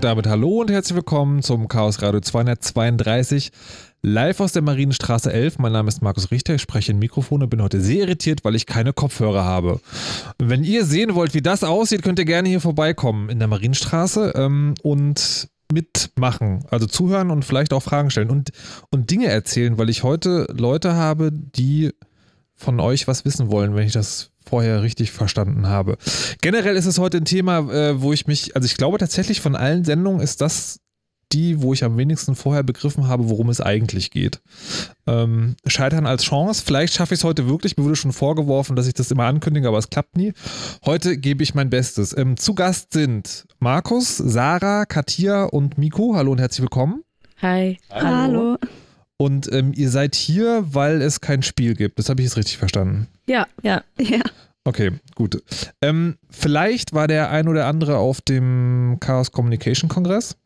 Und damit hallo und herzlich willkommen zum Chaos Radio 232. Live aus der Marienstraße 11. Mein Name ist Markus Richter. Ich spreche in Mikrofon und bin heute sehr irritiert, weil ich keine Kopfhörer habe. Wenn ihr sehen wollt, wie das aussieht, könnt ihr gerne hier vorbeikommen in der Marienstraße ähm, und mitmachen. Also zuhören und vielleicht auch Fragen stellen und, und Dinge erzählen, weil ich heute Leute habe, die von euch was wissen wollen, wenn ich das vorher richtig verstanden habe. Generell ist es heute ein Thema, äh, wo ich mich, also ich glaube tatsächlich von allen Sendungen ist das die, wo ich am wenigsten vorher begriffen habe, worum es eigentlich geht. Ähm, Scheitern als Chance. Vielleicht schaffe ich es heute wirklich. Mir wurde schon vorgeworfen, dass ich das immer ankündige, aber es klappt nie. Heute gebe ich mein Bestes. Ähm, zu Gast sind Markus, Sarah, Katia und Miko. Hallo und herzlich willkommen. Hi. Hallo. Und ähm, ihr seid hier, weil es kein Spiel gibt. Das habe ich jetzt richtig verstanden. Ja, ja. Ja. Okay, gut. Ähm, vielleicht war der ein oder andere auf dem Chaos Communication Kongress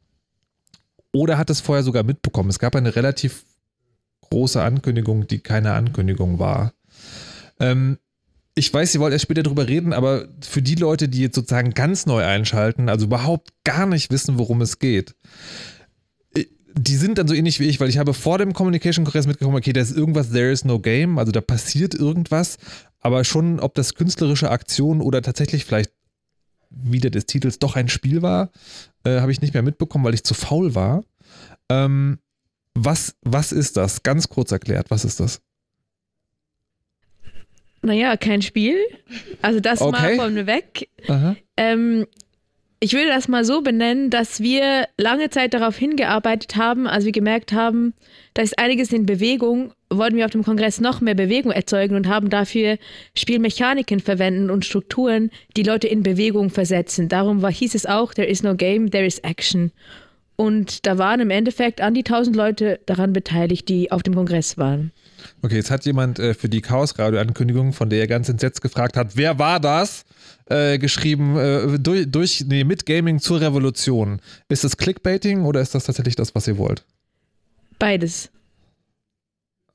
oder hat es vorher sogar mitbekommen. Es gab eine relativ große Ankündigung, die keine Ankündigung war. Ähm, ich weiß, ihr wollt erst später drüber reden, aber für die Leute, die jetzt sozusagen ganz neu einschalten, also überhaupt gar nicht wissen, worum es geht, die sind dann so ähnlich wie ich, weil ich habe vor dem Communication Kongress mitgekommen, okay, da ist irgendwas, there is no game, also da passiert irgendwas, aber schon, ob das künstlerische Aktion oder tatsächlich vielleicht wieder des Titels doch ein Spiel war, äh, habe ich nicht mehr mitbekommen, weil ich zu faul war. Ähm, was, was ist das? Ganz kurz erklärt, was ist das? Naja, kein Spiel. Also das Okay. mal von mir weg. Aha. Ähm, ich würde das mal so benennen, dass wir lange Zeit darauf hingearbeitet haben, als wir gemerkt haben, da ist einiges in Bewegung, wollten wir auf dem Kongress noch mehr Bewegung erzeugen und haben dafür Spielmechaniken verwenden und Strukturen, die Leute in Bewegung versetzen. Darum war, hieß es auch, there is no game, there is action. Und da waren im Endeffekt an die 1000 Leute daran beteiligt, die auf dem Kongress waren. Okay, jetzt hat jemand äh, für die Chaos-Radio-Ankündigung, von der er ganz entsetzt gefragt hat, wer war das? Äh, geschrieben, äh, durch, durch, nee, mit Gaming zur Revolution. Ist das Clickbaiting oder ist das tatsächlich das, was ihr wollt? Beides.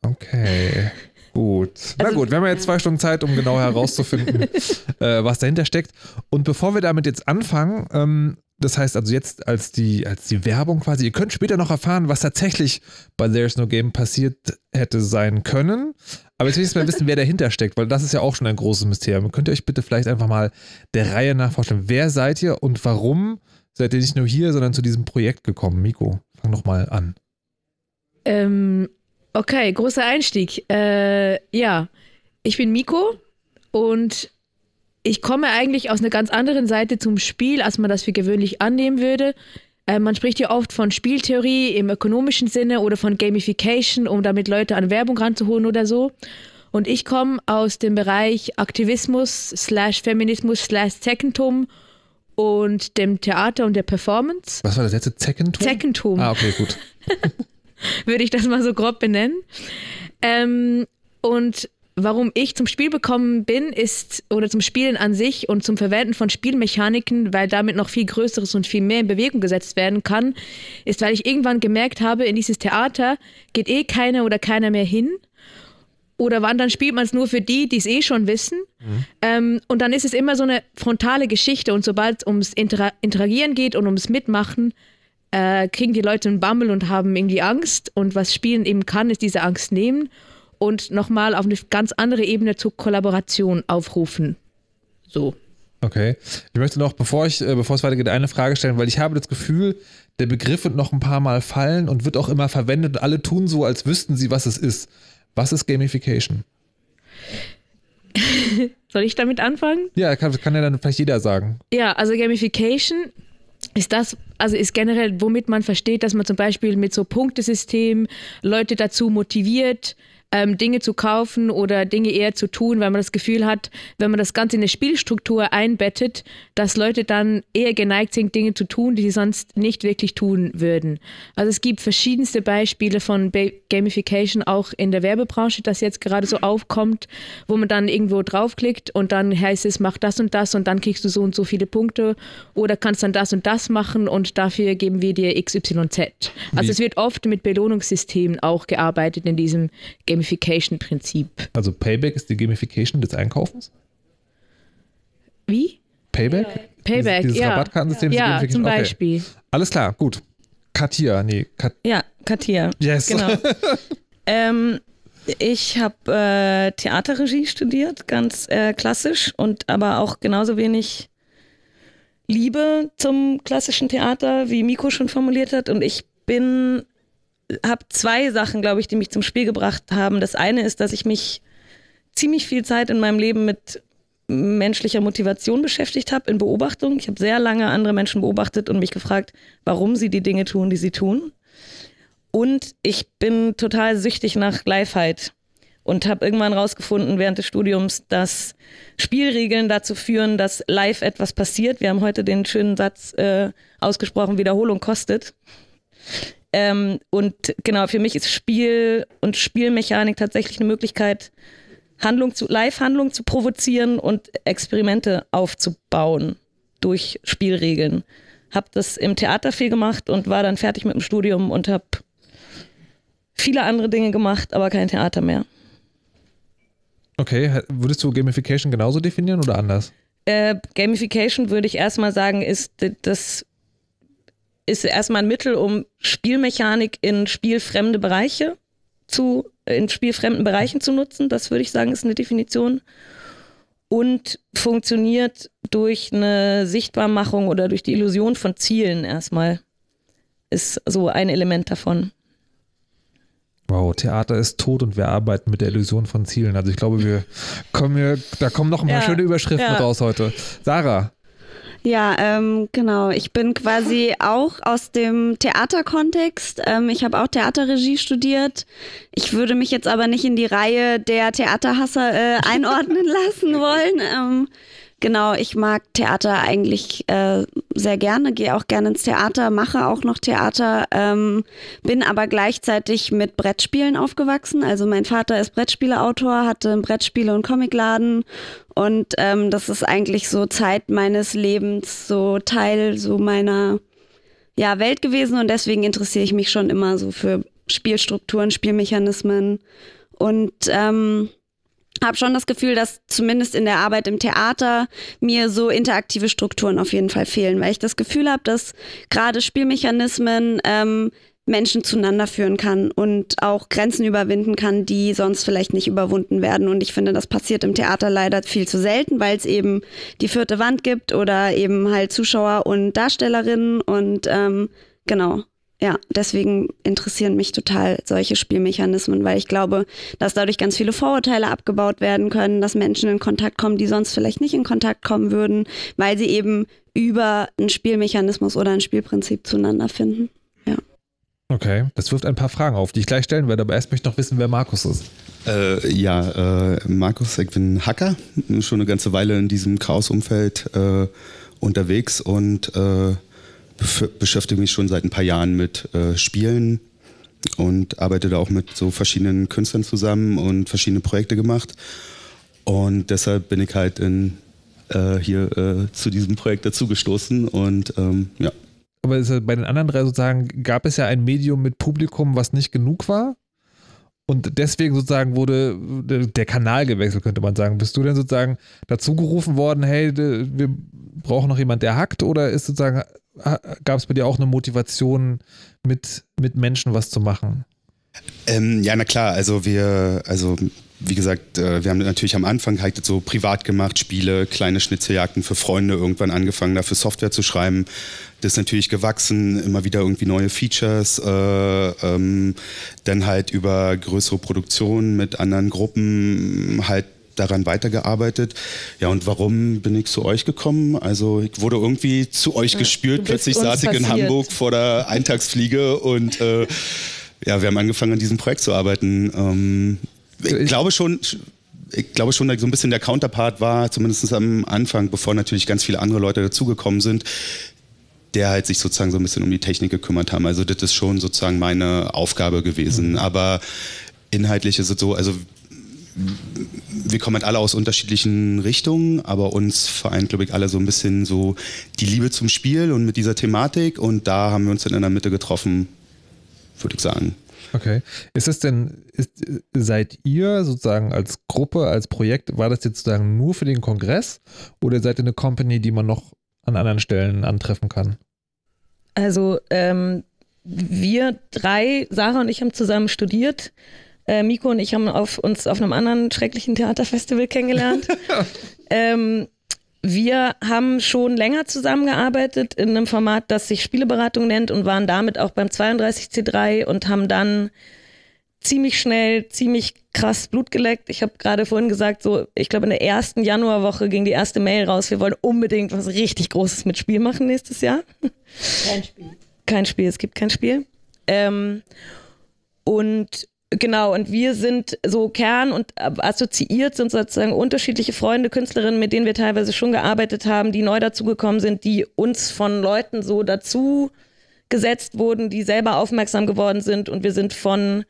Okay. Gut. Na Also- gut, wir haben ja jetzt zwei Stunden Zeit, um genau herauszufinden, äh, was dahinter steckt. Und bevor wir damit jetzt anfangen, ähm, das heißt also jetzt als die, als die Werbung quasi, ihr könnt später noch erfahren, was tatsächlich bei There's No Game passiert hätte sein können. Aber jetzt will ich mal wissen, wer dahinter steckt, weil das ist ja auch schon ein großes Mysterium. Könnt ihr euch bitte vielleicht einfach mal der Reihe nach vorstellen, wer seid ihr und warum seid ihr nicht nur hier, sondern zu diesem Projekt gekommen? Miko, fang doch mal an. Ähm, okay, großer Einstieg. Äh, ja, ich bin Miko und ich komme eigentlich aus einer ganz anderen Seite zum Spiel, als man das für gewöhnlich annehmen würde. Äh, man spricht ja oft von Spieltheorie im ökonomischen Sinne oder von Gamification, um damit Leute an Werbung ranzuholen oder so. Und ich komme aus dem Bereich Aktivismus slash Feminismus slash Zeckentum und dem Theater und der Performance. Was war das letzte? Zeckentum? Zeckentum Ah, okay, gut. würde ich das mal so grob benennen. Ähm, und warum ich zum Spiel gekommen bin, ist, oder zum Spielen an sich und zum Verwenden von Spielmechaniken, weil damit noch viel Größeres und viel mehr in Bewegung gesetzt werden kann, ist, weil ich irgendwann gemerkt habe, in dieses Theater geht eh keiner oder keiner mehr hin. Oder wann dann spielt man es nur für die, die es eh schon wissen. Ähm, und dann ist es immer so eine frontale Geschichte. Und sobald es ums Intera Interagieren geht und ums Mitmachen, äh, kriegen die Leute einen Bammel und haben irgendwie Angst. Und was Spielen eben kann, ist diese Angst nehmen und nochmal auf eine ganz andere Ebene zur Kollaboration aufrufen. So. Okay. Ich möchte noch, bevor ich, äh, bevor es weitergeht, eine Frage stellen, weil ich habe das Gefühl, der Begriff wird noch ein paar Mal fallen und wird auch immer verwendet und alle tun so, als wüssten sie, was es ist. Was ist Gamification? Soll ich damit anfangen? Ja, kann, kann ja dann vielleicht jeder sagen. Ja, also Gamification ist das, also ist generell, womit man versteht, dass man zum Beispiel mit so Punktesystem Leute dazu motiviert, ähm, Dinge zu kaufen oder Dinge eher zu tun, weil man das Gefühl hat, wenn man das Ganze in eine Spielstruktur einbettet, dass Leute dann eher geneigt sind, Dinge zu tun, die sie sonst nicht wirklich tun würden. Also es gibt verschiedenste Beispiele von Ba- Gamification auch in der Werbebranche, das jetzt gerade so aufkommt, wo man dann irgendwo draufklickt und dann heißt es, mach das und das und dann kriegst du so und so viele Punkte oder kannst dann das und das machen und dafür geben wir dir XYZ. Also Wie? es wird oft mit Belohnungssystemen auch gearbeitet in diesem Gamification-Prinzip. Also Payback ist die Gamification des Einkaufens? Wie? Payback? Payback, dieses, dieses ja. Rabattkartensystem. Ja, zum Okay. Beispiel. Alles klar, gut. Katia, nee, Kat Ja, Katia. yes. Genau. ähm, ich habe äh, Theaterregie studiert, ganz äh, klassisch und aber auch genauso wenig Liebe zum klassischen Theater, wie Miko schon formuliert hat. Und ich bin, habe zwei Sachen, glaube ich, die mich zum Spiel gebracht haben. Das eine ist, dass ich mich ziemlich viel Zeit in meinem Leben mit menschlicher Motivation beschäftigt habe, in Beobachtung. Ich habe sehr lange andere Menschen beobachtet und mich gefragt, warum sie die Dinge tun, die sie tun. Und ich bin total süchtig nach Liveheit und habe irgendwann rausgefunden während des Studiums, dass Spielregeln dazu führen, dass live etwas passiert. Wir haben heute den schönen Satz äh, ausgesprochen, Wiederholung kostet. Ähm, und genau, für mich ist Spiel und Spielmechanik tatsächlich eine Möglichkeit, Handlung zu, Live-Handlung zu provozieren und Experimente aufzubauen durch Spielregeln. Hab das im Theater viel gemacht und war dann fertig mit dem Studium und habe viele andere Dinge gemacht, aber kein Theater mehr. Okay, würdest du Gamification genauso definieren oder anders? Äh, Gamification würde ich erstmal sagen, ist das ist erstmal ein Mittel, um Spielmechanik in spielfremde Bereiche zu, in spielfremden Bereichen zu nutzen. Das würde ich sagen, ist eine Definition. Und funktioniert durch eine Sichtbarmachung oder durch die Illusion von Zielen erstmal. Ist so ein Element davon. Wow, Theater ist tot und wir arbeiten mit der Illusion von Zielen. Also ich glaube, wir kommen hier, da kommen noch ein paar Ja, schöne Überschriften ja. raus heute. Sarah, Ja, ähm, genau. Ich bin quasi auch aus dem Theaterkontext. Ähm, ich habe auch Theaterregie studiert. Ich würde mich jetzt aber nicht in die Reihe der Theaterhasser äh, einordnen lassen wollen. Ähm, genau, ich mag Theater eigentlich äh, sehr gerne, gehe auch gerne ins Theater, mache auch noch Theater, ähm, bin aber gleichzeitig mit Brettspielen aufgewachsen. Also mein Vater ist Brettspieleautor, hatte einen Brettspiele- und Comicladen und ähm, das ist eigentlich so Zeit meines Lebens, so Teil so meiner ja, Welt gewesen und deswegen interessiere ich mich schon immer so für Spielstrukturen, Spielmechanismen und ähm, habe schon das Gefühl, dass zumindest in der Arbeit im Theater mir so interaktive Strukturen auf jeden Fall fehlen, weil ich das Gefühl habe, dass gerade Spielmechanismen ähm, Menschen zueinander führen kann und auch Grenzen überwinden kann, die sonst vielleicht nicht überwunden werden. Und ich finde, das passiert im Theater leider viel zu selten, weil es eben die vierte Wand gibt oder eben halt Zuschauer und Darstellerinnen und ähm, genau. Ja, deswegen interessieren mich total solche Spielmechanismen, weil ich glaube, dass dadurch ganz viele Vorurteile abgebaut werden können, dass Menschen in Kontakt kommen, die sonst vielleicht nicht in Kontakt kommen würden, weil sie eben über einen Spielmechanismus oder ein Spielprinzip zueinander finden. okay, das wirft ein paar Fragen auf, die ich gleich stellen werde, aber erst möchte ich noch wissen, wer Markus ist. Äh, ja, äh, Markus, ich bin Hacker, schon eine ganze Weile in diesem Chaos-Umfeld äh, unterwegs und äh, beschäftige mich schon seit ein paar Jahren mit äh, Spielen und arbeite da auch mit so verschiedenen Künstlern zusammen und verschiedene Projekte gemacht. Und deshalb bin ich halt in, äh, hier äh, zu diesem Projekt dazugestoßen und ähm, ja. Aber ja bei den anderen drei sozusagen gab es ja ein Medium mit Publikum, was nicht genug war. Und deswegen sozusagen wurde der- der Kanal gewechselt, könnte man sagen. Bist du denn sozusagen dazu gerufen worden, hey, wir brauchen noch jemand, der hackt? Oder ist sozusagen, gab es bei dir auch eine Motivation, mit, mit Menschen was zu machen? Ähm, ja, na klar, also wir, also wie gesagt, äh, wir haben natürlich am Anfang halt so privat gemacht, Spiele, kleine Schnitzeljagden für Freunde, irgendwann angefangen dafür Software zu schreiben. Das ist natürlich gewachsen, immer wieder irgendwie neue Features, äh, ähm, dann halt über größere Produktionen mit anderen Gruppen halt daran weitergearbeitet. Ja, und warum bin ich zu euch gekommen? Also ich wurde irgendwie zu euch gespürt. du bist Plötzlich saß ich in passiert. Hamburg vor der Eintagsfliege und äh, ja, wir haben angefangen an diesem Projekt zu arbeiten. Ähm, ich Ich- glaube schon, ich glaube schon, dass so ein bisschen der Counterpart war, zumindest am Anfang, bevor natürlich ganz viele andere Leute dazugekommen sind, der halt sich sozusagen so ein bisschen um die Technik gekümmert haben. Also das ist schon sozusagen meine Aufgabe gewesen. Aber inhaltlich ist es so, also wir kommen halt alle aus unterschiedlichen Richtungen, aber uns vereint, glaube ich, alle so ein bisschen so die Liebe zum Spiel und mit dieser Thematik. Und da haben wir uns dann in der Mitte getroffen, würde ich sagen. Okay. Ist es denn, ist, seid ihr sozusagen als Gruppe, als Projekt, war das jetzt sozusagen nur für den Kongress oder seid ihr eine Company, die man noch an anderen Stellen antreffen kann? Also ähm, wir drei, Sarah und ich haben zusammen studiert. Äh, Miko und ich haben auf, uns auf einem anderen schrecklichen Theaterfestival kennengelernt. ähm, wir haben schon länger zusammengearbeitet in einem Format, das sich Spieleberatung nennt und waren damit auch beim 32C3 und haben dann ziemlich schnell, ziemlich krass Blut geleckt. Ich habe gerade vorhin gesagt, so, ich glaube in der ersten Januarwoche ging die erste Mail raus, wir wollen unbedingt was richtig Großes mit Spiel machen nächstes Jahr. Kein Spiel. Kein Spiel, es gibt kein Spiel. Ähm, und genau, und wir sind so Kern und assoziiert sind sozusagen unterschiedliche Freunde, Künstlerinnen, mit denen wir teilweise schon gearbeitet haben, die neu dazugekommen sind, die uns von Leuten so dazu gesetzt wurden, die selber aufmerksam geworden sind. Und wir sind von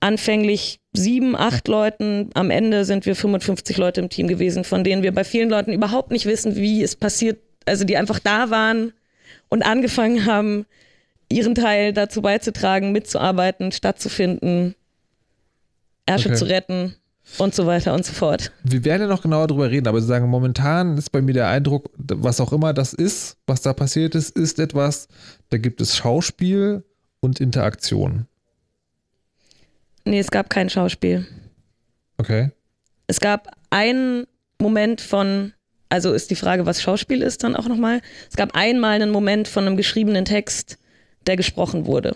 anfänglich sieben, acht Leuten, am Ende sind wir 55 Leute im Team gewesen, von denen wir bei vielen Leuten überhaupt nicht wissen, wie es passiert, also die einfach da waren und angefangen haben, ihren Teil dazu beizutragen, mitzuarbeiten, stattzufinden, Ärsche Okay. zu retten und so weiter und so fort. Wir werden ja noch genauer drüber reden, aber Sie sagen, momentan ist bei mir der Eindruck, was auch immer das ist, was da passiert ist, ist etwas, da gibt es Schauspiel und Interaktion. Nee, es gab kein Schauspiel. Okay. Es gab einen Moment von, also ist die Frage, was Schauspiel ist, dann auch nochmal. Es gab einmal einen Moment von einem geschriebenen Text, der gesprochen wurde.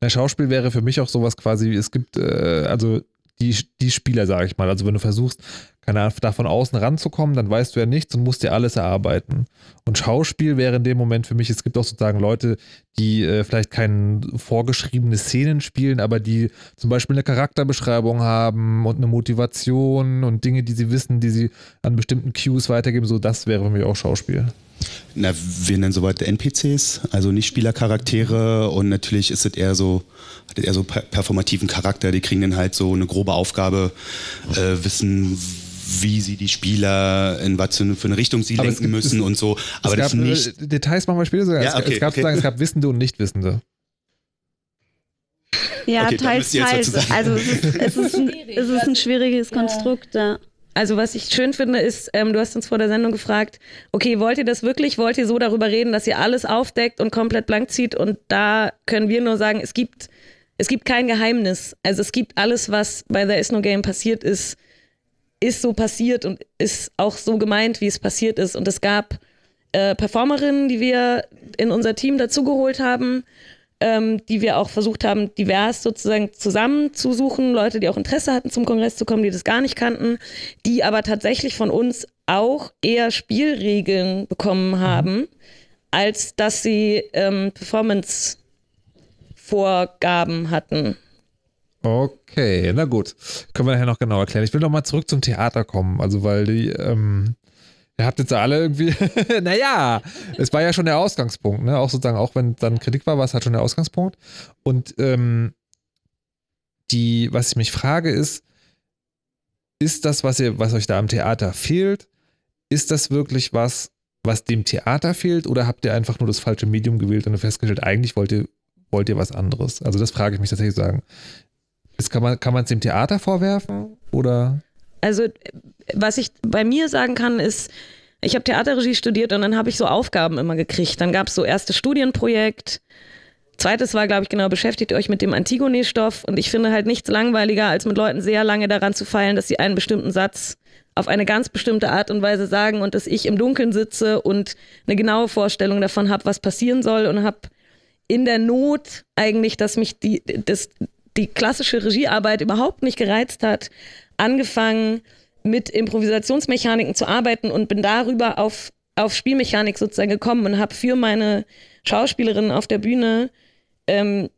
Na, Schauspiel wäre für mich auch sowas quasi, es gibt, äh, also die, die Spieler, sage ich mal. Also wenn du versuchst, keine Ahnung, da von außen ranzukommen, dann weißt du ja nichts und musst dir alles erarbeiten. Und Schauspiel wäre in dem Moment für mich, es gibt auch sozusagen Leute, die äh, vielleicht keine vorgeschriebene Szenen spielen, aber die zum Beispiel eine Charakterbeschreibung haben und eine Motivation und Dinge, die sie wissen, die sie an bestimmten Cues weitergeben. So, das wäre für mich auch Schauspiel. Na, wir nennen sowas NPCs, also nicht Spielercharaktere und natürlich ist es eher so, hat es eher so per performativen Charakter, die kriegen dann halt so eine grobe Aufgabe, äh, wissen, wie sie die Spieler in was für eine, Richtung sie Aber lenken gibt- müssen es- und so. Aber es das gab, ist nicht. äh, Details machen wir später sogar. Ja, es, okay, es, gab okay. sozusagen, es gab Wissende und Nichtwissende. Ja, Okay, teils, teils. sagen. Also es ist, es ist, ein, es ist ein schwieriges Konstrukt. Ja. Also was ich schön finde, ist, ähm, du hast uns vor der Sendung gefragt, okay, wollt ihr das wirklich? Wollt ihr so darüber reden, dass ihr alles aufdeckt und komplett blank zieht? Und da können wir nur sagen, es gibt, es gibt kein Geheimnis. Also es gibt alles, was bei There Is No Game passiert ist, ist so passiert und ist auch so gemeint, wie es passiert ist. Und es gab äh, Performerinnen, die wir in unser Team dazugeholt haben, ähm, die wir auch versucht haben, divers sozusagen zusammenzusuchen, Leute, die auch Interesse hatten, zum Kongress zu kommen, die das gar nicht kannten, die aber tatsächlich von uns auch eher Spielregeln bekommen haben, als dass sie ähm, Performance-Vorgaben hatten. Okay, na gut. Können wir nachher noch genau erklären. Ich will noch mal zurück zum Theater kommen. Also, weil die, ähm, ihr habt jetzt alle irgendwie, naja, es war ja schon der Ausgangspunkt, ne? Auch sozusagen, auch wenn dann Kritik war, war es halt schon der Ausgangspunkt. Und ähm, die, was ich mich frage, ist, ist das, was ihr, was euch da am Theater fehlt, ist das wirklich was, was dem Theater fehlt, oder habt ihr einfach nur das falsche Medium gewählt und festgestellt, eigentlich wollt ihr, wollt ihr was anderes? Also, das frage ich mich tatsächlich sagen. Ist, kann man kann man es dem Theater vorwerfen oder? Also, was ich bei mir sagen kann, ist, ich habe Theaterregie studiert und dann habe ich so Aufgaben immer gekriegt. Dann gab es so erstes Studienprojekt. Zweites war, glaube ich, genau, beschäftigt euch mit dem Antigone-Stoff. Und ich finde halt nichts langweiliger, als mit Leuten sehr lange daran zu feilen, dass sie einen bestimmten Satz auf eine ganz bestimmte Art und Weise sagen und dass ich im Dunkeln sitze und eine genaue Vorstellung davon habe, was passieren soll und habe in der Not eigentlich, dass mich die, das, die klassische Regiearbeit überhaupt nicht gereizt hat, angefangen mit Improvisationsmechaniken zu arbeiten und bin darüber auf, auf Spielmechanik sozusagen gekommen und habe für meine Schauspielerinnen auf der Bühne ähm,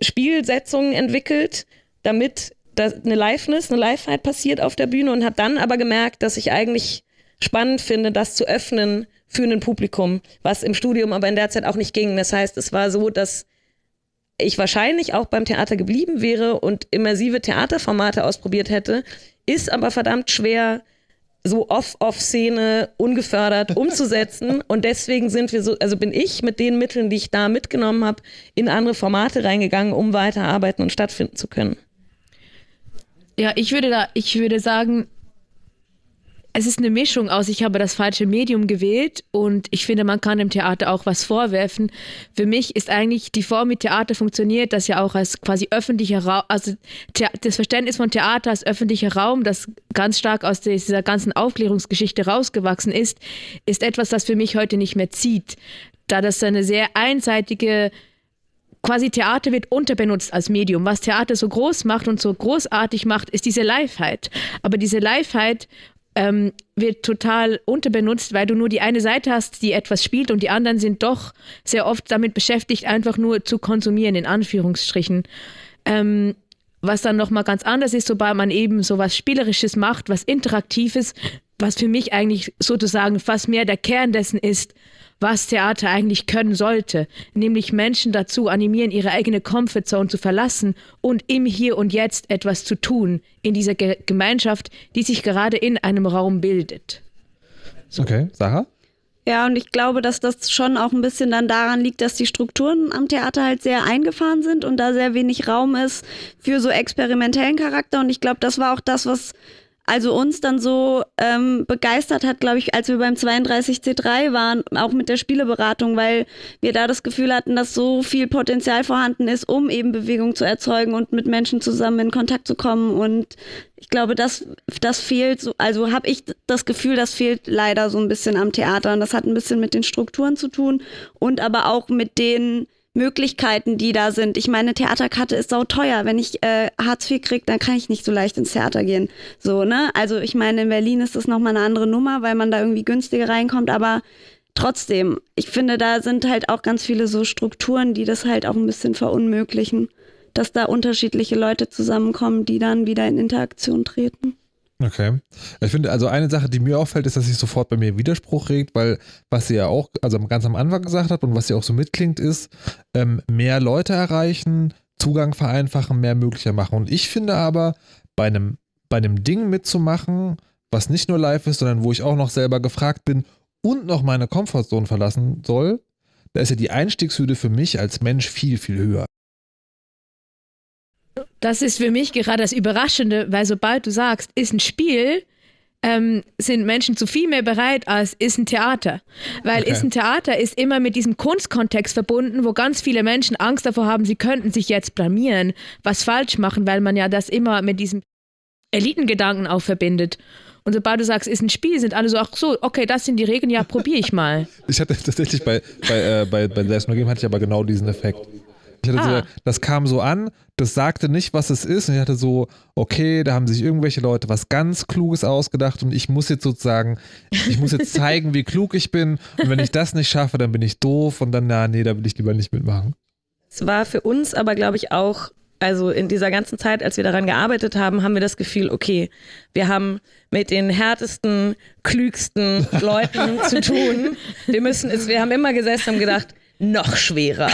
Spielsetzungen entwickelt, damit da eine Liveness, eine Liveheit passiert auf der Bühne und habe dann aber gemerkt, dass ich eigentlich spannend finde, das zu öffnen für ein Publikum, was im Studium aber in der Zeit auch nicht ging. Das heißt, es war so, dass ich wahrscheinlich auch beim Theater geblieben wäre und immersive Theaterformate ausprobiert hätte, ist aber verdammt schwer, so Off-Off-Szene ungefördert umzusetzen. Und deswegen sind wir so, also bin ich mit den Mitteln, die ich da mitgenommen habe, in andere Formate reingegangen, um weiter arbeiten und stattfinden zu können. Ja, ich würde da, ich würde sagen, es ist eine Mischung aus, ich habe das falsche Medium gewählt und ich finde, man kann dem Theater auch was vorwerfen. Für mich ist eigentlich die Form, wie Theater funktioniert, das ja auch als quasi öffentlicher Raum, also das Verständnis von Theater als öffentlicher Raum, das ganz stark aus dieser ganzen Aufklärungsgeschichte rausgewachsen ist, ist etwas, das für mich heute nicht mehr zieht, da das eine sehr einseitige quasi Theater wird unterbenutzt als Medium. Was Theater so groß macht und so großartig macht, ist diese Liveheit. Aber diese Liveheit ähm, wird total unterbenutzt, weil du nur die eine Seite hast, die etwas spielt und die anderen sind doch sehr oft damit beschäftigt, einfach nur zu konsumieren, in Anführungsstrichen. Ähm, was dann nochmal ganz anders ist, sobald man eben so was Spielerisches macht, was Interaktives, was für mich eigentlich sozusagen fast mehr der Kern dessen ist, was Theater eigentlich können sollte, nämlich Menschen dazu animieren, ihre eigene Comfortzone zu verlassen und im Hier und Jetzt etwas zu tun in dieser Ge Gemeinschaft, die sich gerade in einem Raum bildet. So. Okay, Sarah? Ja, und ich glaube, dass das schon auch ein bisschen dann daran liegt, dass die Strukturen am Theater halt sehr eingefahren sind und da sehr wenig Raum ist für so experimentellen Charakter. Und ich glaube, das war auch das, was also uns dann so ähm, begeistert hat, glaube ich, als wir beim 32C3 waren, auch mit der Spieleberatung, weil wir da das Gefühl hatten, dass so viel Potenzial vorhanden ist, um eben Bewegung zu erzeugen und mit Menschen zusammen in Kontakt zu kommen. Und ich glaube, das, das fehlt, so, also habe ich das Gefühl, das fehlt leider so ein bisschen am Theater. Und das hat ein bisschen mit den Strukturen zu tun und aber auch mit den Möglichkeiten, die da sind. Ich meine, Theaterkarte ist sau teuer. Wenn ich äh, Hartz IV kriege, dann kann ich nicht so leicht ins Theater gehen. So, ne? Also ich meine, in Berlin ist das nochmal eine andere Nummer, weil man da irgendwie günstiger reinkommt, aber trotzdem, ich finde, da sind halt auch ganz viele so Strukturen, die das halt auch ein bisschen verunmöglichen, dass da unterschiedliche Leute zusammenkommen, die dann wieder in Interaktion treten. Okay. Ich finde, also eine Sache, die mir auffällt, ist, dass sich sofort bei mir Widerspruch regt, weil was sie ja auch, also ganz am Anfang gesagt hat und was sie auch so mitklingt, ist, ähm, mehr Leute erreichen, Zugang vereinfachen, mehr möglicher machen. Und ich finde aber, bei einem, bei einem Ding mitzumachen, was nicht nur live ist, sondern wo ich auch noch selber gefragt bin und noch meine Komfortzone verlassen soll, da ist ja die Einstiegshürde für mich als Mensch viel, viel höher. Das ist für mich gerade das Überraschende, weil sobald du sagst, ist ein Spiel, ähm, sind Menschen zu viel mehr bereit als ist ein Theater. Weil okay. ist ein Theater ist immer mit diesem Kunstkontext verbunden, wo ganz viele Menschen Angst davor haben, sie könnten sich jetzt blamieren, was falsch machen, weil man ja das immer mit diesem Elitengedanken auch verbindet. Und sobald du sagst, ist ein Spiel, sind alle so, ach so, okay, das sind die Regeln, ja, probiere ich mal. ich hatte tatsächlich bei, bei, äh, bei, bei There's No Game hatte ich aber genau diesen Effekt. Ich hatte ah. so, das kam so an, das sagte nicht, was es ist. Und ich hatte so, okay, da haben sich irgendwelche Leute was ganz Kluges ausgedacht und ich muss jetzt sozusagen, ich muss jetzt zeigen, wie klug ich bin. Und wenn ich das nicht schaffe, dann bin ich doof und dann, na, nee, da will ich lieber nicht mitmachen. Es war für uns aber, glaube ich, auch, also in dieser ganzen Zeit, als wir daran gearbeitet haben, haben wir das Gefühl, okay, wir haben mit den härtesten, klügsten Leuten zu tun. Wir müssen es, wir haben immer gesessen und gedacht, noch schwerer,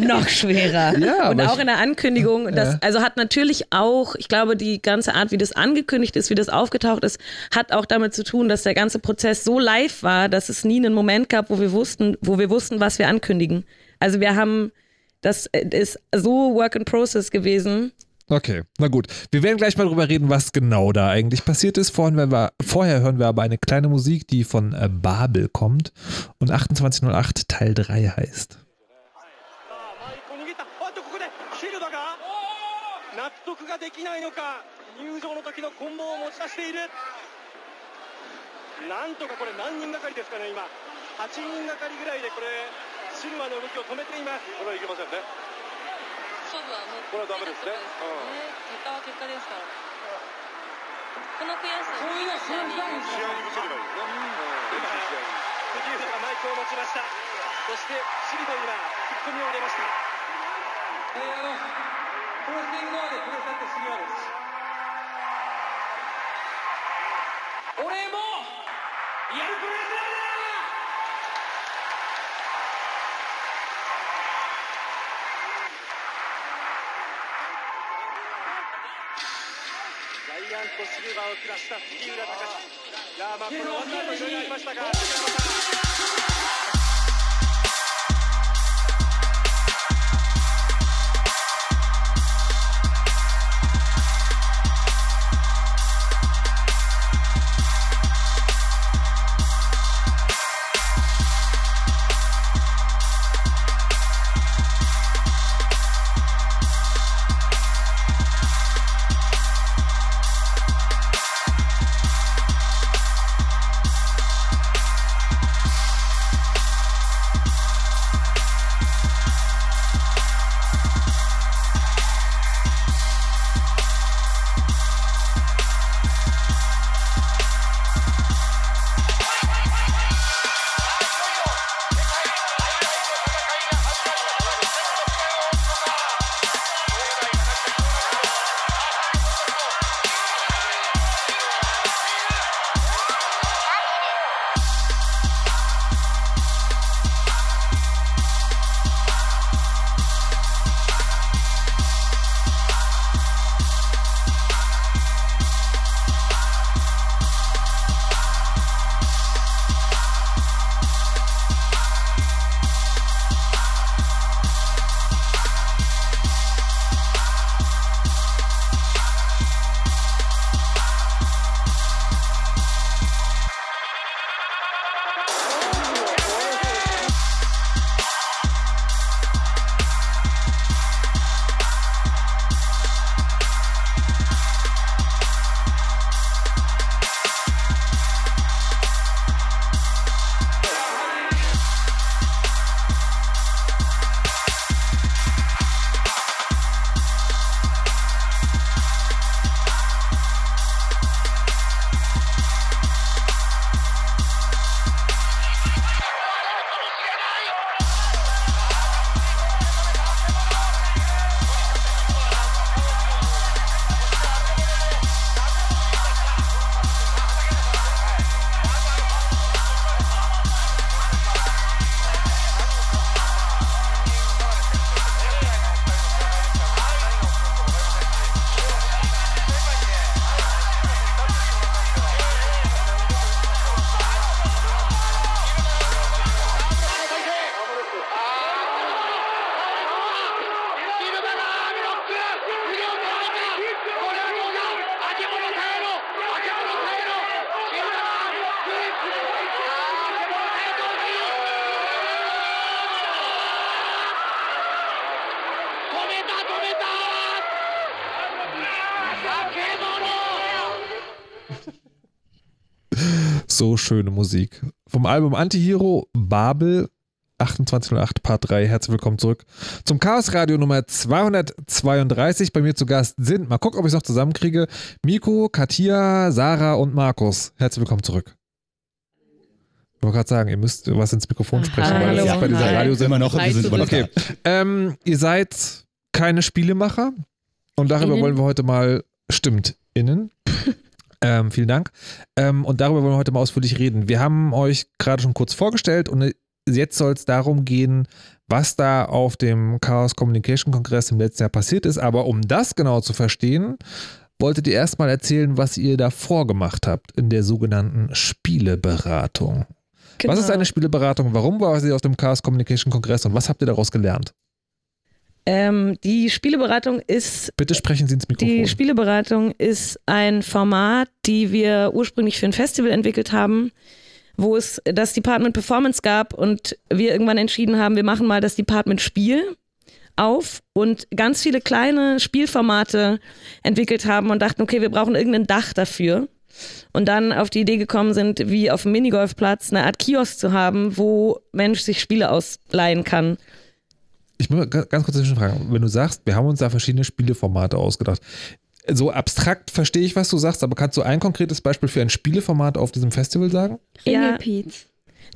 noch schwerer. Ja, und auch in der Ankündigung, das ja. also hat natürlich auch, ich glaube, die ganze Art, wie das angekündigt ist, wie das aufgetaucht ist, hat auch damit zu tun, dass der ganze Prozess so live war, dass es nie einen Moment gab, wo wir wussten, wo wir wussten, was wir ankündigen. Also wir haben, das ist so Work in Process gewesen Okay, na gut. Wir werden gleich mal drüber reden, was genau da eigentlich passiert ist. Vorhin wir, vorher hören wir aber eine kleine Musik, die von äh, Babel kommt und 2808 Teil 3 heißt. 勝負はもうこれはダメですね、うん、結果は結果ですから。この悔しさを試合に試合にぶつければいいですね、うん、今杉浦がマイクを持ちましたそしてシリボイがツッコミを入れました。えー、あのプロスティング側でくださって杉浦です。俺もとシルバーを下した杉浦隆。いやまあこのワンアウトいろいろありましたが杉山さん So schöne Musik. Vom Album Antihero Babel 2808 Part 3. Herzlich willkommen zurück zum Chaos Radio Nummer 232. Bei mir zu Gast sind, mal gucken, ob ich es noch zusammenkriege, Miko, Katia, Sarah und Markus. Herzlich willkommen zurück. Ich wollte gerade sagen, ihr müsst was ins Mikrofon sprechen, Hi. weil das ist bei dieser. Radiosendung Immer noch, wir sind immer noch Okay, ähm, ihr seid keine Spielemacher und darüber Innen. wollen wir heute mal, stimmt, innen. ähm, vielen Dank. Ähm, und darüber wollen wir heute mal ausführlich reden. Wir haben euch gerade schon kurz vorgestellt und jetzt soll es darum gehen, was da auf dem Chaos Communication Kongress im letzten Jahr passiert ist. Aber um das genau zu verstehen, wolltet ihr erstmal erzählen, was ihr davor gemacht habt in der sogenannten Spieleberatung. Genau. Was ist eine Spieleberatung? Warum war sie auf dem Chaos Communication Kongress und was habt ihr daraus gelernt? Ähm, die Spieleberatung ist Bitte sprechen Sie ins Mikrofon. Die Spieleberatung ist ein Format, die wir ursprünglich für ein Festival entwickelt haben, wo es das Department Performance gab und wir irgendwann entschieden haben, wir machen mal das Department Spiel auf und ganz viele kleine Spielformate entwickelt haben und dachten, okay, wir brauchen irgendein Dach dafür. Und dann auf die Idee gekommen sind, wie auf dem Minigolfplatz eine Art Kiosk zu haben, wo Mensch sich Spiele ausleihen kann. Ich muss mal ga- ganz kurz zwischenfragen. Wenn du sagst, wir haben uns da verschiedene Spieleformate ausgedacht. So abstrakt verstehe ich, was du sagst, aber kannst du ein konkretes Beispiel für ein Spieleformat auf diesem Festival sagen? Ja.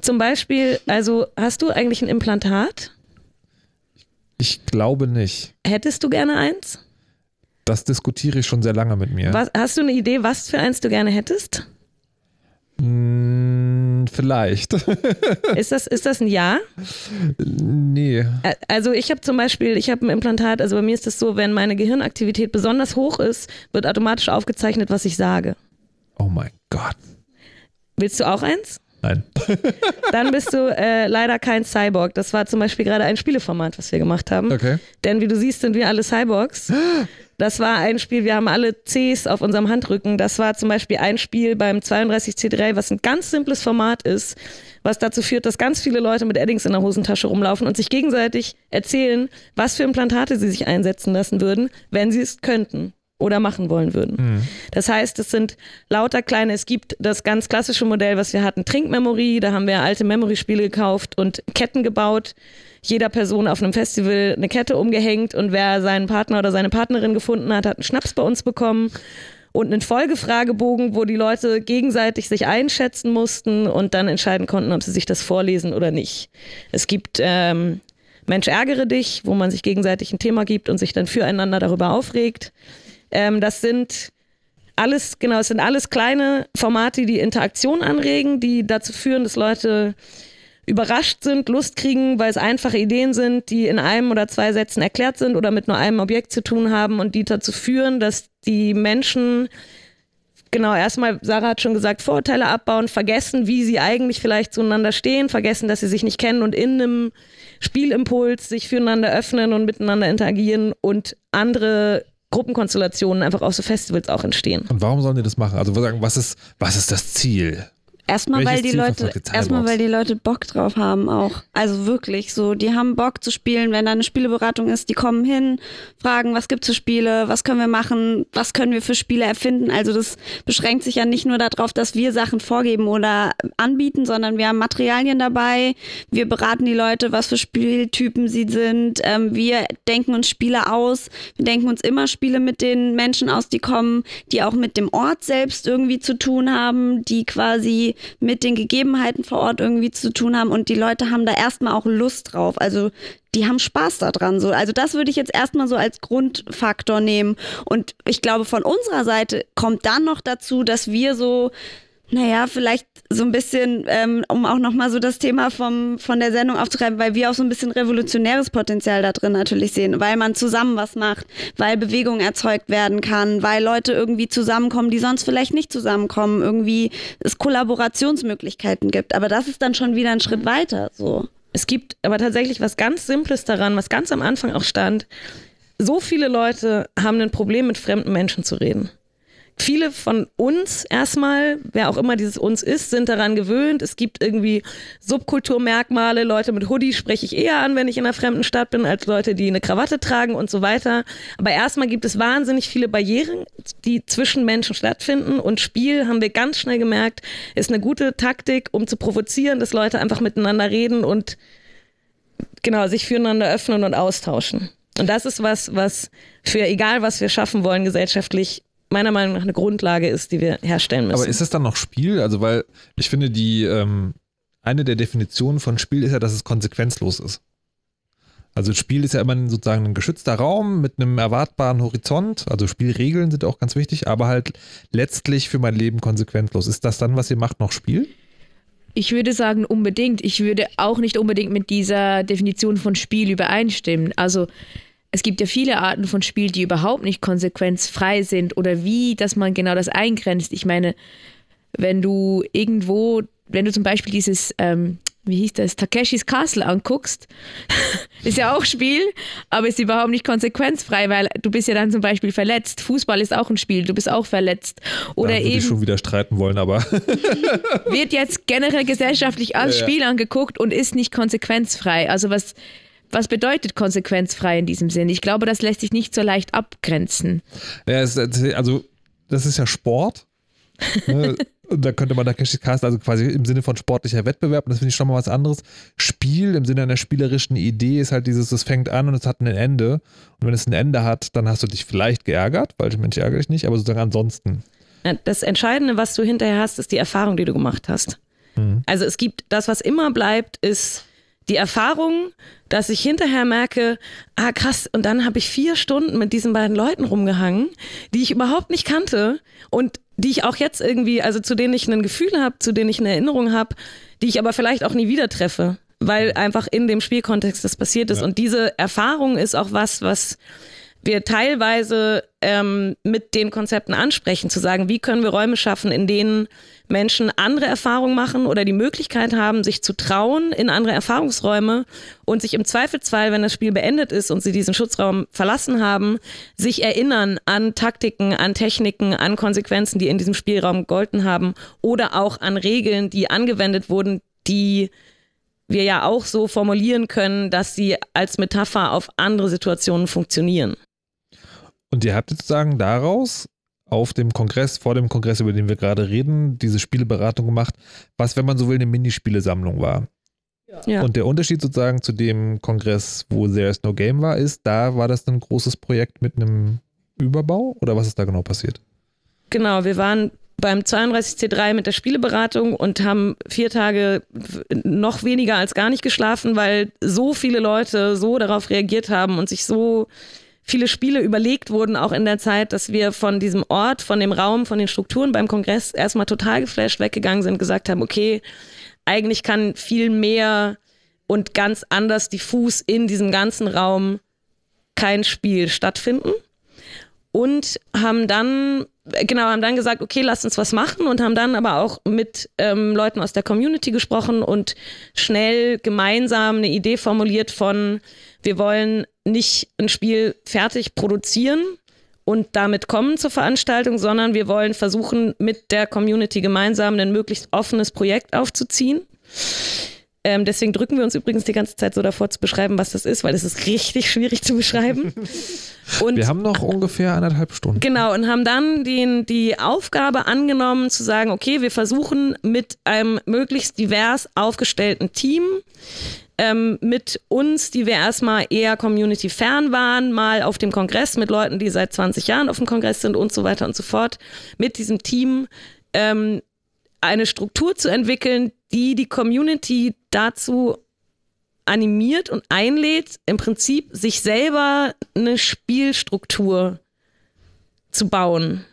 Zum Beispiel, also hast du eigentlich ein Implantat? Ich glaube nicht. Hättest du gerne eins? Das diskutiere ich schon sehr lange mit mir. Was, hast du eine Idee, was für eins du gerne hättest? Hm, vielleicht. Ist das, ist das ein Ja? nee. Also ich habe zum Beispiel, ich habe ein Implantat, also bei mir ist das so, wenn meine Gehirnaktivität besonders hoch ist, wird automatisch aufgezeichnet, was ich sage. Oh mein Gott. Willst du auch eins? Nein. Dann bist du äh, leider kein Cyborg. Das war zum Beispiel gerade ein Spieleformat, was wir gemacht haben. Okay. Denn wie du siehst, sind wir alle Cyborgs. Das war ein Spiel, wir haben alle Cs auf unserem Handrücken. Das war zum Beispiel ein Spiel beim 32C3, was ein ganz simples Format ist, was dazu führt, dass ganz viele Leute mit Eddings in der Hosentasche rumlaufen und sich gegenseitig erzählen, was für Implantate sie sich einsetzen lassen würden, wenn sie es könnten oder machen wollen würden. Das heißt, es sind lauter kleine, es gibt das ganz klassische Modell, was wir hatten, Trinkmemory, da haben wir alte Memory-Spiele gekauft und Ketten gebaut. Jeder Person auf einem Festival eine Kette umgehängt und wer seinen Partner oder seine Partnerin gefunden hat, hat einen Schnaps bei uns bekommen und einen Folgefragebogen, wo die Leute gegenseitig sich einschätzen mussten und dann entscheiden konnten, ob sie sich das vorlesen oder nicht. Es gibt ähm, Mensch ärgere dich, wo man sich gegenseitig ein Thema gibt und sich dann füreinander darüber aufregt. Ähm, das sind alles, genau, es sind alles kleine Formate, die Interaktion anregen, die dazu führen, dass Leute überrascht sind, Lust kriegen, weil es einfache Ideen sind, die in einem oder zwei Sätzen erklärt sind oder mit nur einem Objekt zu tun haben und die dazu führen, dass die Menschen genau erstmal, Sarah hat schon gesagt, Vorurteile abbauen, vergessen, wie sie eigentlich vielleicht zueinander stehen, vergessen, dass sie sich nicht kennen und in einem Spielimpuls sich füreinander öffnen und miteinander interagieren und andere Gruppenkonstellationen einfach auf so Festivals auch entstehen. Und warum sollen die das machen? Also was ist, was ist das Ziel? Erstmal, Welches weil die Leute, erstmal, weil die Leute Bock drauf haben auch. Also wirklich so, die haben Bock zu spielen. Wenn da eine Spieleberatung ist, die kommen hin, fragen, was gibt's für Spiele, was können wir machen, was können wir für Spiele erfinden. Also das beschränkt sich ja nicht nur darauf, dass wir Sachen vorgeben oder anbieten, sondern wir haben Materialien dabei. Wir beraten die Leute, was für Spieltypen sie sind. Ähm, wir denken uns Spiele aus. Wir denken uns immer Spiele mit den Menschen aus, die kommen, die auch mit dem Ort selbst irgendwie zu tun haben, die quasi mit den Gegebenheiten vor Ort irgendwie zu tun haben und die Leute haben da erstmal auch Lust drauf. Also die haben Spaß daran. So. Also das würde ich jetzt erstmal so als Grundfaktor nehmen. Und ich glaube, von unserer Seite kommt dann noch dazu, dass wir so naja, vielleicht so ein bisschen, ähm, um auch nochmal so das Thema vom, von der Sendung aufzugreifen, weil wir auch so ein bisschen revolutionäres Potenzial da drin natürlich sehen, weil man zusammen was macht, weil Bewegung erzeugt werden kann, weil Leute irgendwie zusammenkommen, die sonst vielleicht nicht zusammenkommen, irgendwie es Kollaborationsmöglichkeiten gibt. Aber das ist dann schon wieder ein Schritt weiter, so. Es gibt aber tatsächlich was ganz Simples daran, was ganz am Anfang auch stand. So viele Leute haben ein Problem, mit fremden Menschen zu reden. Viele von uns erstmal, wer auch immer dieses uns ist, sind daran gewöhnt. Es gibt irgendwie Subkulturmerkmale. Leute mit Hoodie spreche ich eher an, wenn ich in einer fremden Stadt bin, als Leute, die eine Krawatte tragen und so weiter. Aber erstmal gibt es wahnsinnig viele Barrieren, die zwischen Menschen stattfinden. Und Spiel, haben wir ganz schnell gemerkt, ist eine gute Taktik, um zu provozieren, dass Leute einfach miteinander reden und genau sich füreinander öffnen und austauschen. Und das ist was, was für egal was wir schaffen wollen gesellschaftlich meiner Meinung nach eine Grundlage ist, die wir herstellen müssen. Aber ist es dann noch Spiel? Also, weil ich finde, die ähm, eine der Definitionen von Spiel ist ja, dass es konsequenzlos ist. Also Spiel ist ja immer sozusagen ein geschützter Raum mit einem erwartbaren Horizont. Also Spielregeln sind auch ganz wichtig, aber halt letztlich für mein Leben konsequenzlos. Ist das dann, was ihr macht, noch Spiel? Ich würde sagen, unbedingt. Ich würde auch nicht unbedingt mit dieser Definition von Spiel übereinstimmen. Also es gibt ja viele Arten von Spiel, die überhaupt nicht konsequenzfrei sind oder wie, dass man genau das eingrenzt. Ich meine, wenn du irgendwo, wenn du zum Beispiel dieses, ähm, wie hieß das, Takeshis Castle anguckst, ist ja auch Spiel, aber ist überhaupt nicht konsequenzfrei, weil du bist ja dann zum Beispiel verletzt. Fußball ist auch ein Spiel, du bist auch verletzt. Oder würde eben ich schon wieder streiten wollen, aber wird jetzt generell gesellschaftlich als Ja, ja. Spiel angeguckt und ist nicht konsequenzfrei. Also was, was bedeutet konsequenzfrei in diesem Sinn? Ich glaube, das lässt sich nicht so leicht abgrenzen. Ja, es, also, das ist ja Sport. Ne? Und da könnte man Takeshis Castle, also quasi im Sinne von sportlicher Wettbewerb, und das finde ich schon mal was anderes. Spiel im Sinne einer spielerischen Idee ist halt dieses, es fängt an und es hat ein Ende. Und wenn es ein Ende hat, dann hast du dich vielleicht geärgert, weil Mensch ärgere dich nicht, aber sozusagen ansonsten. Das Entscheidende, was du hinterher hast, ist die Erfahrung, die du gemacht hast. Also es gibt das, was immer bleibt, ist die Erfahrung, dass ich hinterher merke, ah krass, und dann habe ich vier Stunden mit diesen beiden Leuten rumgehangen, die ich überhaupt nicht kannte und die ich auch jetzt irgendwie, also zu denen ich ein Gefühl habe, zu denen ich eine Erinnerung habe, die ich aber vielleicht auch nie wieder treffe, weil einfach in dem Spielkontext das passiert ist. Ja. Und diese Erfahrung ist auch was, was wir teilweise ähm, mit den Konzepten ansprechen, zu sagen, wie können wir Räume schaffen, in denen Menschen andere Erfahrungen machen oder die Möglichkeit haben, sich zu trauen in andere Erfahrungsräume und sich im Zweifelsfall, wenn das Spiel beendet ist und sie diesen Schutzraum verlassen haben, sich erinnern an Taktiken, an Techniken, an Konsequenzen, die in diesem Spielraum gegolten haben oder auch an Regeln, die angewendet wurden, die wir ja auch so formulieren können, dass sie als Metapher auf andere Situationen funktionieren. Und ihr habt sozusagen daraus auf dem Kongress, vor dem Kongress, über den wir gerade reden, diese Spieleberatung gemacht, was, wenn man so will, eine Minispielesammlung war. Ja. Und der Unterschied sozusagen zu dem Kongress, wo There's No Game war, ist, da war das ein großes Projekt mit einem Überbau oder was ist da genau passiert? Genau, wir waren beim 32C3 mit der Spieleberatung und haben vier Tage noch weniger als gar nicht geschlafen, weil so viele Leute so darauf reagiert haben und sich so viele Spiele überlegt wurden, auch in der Zeit, dass wir von diesem Ort, von dem Raum, von den Strukturen beim Kongress erstmal total geflasht weggegangen sind, gesagt haben, okay, eigentlich kann viel mehr und ganz anders diffus in diesem ganzen Raum kein Spiel stattfinden. Und haben dann genau haben dann gesagt okay lasst uns was machen und haben dann aber auch mit ähm, Leuten aus der Community gesprochen und schnell gemeinsam eine Idee formuliert von wir wollen nicht ein Spiel fertig produzieren und damit kommen zur Veranstaltung, sondern wir wollen versuchen, mit der Community gemeinsam ein möglichst offenes Projekt aufzuziehen. Ähm, deswegen drücken wir uns übrigens die ganze Zeit so davor zu beschreiben, was das ist, weil es ist richtig schwierig zu beschreiben. Und Wir haben noch ungefähr eineinhalb Stunden. Genau, und haben dann den, die Aufgabe angenommen zu sagen, okay, wir versuchen mit einem möglichst divers aufgestellten Team, ähm, mit uns, die wir erstmal eher community-fern waren, mal auf dem Kongress mit Leuten, die seit 20 Jahren auf dem Kongress sind und so weiter und so fort, mit diesem Team ähm, eine Struktur zu entwickeln, die die Community dazu animiert und einlädt, im Prinzip sich selber eine Spielstruktur zu bauen.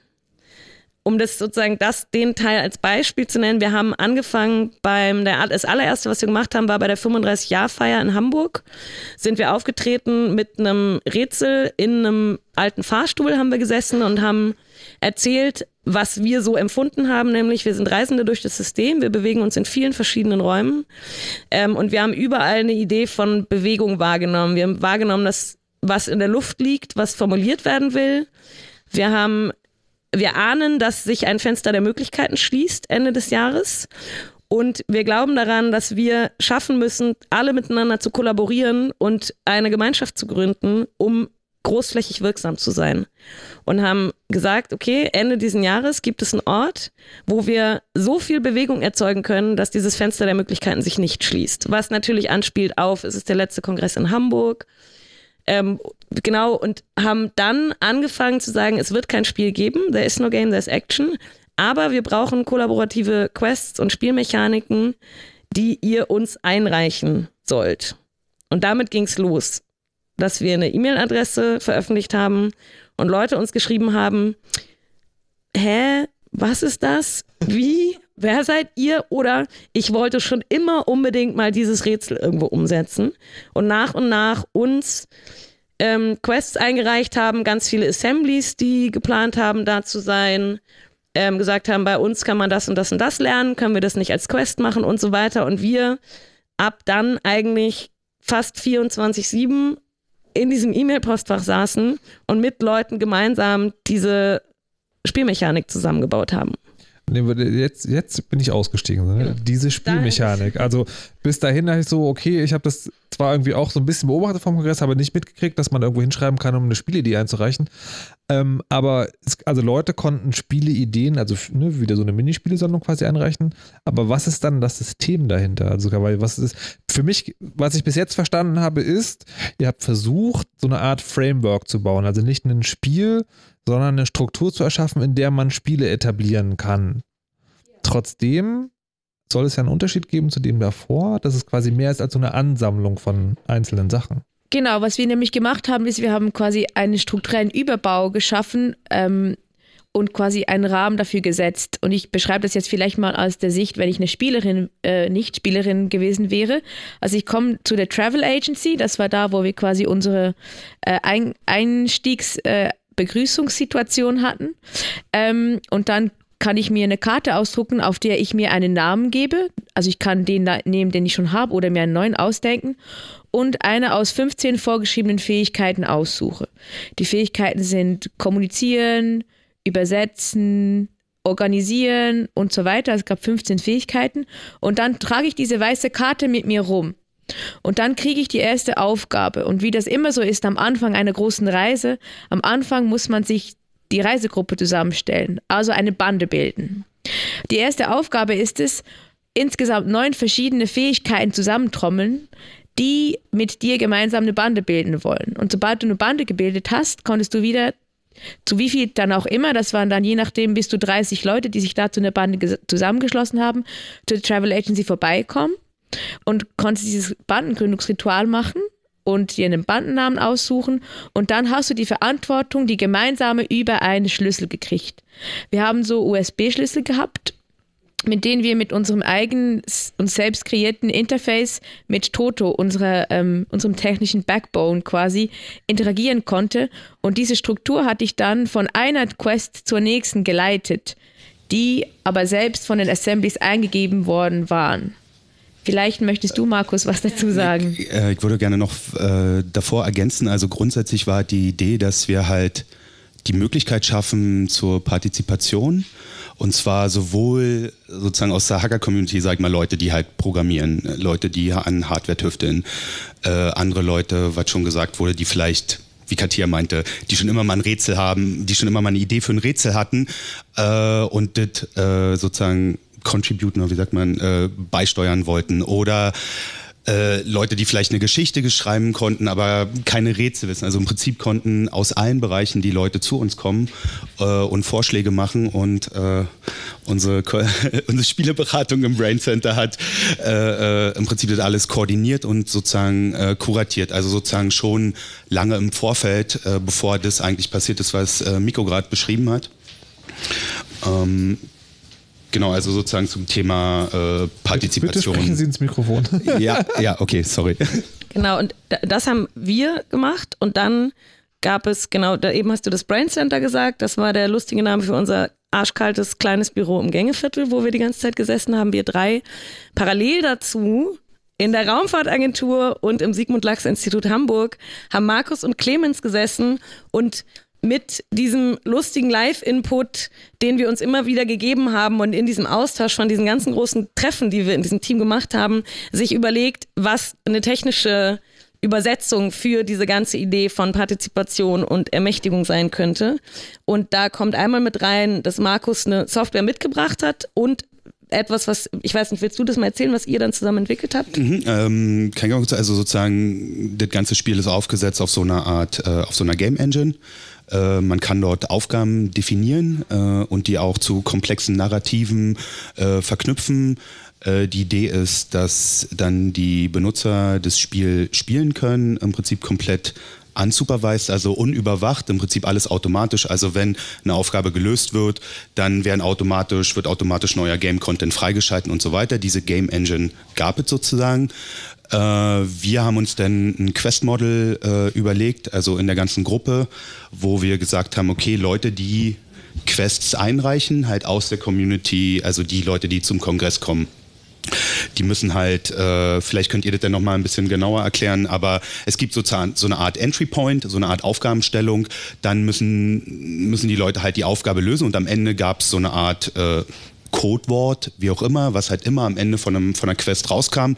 Um das sozusagen das, den Teil als Beispiel zu nennen, wir haben angefangen beim, der, das allererste, was wir gemacht haben, war bei der 35-Jahr-Feier in Hamburg. Sind wir aufgetreten mit einem Rätsel in einem alten Fahrstuhl haben wir gesessen und haben erzählt, was wir so empfunden haben, nämlich wir sind Reisende durch das System, wir bewegen uns in vielen verschiedenen Räumen ähm, und wir haben überall eine Idee von Bewegung wahrgenommen. Wir haben wahrgenommen, dass was in der Luft liegt, was formuliert werden will. Wir haben wir ahnen, dass sich ein Fenster der Möglichkeiten schließt Ende des Jahres. Und wir glauben daran, dass wir schaffen müssen, alle miteinander zu kollaborieren und eine Gemeinschaft zu gründen, um großflächig wirksam zu sein. Und haben gesagt, okay, Ende diesen Jahres gibt es einen Ort, wo wir so viel Bewegung erzeugen können, dass dieses Fenster der Möglichkeiten sich nicht schließt. Was natürlich anspielt auf, es ist der letzte Kongress in Hamburg. Ähm, genau, und haben dann angefangen zu sagen, es wird kein Spiel geben, there is no game, there's action. Aber wir brauchen kollaborative Quests und Spielmechaniken, die ihr uns einreichen sollt. Und damit ging's los, dass wir eine E-Mail-Adresse veröffentlicht haben und Leute uns geschrieben haben, hä, was ist das? Wie? Wer seid ihr? Oder ich wollte schon immer unbedingt mal dieses Rätsel irgendwo umsetzen und nach und nach uns ähm, Quests eingereicht haben, ganz viele Assemblies, die geplant haben, da zu sein ähm, gesagt haben, bei uns kann man das und das und das lernen, können wir das nicht als Quest machen und so weiter. Und wir ab dann eigentlich fast 24-7 in diesem E-Mail-Postfach saßen und mit Leuten gemeinsam diese Spielmechanik zusammengebaut haben. Jetzt, jetzt bin ich ausgestiegen. Ne? Genau. Diese Spielmechanik. Also bis dahin dachte ich so, okay, ich habe das zwar irgendwie auch so ein bisschen beobachtet vom Kongress, aber nicht mitgekriegt, dass man irgendwo hinschreiben kann, um eine Spielidee einzureichen. Ähm, aber es, also Leute konnten Spieleideen, also ne, wieder so eine Minispielesammlung quasi einreichen. Aber was ist dann das System dahinter? Also weil was ist für mich, was ich bis jetzt verstanden habe, ist, ihr habt versucht, so eine Art Framework zu bauen. Also nicht ein Spiel, sondern eine Struktur zu erschaffen, in der man Spiele etablieren kann. Trotzdem soll es ja einen Unterschied geben zu dem davor, dass es quasi mehr ist als so eine Ansammlung von einzelnen Sachen. Genau, was wir nämlich gemacht haben, ist, wir haben quasi einen strukturellen Überbau geschaffen ähm, und quasi einen Rahmen dafür gesetzt. Und ich beschreibe das jetzt vielleicht mal aus der Sicht, wenn ich eine Spielerin, äh, Nicht-Spielerin gewesen wäre. Also ich komme zu der Travel Agency, das war da, wo wir quasi unsere äh, Ein Einstiegs- äh, Begrüßungssituation hatten. Ähm, und dann kann ich mir eine Karte ausdrucken, auf der ich mir einen Namen gebe. Also ich kann den nehmen, den ich schon habe, oder mir einen neuen ausdenken und eine aus 15 vorgeschriebenen Fähigkeiten aussuche. Die Fähigkeiten sind kommunizieren, übersetzen, organisieren und so weiter. Es gab 15 Fähigkeiten und dann trage ich diese weiße Karte mit mir rum. Und dann kriege ich die erste Aufgabe. Und wie das immer so ist am Anfang einer großen Reise, am Anfang muss man sich die Reisegruppe zusammenstellen, also eine Bande bilden. Die erste Aufgabe ist es, insgesamt neun verschiedene Fähigkeiten zusammentrommeln, die mit dir gemeinsam eine Bande bilden wollen. Und sobald du eine Bande gebildet hast, konntest du wieder zu wie viel dann auch immer, das waren dann je nachdem bis zu 30 Leute, die sich da zu einer Bande zusammengeschlossen haben, zur Travel Agency vorbeikommen und konntest dieses Bandengründungsritual machen und dir einen Bandennamen aussuchen und dann hast du die Verantwortung, die gemeinsame über einen Schlüssel gekriegt. Wir haben so USB-Schlüssel gehabt, mit denen wir mit unserem eigenen und selbst kreierten Interface mit Toto, unserer, ähm, unserem technischen Backbone quasi, interagieren konnte. Und diese Struktur hatte ich dann von einer Quest zur nächsten geleitet, die aber selbst von den Assemblies eingegeben worden waren. Vielleicht möchtest du, Markus, was dazu sagen. Ich, äh, ich würde gerne noch äh, davor ergänzen. Also grundsätzlich war die Idee, dass wir halt die Möglichkeit schaffen zur Partizipation. Und zwar sowohl sozusagen aus der Hacker-Community, sag ich mal, Leute, die halt programmieren, Leute, die an Hardware tüfteln, äh, andere Leute, was schon gesagt wurde, die vielleicht wie Katia meinte, die schon immer mal ein Rätsel haben, die schon immer mal eine Idee für ein Rätsel hatten äh, und das äh, sozusagen contributen wie sagt man, äh, beisteuern wollten oder äh, Leute, die vielleicht eine Geschichte geschreiben konnten, aber keine Rätsel wissen. Also im Prinzip konnten aus allen Bereichen die Leute zu uns kommen äh, und Vorschläge machen und äh, unsere, unsere Spieleberatung im Brain Center hat äh, äh, im Prinzip das alles koordiniert und sozusagen kuratiert. Also sozusagen schon lange im Vorfeld, bevor das eigentlich passiert ist, was Miko gerade beschrieben hat. Ähm, Genau, also sozusagen zum Thema äh, Partizipation. Bitte sprechen Sie ins Mikrofon. ja, ja, okay, sorry. Genau, und das haben wir gemacht und dann gab es, genau, da eben hast du das Brain Center gesagt, das war der lustige Name für unser arschkaltes kleines Büro im Gängeviertel, wo wir die ganze Zeit gesessen haben, wir drei. Parallel dazu in der Raumfahrtagentur und im Sigmund Lachs Institut Hamburg haben Markus und Clemens gesessen und mit diesem lustigen Live-Input, den wir uns immer wieder gegeben haben und in diesem Austausch von diesen ganzen großen Treffen, die wir in diesem Team gemacht haben, sich überlegt, was eine technische Übersetzung für diese ganze Idee von Partizipation und Ermächtigung sein könnte. Und da kommt einmal mit rein, dass Markus eine Software mitgebracht hat und etwas, was, ich weiß nicht, willst du das mal erzählen, was ihr dann zusammen entwickelt habt? Mhm, ähm, also sozusagen, das ganze Spiel ist aufgesetzt auf so einer Art, äh, auf so einer Game Engine. Äh, man kann dort Aufgaben definieren äh, und die auch zu komplexen Narrativen äh, verknüpfen. Äh, die Idee ist, dass dann die Benutzer das Spiel spielen können, im Prinzip komplett unsupervised, also unüberwacht, im Prinzip alles automatisch. Also wenn eine Aufgabe gelöst wird, dann werden automatisch, wird automatisch neuer Game-Content freigeschalten und so weiter. Diese Game Engine gab es sozusagen. Äh, wir haben uns dann ein Quest-Model äh, überlegt, also in der ganzen Gruppe, wo wir gesagt haben, okay, Leute, die Quests einreichen, halt aus der Community, also die Leute, die zum Kongress kommen, die müssen halt, äh, vielleicht könnt ihr das dann nochmal ein bisschen genauer erklären, aber es gibt sozusagen so eine Art Entry Point, so eine Art Aufgabenstellung, dann müssen, müssen die Leute halt die Aufgabe lösen und am Ende gab es so eine Art äh, Codewort, wie auch immer, was halt immer am Ende von, einem, von einer Quest rauskam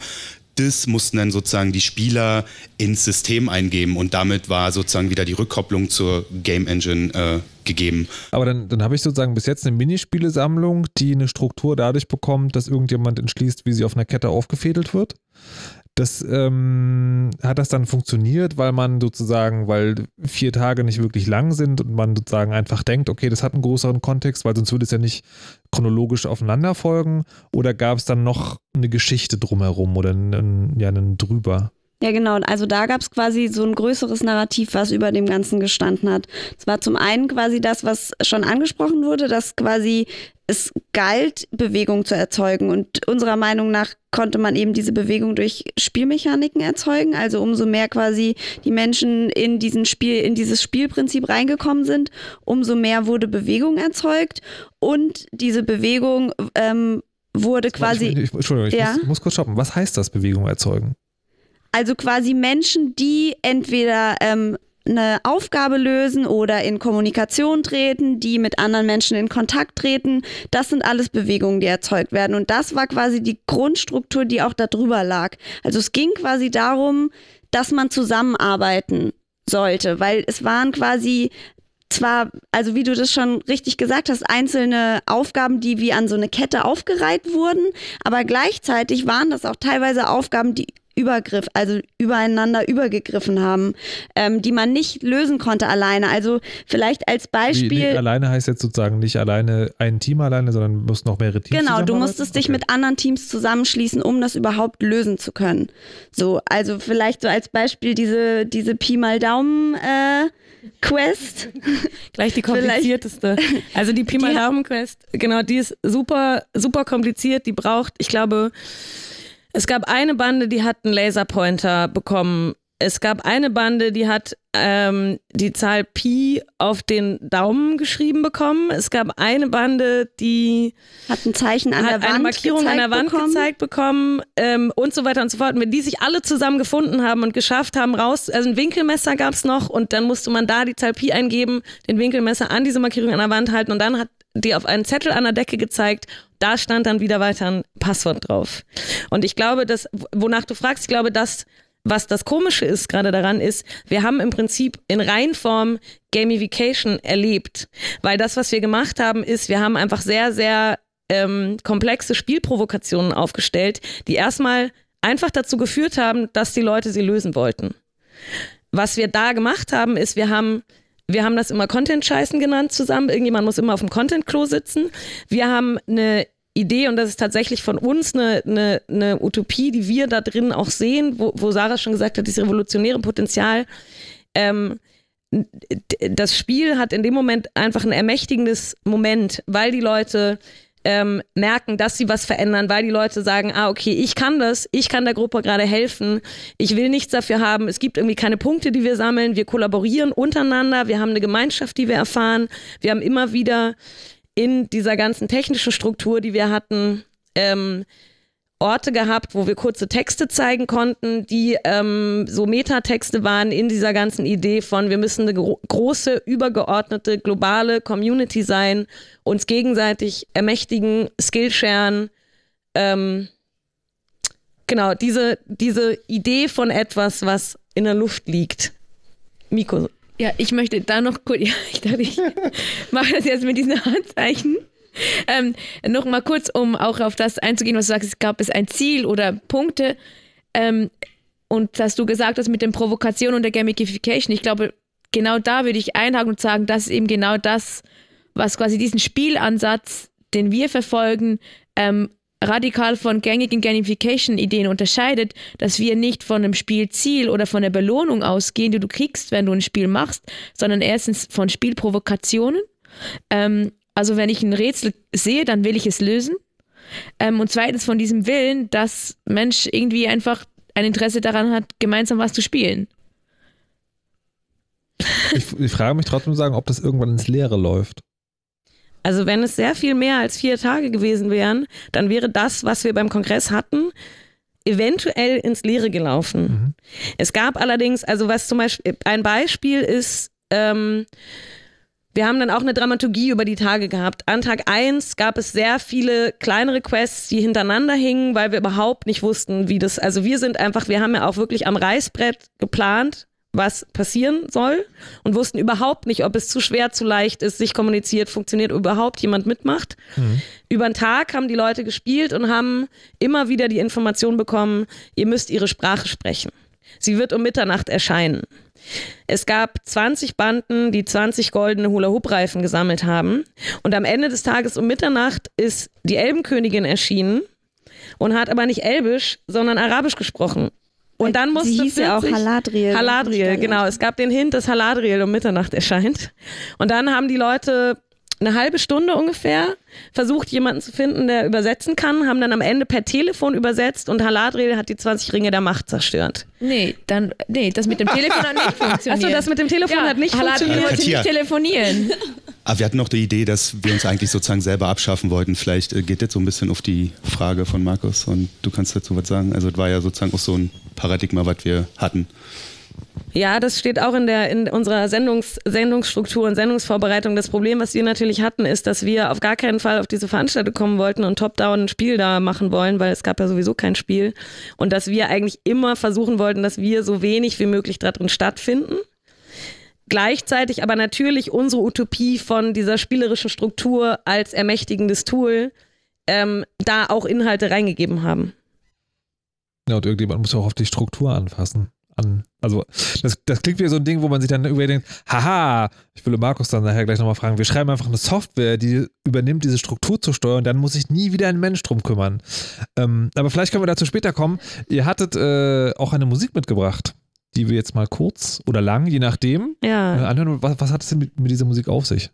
das mussten dann sozusagen die Spieler ins System eingeben und damit war sozusagen wieder die Rückkopplung zur Game Engine äh, gegeben. Aber dann, dann habe ich sozusagen bis jetzt eine Minispielesammlung, die eine Struktur dadurch bekommt, dass irgendjemand entschließt, wie sie auf einer Kette aufgefädelt wird. Das ähm, hat das dann funktioniert, weil man sozusagen, weil vier Tage nicht wirklich lang sind und man sozusagen einfach denkt, okay, das hat einen größeren Kontext, weil sonst würde es ja nicht chronologisch aufeinander folgen. Oder gab es dann noch eine Geschichte drumherum oder einen, ja, einen drüber? Ja, genau. Also da gab es quasi so ein größeres Narrativ, was über dem Ganzen gestanden hat. Es war zum einen quasi das, was schon angesprochen wurde, dass quasi es galt, Bewegung zu erzeugen. Und unserer Meinung nach konnte man eben diese Bewegung durch Spielmechaniken erzeugen. Also umso mehr quasi die Menschen in diesen Spiel, in dieses Spielprinzip reingekommen sind, umso mehr wurde Bewegung erzeugt. Und diese Bewegung ähm, wurde quasi. Ich, Entschuldigung, ich ja? muss, muss kurz stoppen. Was heißt das, Bewegung erzeugen? Also quasi Menschen, die entweder ähm, eine Aufgabe lösen oder in Kommunikation treten, die mit anderen Menschen in Kontakt treten. Das sind alles Bewegungen, die erzeugt werden. Und das war quasi die Grundstruktur, die auch darüber lag. Also es ging quasi darum, dass man zusammenarbeiten sollte, weil es waren quasi zwar, also wie du das schon richtig gesagt hast, einzelne Aufgaben, die wie an so eine Kette aufgereiht wurden, aber gleichzeitig waren das auch teilweise Aufgaben, die Übergriff, also übereinander übergegriffen haben, ähm, die man nicht lösen konnte alleine. Also vielleicht als Beispiel. Wie, nicht alleine heißt jetzt sozusagen nicht alleine ein Team alleine, sondern musst noch mehrere Teams Genau, du musstest dich mit anderen Teams zusammenschließen, um das überhaupt lösen zu können. So, also vielleicht so als Beispiel diese, diese Pi mal Daumen äh, Quest. Gleich die komplizierteste. Also die Pi mal Daumen Quest, genau, die ist super, super kompliziert. Die braucht, ich glaube, es gab eine Bande, die hat einen Laserpointer bekommen. Es gab eine Bande, die hat ähm, die Zahl Pi auf den Daumen geschrieben bekommen. Es gab eine Bande, die hat ein Zeichen an der Wand, eine Markierung an der Wand bekommen. gezeigt bekommen ähm, und so weiter und so fort. Und wenn die sich alle zusammen gefunden haben und geschafft haben, raus, also ein Winkelmesser gab es noch und dann musste man da die Zahl Pi eingeben, den Winkelmesser an diese Markierung an der Wand halten und dann hat die auf einen Zettel an der Decke gezeigt. Da stand dann wieder weiter ein Passwort drauf. Und ich glaube, dass, wonach du fragst, ich glaube, dass was das Komische ist gerade daran ist, wir haben im Prinzip in Reinform Gamification erlebt. Weil das, was wir gemacht haben, ist, wir haben einfach sehr, sehr ähm, komplexe Spielprovokationen aufgestellt, die erstmal einfach dazu geführt haben, dass die Leute sie lösen wollten. Was wir da gemacht haben, ist, wir haben wir haben das immer Content-Scheißen genannt zusammen. Irgendjemand muss immer auf dem Content-Klo sitzen. Wir haben eine Idee, und das ist tatsächlich von uns eine, eine, eine Utopie, die wir da drin auch sehen, wo, wo Sarah schon gesagt hat, dieses revolutionäre Potenzial. Ähm, das Spiel hat in dem Moment einfach ein ermächtigendes Moment, weil die Leute ähm, merken, dass sie was verändern, weil die Leute sagen, ah, okay, ich kann das, ich kann der Gruppe gerade helfen, ich will nichts dafür haben, es gibt irgendwie keine Punkte, die wir sammeln, wir kollaborieren untereinander, wir haben eine Gemeinschaft, die wir erfahren, wir haben immer wieder in dieser ganzen technischen Struktur, die wir hatten, ähm, Orte gehabt, wo wir kurze Texte zeigen konnten, die ähm, so Metatexte waren in dieser ganzen Idee von, wir müssen eine gro große, übergeordnete, globale Community sein, uns gegenseitig ermächtigen, Skillsharen. Ähm, genau, diese, diese Idee von etwas, was in der Luft liegt. Miko. Ja, ich möchte da noch kurz, ja, ich dachte, ich mache das jetzt mit diesen Handzeichen. Ähm, noch mal kurz, um auch auf das einzugehen, was du sagst, gab es ein Ziel oder Punkte. Ähm, und dass du gesagt hast mit den Provokationen und der Gamification, ich glaube, genau da würde ich einhaken und sagen, das ist eben genau das, was quasi diesen Spielansatz, den wir verfolgen, ähm, radikal von gängigen Gamification-Ideen unterscheidet, dass wir nicht von einem Spielziel oder von der Belohnung ausgehen, die du kriegst, wenn du ein Spiel machst, sondern erstens von Spielprovokationen. Ähm, also wenn ich ein Rätsel sehe, dann will ich es lösen. Ähm, und zweitens von diesem Willen, dass Mensch irgendwie einfach ein Interesse daran hat, gemeinsam was zu spielen. Ich, ich frage mich trotzdem sagen, ob das irgendwann ins Leere läuft. Also wenn es sehr viel mehr als vier Tage gewesen wären, dann wäre das, was wir beim Kongress hatten, eventuell ins Leere gelaufen. Mhm. Es gab allerdings, also was zum Beispiel, ein Beispiel ist, ähm, wir haben dann auch eine Dramaturgie über die Tage gehabt. An Tag 1 gab es sehr viele kleinere Quests, die hintereinander hingen, weil wir überhaupt nicht wussten, wie das, also wir sind einfach, wir haben ja auch wirklich am Reißbrett geplant, was passieren soll und wussten überhaupt nicht, ob es zu schwer, zu leicht ist, sich kommuniziert, funktioniert, überhaupt jemand mitmacht. Mhm. Über den Tag haben die Leute gespielt und haben immer wieder die Information bekommen, ihr müsst ihre Sprache sprechen. Sie wird um Mitternacht erscheinen. Es gab 20 Banden, die 20 goldene Hula-Hoop-Reifen gesammelt haben. Und am Ende des Tages um Mitternacht ist die Elbenkönigin erschienen und hat aber nicht Elbisch, sondern Arabisch gesprochen. Und dann musste Sie hieß 40, ja auch Haladriel. Haladriel, genau. Es gab den Hint, dass Haladriel um Mitternacht erscheint. Und dann haben die Leute eine halbe Stunde ungefähr versucht, jemanden zu finden, der übersetzen kann, haben dann am Ende per Telefon übersetzt und Haladriel hat die 20 Ringe der Macht zerstört. Nee, dann, nee, das mit dem Telefon hat nicht funktioniert. Achso, das mit dem Telefon ja, hat nicht Haladriel funktioniert. wollte nicht telefonieren. Aber wir hatten noch die Idee, dass wir uns eigentlich sozusagen selber abschaffen wollten. Vielleicht äh, geht jetzt so ein bisschen auf die Frage von Markus und du kannst dazu was sagen. Also es war ja sozusagen auch so ein Paradigma, was wir hatten. Ja, das steht auch in, der, in unserer Sendungs, Sendungsstruktur und Sendungsvorbereitung. Das Problem, was wir natürlich hatten, ist, dass wir auf gar keinen Fall auf diese Veranstaltung kommen wollten und top-down ein Spiel da machen wollen, weil es gab ja sowieso kein Spiel. Und dass wir eigentlich immer versuchen wollten, dass wir so wenig wie möglich darin stattfinden. Gleichzeitig aber natürlich unsere Utopie von dieser spielerischen Struktur als ermächtigendes Tool ähm, da auch Inhalte reingegeben haben. Ja, und irgendjemand muss auch auf die Struktur anfassen an. Also, das, das klingt wie so ein Ding, wo man sich dann überdenkt, haha, ich will Markus dann nachher gleich nochmal fragen, wir schreiben einfach eine Software, die übernimmt diese Struktur zu steuern, dann muss sich nie wieder ein Mensch drum kümmern. Ähm, aber vielleicht können wir dazu später kommen. Ihr hattet äh, auch eine Musik mitgebracht, die wir jetzt mal kurz oder lang, je nachdem, ja. äh, anhören. Was, was hat es denn mit, mit dieser Musik auf sich?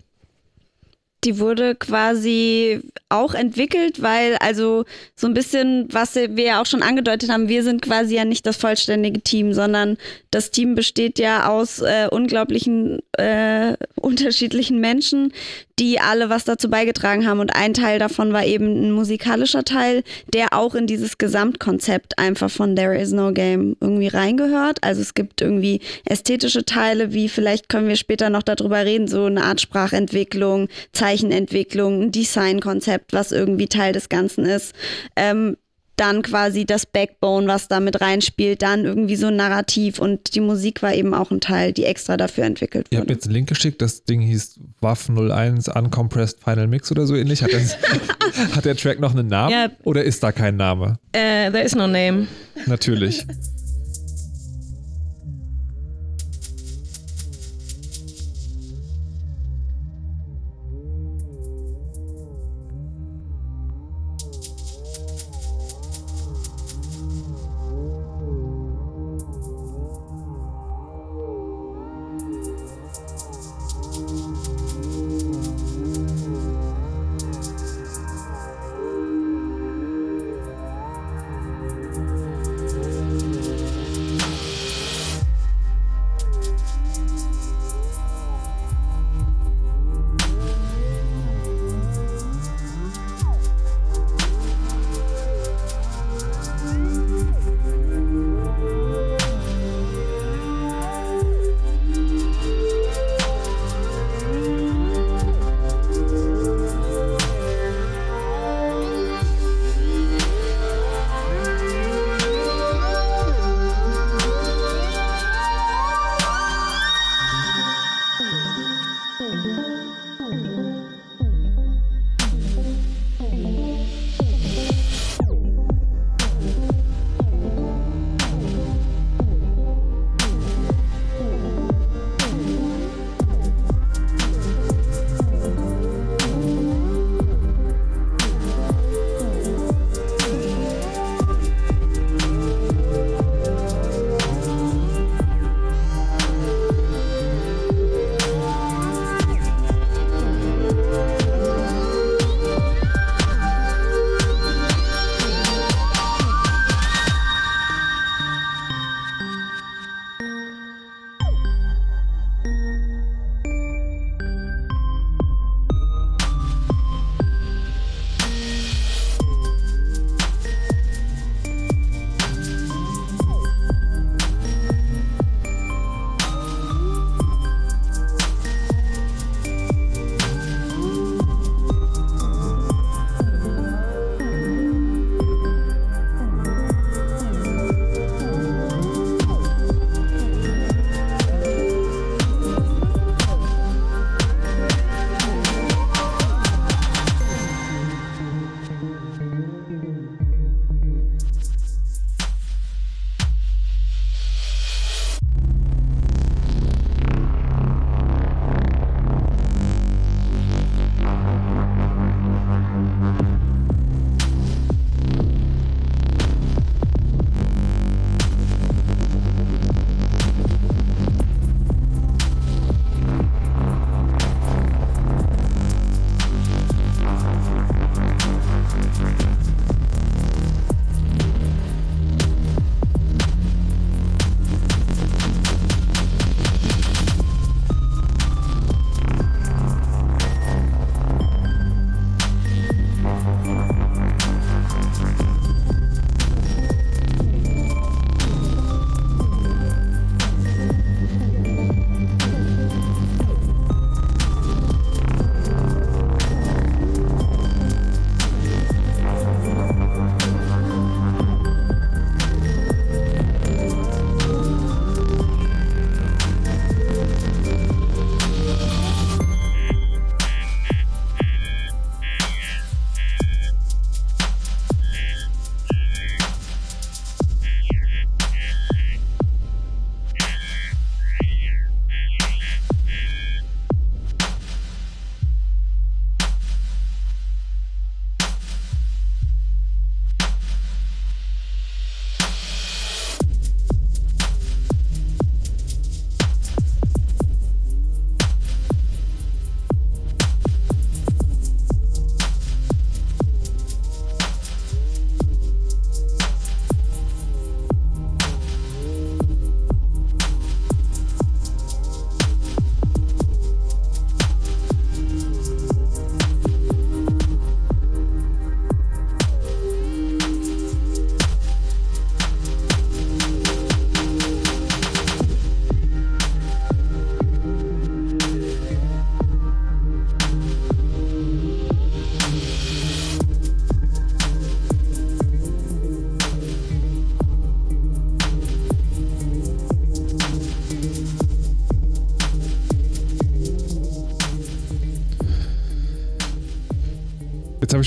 Die wurde quasi auch entwickelt, weil also so ein bisschen, was wir ja auch schon angedeutet haben, wir sind quasi ja nicht das vollständige Team, sondern das Team besteht ja aus äh, unglaublichen äh, unterschiedlichen Menschen, die alle was dazu beigetragen haben. Und ein Teil davon war eben ein musikalischer Teil, der auch in dieses Gesamtkonzept einfach von There is no game irgendwie reingehört. Also es gibt irgendwie ästhetische Teile, wie vielleicht können wir später noch darüber reden, so eine Art Sprachentwicklung, Zeichenentwicklung, ein Designkonzept, was irgendwie Teil des Ganzen ist. Ähm, dann quasi das Backbone, was da mit reinspielt, dann irgendwie so ein Narrativ und die Musik war eben auch ein Teil, die extra dafür entwickelt wurde. Ihr habt jetzt einen Link geschickt, das Ding hieß WAF 01 Uncompressed Final Mix oder so ähnlich. Hat, das, hat der Track noch einen Namen ja. oder ist da kein Name? Uh, there is no name. Natürlich.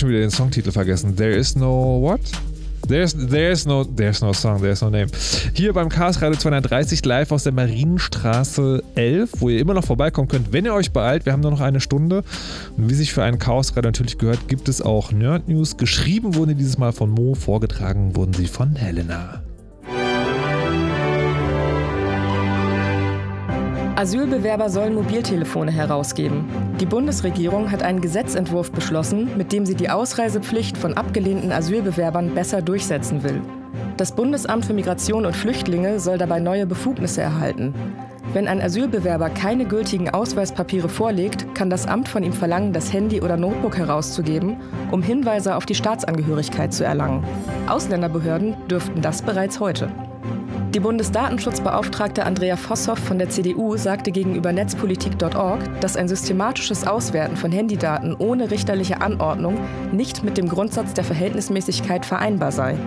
schon wieder den Songtitel vergessen. There is no what? There's, there's, no, there's no song, there's no name. Hier beim Chaos Radio 230 live aus der Marienstraße 11, wo ihr immer noch vorbeikommen könnt, wenn ihr euch beeilt. Wir haben nur noch eine Stunde. Und wie sich für einen Chaos Radio natürlich gehört, gibt es auch Nerd News. Geschrieben wurden dieses Mal von Mo, vorgetragen wurden sie von Helena. Asylbewerber sollen Mobiltelefone herausgeben. Die Bundesregierung hat einen Gesetzentwurf beschlossen, mit dem sie die Ausreisepflicht von abgelehnten Asylbewerbern besser durchsetzen will. Das Bundesamt für Migration und Flüchtlinge soll dabei neue Befugnisse erhalten. Wenn ein Asylbewerber keine gültigen Ausweispapiere vorlegt, kann das Amt von ihm verlangen, das Handy oder Notebook herauszugeben, um Hinweise auf die Staatsangehörigkeit zu erlangen. Ausländerbehörden dürften das bereits heute. Die Bundesdatenschutzbeauftragte Andrea Vosshoff von der CDU sagte gegenüber netzpolitik.org, dass ein systematisches Auswerten von Handydaten ohne richterliche Anordnung nicht mit dem Grundsatz der Verhältnismäßigkeit vereinbar sei.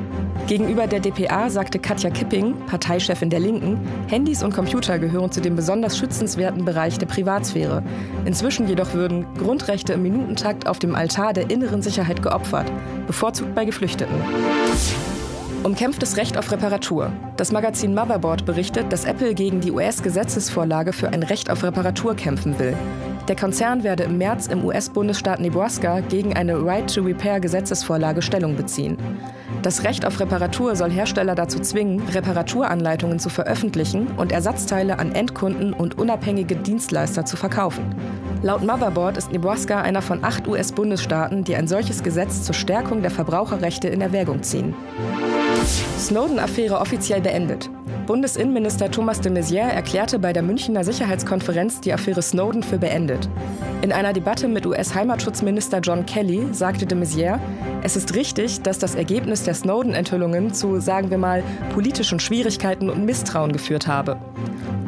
Gegenüber der dpa sagte Katja Kipping, Parteichefin der Linken, Handys und Computer gehören zu dem besonders schützenswerten Bereich der Privatsphäre. Inzwischen jedoch würden Grundrechte im Minutentakt auf dem Altar der inneren Sicherheit geopfert, bevorzugt bei Geflüchteten. Umkämpftes Recht auf Reparatur. Das Magazin Motherboard berichtet, dass Apple gegen die US-Gesetzesvorlage für ein Recht auf Reparatur kämpfen will. Der Konzern werde im März im US-Bundesstaat Nebraska gegen eine Right-to-Repair-Gesetzesvorlage Stellung beziehen. Das Recht auf Reparatur soll Hersteller dazu zwingen, Reparaturanleitungen zu veröffentlichen und Ersatzteile an Endkunden und unabhängige Dienstleister zu verkaufen. Laut Motherboard ist Nebraska einer von acht US-Bundesstaaten, die ein solches Gesetz zur Stärkung der Verbraucherrechte in Erwägung ziehen. Snowden-Affäre offiziell beendet. Bundesinnenminister Thomas de Maizière erklärte bei der Münchner Sicherheitskonferenz die Affäre Snowden für beendet. In einer Debatte mit US-Heimatschutzminister John Kelly sagte de Maizière, es ist richtig, dass das Ergebnis der Snowden-Enthüllungen zu, sagen wir mal, politischen Schwierigkeiten und Misstrauen geführt habe.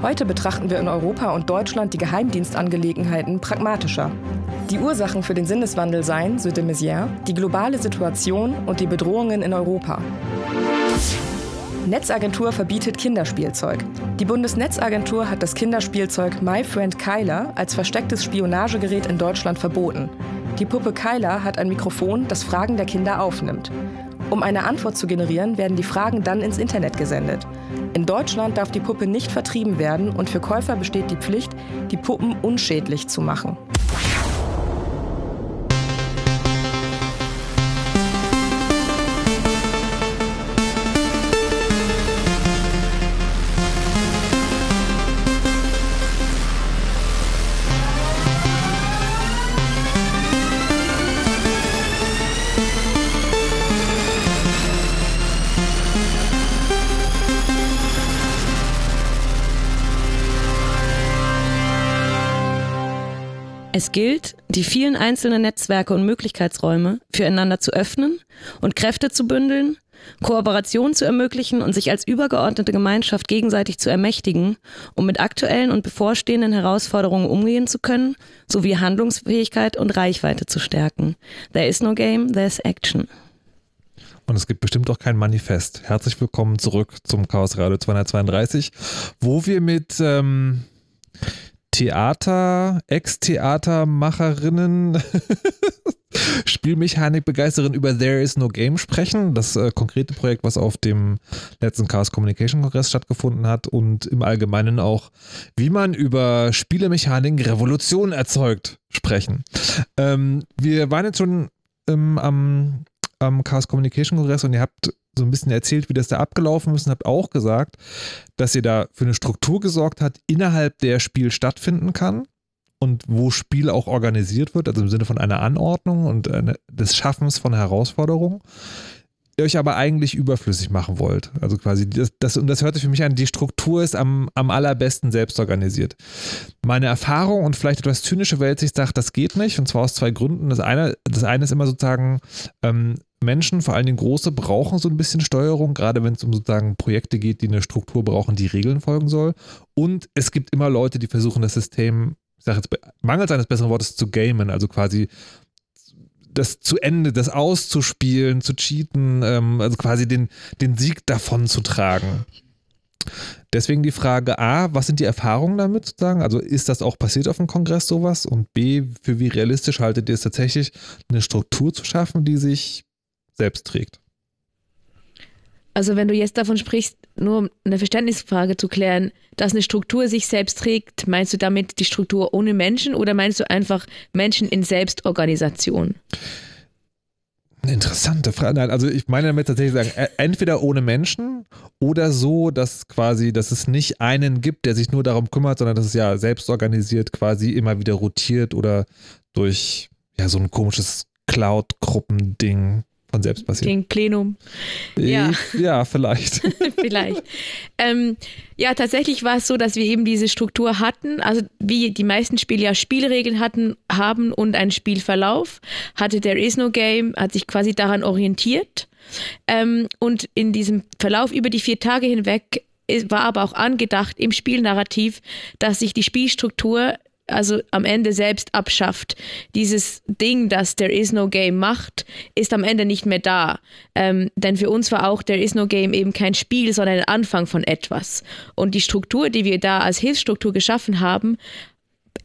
Heute betrachten wir in Europa und Deutschland die Geheimdienstangelegenheiten pragmatischer. Die Ursachen für den Sinneswandel seien, so de Maizière, die globale Situation und die Bedrohungen in Europa. Netzagentur verbietet Kinderspielzeug. Die Bundesnetzagentur hat das Kinderspielzeug My Friend Kyla als verstecktes Spionagegerät in Deutschland verboten. Die Puppe Kyla hat ein Mikrofon, das Fragen der Kinder aufnimmt. Um eine Antwort zu generieren, werden die Fragen dann ins Internet gesendet. In Deutschland darf die Puppe nicht vertrieben werden und für Käufer besteht die Pflicht, die Puppen unschädlich zu machen. Es gilt, die vielen einzelnen Netzwerke und Möglichkeitsräume füreinander zu öffnen und Kräfte zu bündeln, Kooperation zu ermöglichen und sich als übergeordnete Gemeinschaft gegenseitig zu ermächtigen, um mit aktuellen und bevorstehenden Herausforderungen umgehen zu können, sowie Handlungsfähigkeit und Reichweite zu stärken. There is no game, there's action. Und es gibt bestimmt auch kein Manifest. Herzlich willkommen zurück zum Chaos Radio 232, wo wir mit ähm, Theater, Ex-Theatermacherinnen, Spielmechanik-Begeisterin über There is no Game sprechen. Das äh, konkrete Projekt, was auf dem letzten Chaos Communication Kongress stattgefunden hat und im Allgemeinen auch, wie man über Spielemechaniken Revolution erzeugt, sprechen. Ähm, wir waren jetzt schon ähm, am, am Chaos Communication Kongress und ihr habt so ein bisschen erzählt, wie das da abgelaufen ist und habt auch gesagt, dass ihr da für eine Struktur gesorgt habt, innerhalb der Spiel stattfinden kann und wo Spiel auch organisiert wird, also im Sinne von einer Anordnung und eine, des Schaffens von Herausforderungen, ihr euch aber eigentlich überflüssig machen wollt. Also quasi, das, das, und das hört sich für mich an, die Struktur ist am, am allerbesten selbst organisiert. Meine Erfahrung und vielleicht etwas zynische Welt sich sagt, das geht nicht, und zwar aus zwei Gründen. Das eine, das eine ist immer sozusagen, ähm, Menschen, vor allem große, brauchen so ein bisschen Steuerung, gerade wenn es um sozusagen Projekte geht, die eine Struktur brauchen, die Regeln folgen soll. Und es gibt immer Leute, die versuchen, das System, ich sage jetzt mangels eines besseren Wortes, zu gamen, also quasi das zu Ende, das auszuspielen, zu cheaten, ähm, also quasi den, den Sieg davon zu tragen. Deswegen die Frage A, was sind die Erfahrungen damit sozusagen? Also ist das auch passiert auf dem Kongress sowas? Und B, für wie realistisch haltet ihr es tatsächlich, eine Struktur zu schaffen, die sich selbst trägt? Also wenn du jetzt davon sprichst, nur um eine Verständnisfrage zu klären, dass eine Struktur sich selbst trägt, meinst du damit die Struktur ohne Menschen oder meinst du einfach Menschen in Selbstorganisation? Eine interessante Frage. Nein, also ich meine damit tatsächlich sagen, e- entweder ohne Menschen oder so, dass quasi, dass es nicht einen gibt, der sich nur darum kümmert, sondern dass es ja selbst organisiert quasi immer wieder rotiert oder durch ja so ein komisches Cloud-Gruppending von selbst passiert. Gegen Plenum. Ja. Ja, vielleicht. Vielleicht. ähm, ja, tatsächlich war es so, dass wir eben diese Struktur hatten. Also wie die meisten Spiele ja Spielregeln hatten, haben und einen Spielverlauf, hatte There Is No Game, hat sich quasi daran orientiert. Ähm, und in diesem Verlauf über die vier Tage hinweg war aber auch angedacht im Spielnarrativ, dass sich die Spielstruktur also am Ende selbst abschafft. Dieses Ding, das There is no game macht, ist am Ende nicht mehr da. Ähm, denn für uns war auch There is no game eben kein Spiel, sondern ein Anfang von etwas. Und die Struktur, die wir da als Hilfsstruktur geschaffen haben,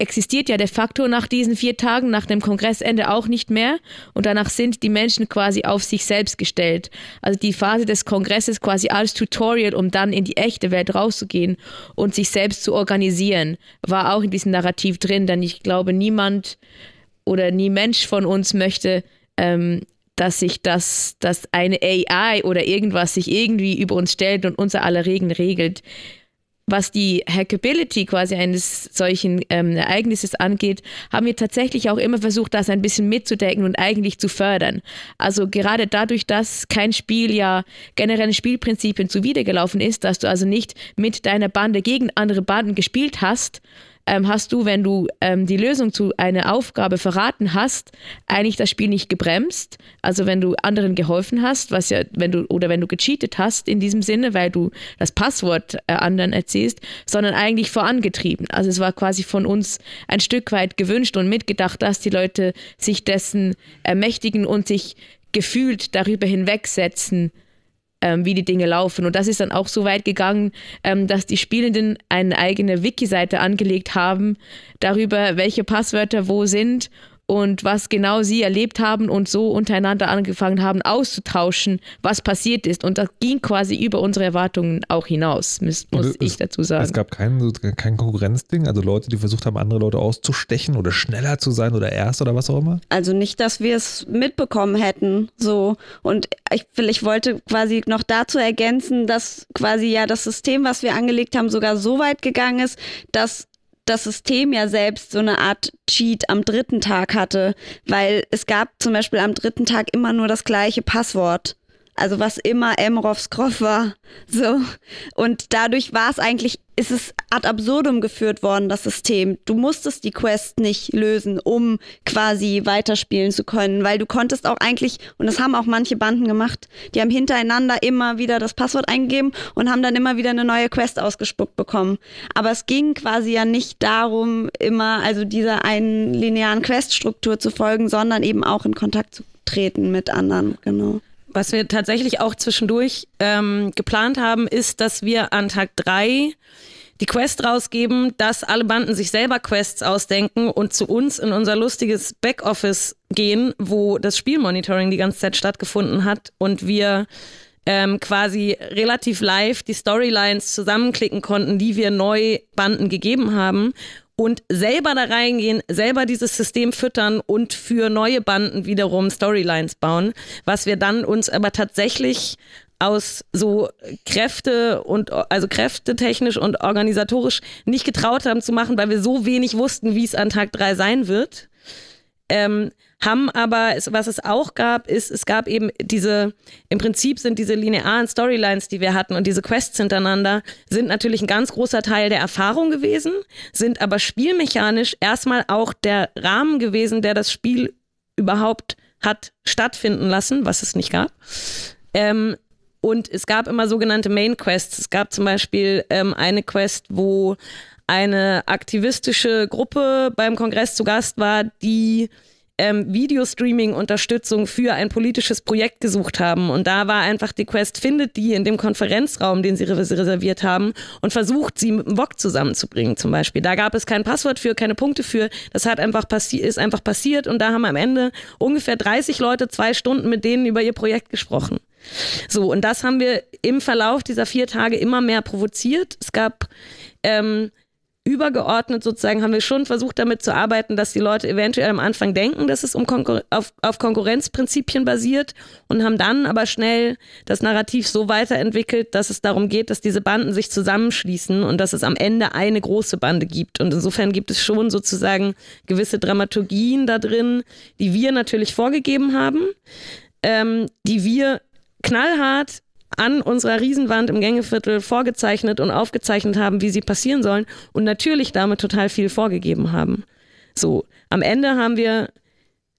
existiert ja de facto nach diesen vier Tagen, nach dem Kongressende auch nicht mehr. Und danach sind die Menschen quasi auf sich selbst gestellt. Also die Phase des Kongresses quasi als Tutorial, um dann in die echte Welt rauszugehen und sich selbst zu organisieren, war auch in diesem Narrativ drin. Denn ich glaube, niemand oder nie Mensch von uns möchte, ähm, dass sich das, dass eine AI oder irgendwas sich irgendwie über uns stellt und unser aller Regeln regelt was die Hackability quasi eines solchen ähm, Ereignisses angeht, haben wir tatsächlich auch immer versucht, das ein bisschen mitzudecken und eigentlich zu fördern. Also gerade dadurch, dass kein Spiel ja generellen Spielprinzipien zuwidergelaufen ist, dass du also nicht mit deiner Bande gegen andere Banden gespielt hast, ähm, hast du, wenn du ähm, die Lösung zu einer Aufgabe verraten hast, eigentlich das Spiel nicht gebremst. Also wenn du anderen geholfen hast, was ja, wenn du oder wenn du gecheatet hast in diesem Sinne, weil du das Passwort äh, anderen erzählst, sondern eigentlich vorangetrieben. Also es war quasi von uns ein Stück weit gewünscht und mitgedacht, dass die Leute sich dessen ermächtigen und sich gefühlt darüber hinwegsetzen, ähm, wie die Dinge laufen. Und das ist dann auch so weit gegangen, ähm, dass die Spielenden eine eigene Wiki-Seite angelegt haben darüber, welche Passwörter wo sind und was genau sie erlebt haben und so untereinander angefangen haben auszutauschen, was passiert ist. Und das ging quasi über unsere Erwartungen auch hinaus, muss, muss Und ich es- dazu sagen. Es gab kein, kein Konkurrenzding, also Leute, die versucht haben, andere Leute auszustechen oder schneller zu sein oder erst oder was auch immer. Also nicht, dass wir es mitbekommen hätten, so. Und ich, ich wollte quasi noch dazu ergänzen, dass quasi ja das System, was wir angelegt haben, sogar so weit gegangen ist, dass das System ja selbst so eine Art Cheat am dritten Tag hatte, weil es gab zum Beispiel am dritten Tag immer nur das gleiche Passwort. Also was immer Emrovs Groff war. So. Und dadurch war es eigentlich, ist es ad absurdum geführt worden, das System. Du musstest die Quest nicht lösen, um quasi weiterspielen zu können, weil du konntest auch eigentlich, und das haben auch manche Banden gemacht, die haben hintereinander immer wieder das Passwort eingegeben und haben dann immer wieder eine neue Quest ausgespuckt bekommen. Aber es ging quasi ja nicht darum, immer, also dieser einen linearen Queststruktur zu folgen, sondern eben auch in Kontakt zu treten mit anderen, genau. Was wir tatsächlich auch zwischendurch ähm, geplant haben, ist, dass wir an Tag drei die Quest rausgeben, dass alle Banden sich selber Quests ausdenken und zu uns in unser lustiges Backoffice gehen, wo das Spielmonitoring die ganze Zeit stattgefunden hat und wir ähm, quasi relativ live die Storylines zusammenklicken konnten, die wir neu Banden gegeben haben und selber da reingehen, selber dieses System füttern und für neue Banden wiederum Storylines bauen, was wir dann uns aber tatsächlich aus so Kräfte und also kräftetechnisch und organisatorisch nicht getraut haben zu machen, weil wir so wenig wussten, wie es an Tag drei sein wird. Ähm, haben aber, was es auch gab, ist, es gab eben diese, im Prinzip sind diese linearen Storylines, die wir hatten und diese Quests hintereinander, sind natürlich ein ganz großer Teil der Erfahrung gewesen, sind aber spielmechanisch erstmal auch der Rahmen gewesen, der das Spiel überhaupt hat stattfinden lassen, was es nicht gab. Ähm, und es gab immer sogenannte Main Quests. Es gab zum Beispiel ähm, eine Quest, wo eine aktivistische Gruppe beim Kongress zu Gast war, die ähm, Videostreaming-Unterstützung für ein politisches Projekt gesucht haben. Und da war einfach die Quest, findet die in dem Konferenzraum, den sie reserviert haben und versucht, sie mit dem VOG zusammenzubringen zum Beispiel. Da gab es kein Passwort für, keine Punkte für. Das hat einfach ist einfach passiert und da haben am Ende ungefähr 30 Leute zwei Stunden mit denen über ihr Projekt gesprochen. So, und das haben wir im Verlauf dieser vier Tage immer mehr provoziert. Es gab ähm, übergeordnet sozusagen haben wir schon versucht damit zu arbeiten, dass die Leute eventuell am Anfang denken, dass es um Konkur auf, auf Konkurrenzprinzipien basiert und haben dann aber schnell das Narrativ so weiterentwickelt, dass es darum geht, dass diese Banden sich zusammenschließen und dass es am Ende eine große Bande gibt. Und insofern gibt es schon sozusagen gewisse Dramaturgien da drin, die wir natürlich vorgegeben haben, ähm, die wir knallhart an unserer Riesenwand im Gängeviertel vorgezeichnet und aufgezeichnet haben, wie sie passieren sollen und natürlich damit total viel vorgegeben haben. So, am Ende haben wir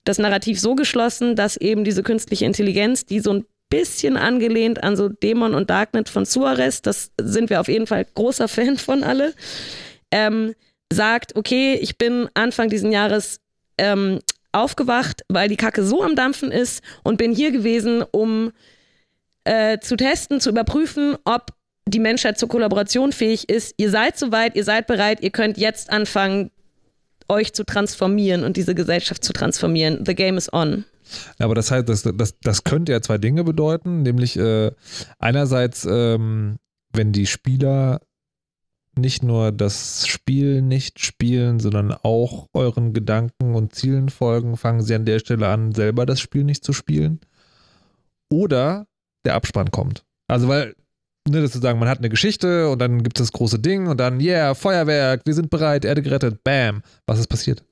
das Narrativ so geschlossen, dass eben diese künstliche Intelligenz, die so ein bisschen angelehnt an so Dämon und Darknet von Suarez, das sind wir auf jeden Fall großer Fan von alle, ähm, sagt, okay, ich bin Anfang diesen Jahres ähm, aufgewacht, weil die Kacke so am Dampfen ist und bin hier gewesen, um äh, zu testen, zu überprüfen, ob die Menschheit zur Kollaboration fähig ist. Ihr seid soweit, ihr seid bereit, ihr könnt jetzt anfangen, euch zu transformieren und diese Gesellschaft zu transformieren. The game is on. Aber das heißt, das, das, das könnte ja zwei Dinge bedeuten, nämlich äh, einerseits, ähm, wenn die Spieler nicht nur das Spiel nicht spielen, sondern auch euren Gedanken und Zielen folgen, fangen sie an der Stelle an, selber das Spiel nicht zu spielen. Oder der Abspann kommt. Also weil, ne, das zu sagen, man hat eine Geschichte und dann gibt es das große Ding und dann, yeah, Feuerwerk, wir sind bereit, Erde gerettet, bam. Was ist passiert?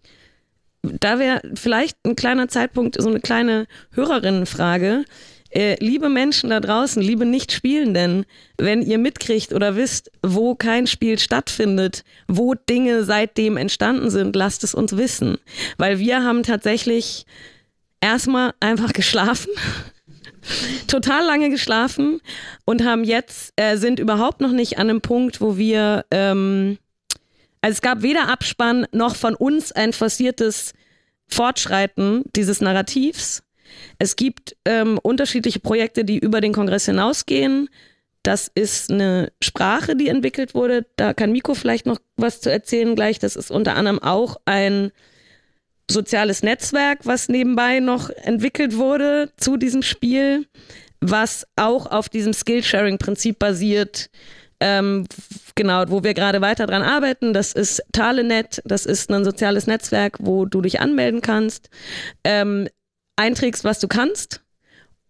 Da wäre vielleicht ein kleiner Zeitpunkt, so eine kleine Hörerinnenfrage. Äh, liebe Menschen da draußen, liebe Nicht-Spielenden, wenn ihr mitkriegt oder wisst, wo kein Spiel stattfindet, wo Dinge seitdem entstanden sind, lasst es uns wissen. Weil wir haben tatsächlich erstmal einfach geschlafen total lange geschlafen und haben jetzt, äh, sind überhaupt noch nicht an einem Punkt, wo wir, ähm, also es gab weder Abspann noch von uns ein forciertes Fortschreiten dieses Narrativs. Es gibt ähm, unterschiedliche Projekte, die über den Kongress hinausgehen. Das ist eine Sprache, die entwickelt wurde. Da kann Miko vielleicht noch was zu erzählen gleich. Das ist unter anderem auch ein soziales Netzwerk, was nebenbei noch entwickelt wurde zu diesem Spiel, was auch auf diesem Skillsharing-Prinzip basiert. Ähm, genau, wo wir gerade weiter dran arbeiten. Das ist Talenet, das ist ein soziales Netzwerk, wo du dich anmelden kannst, ähm, einträgst, was du kannst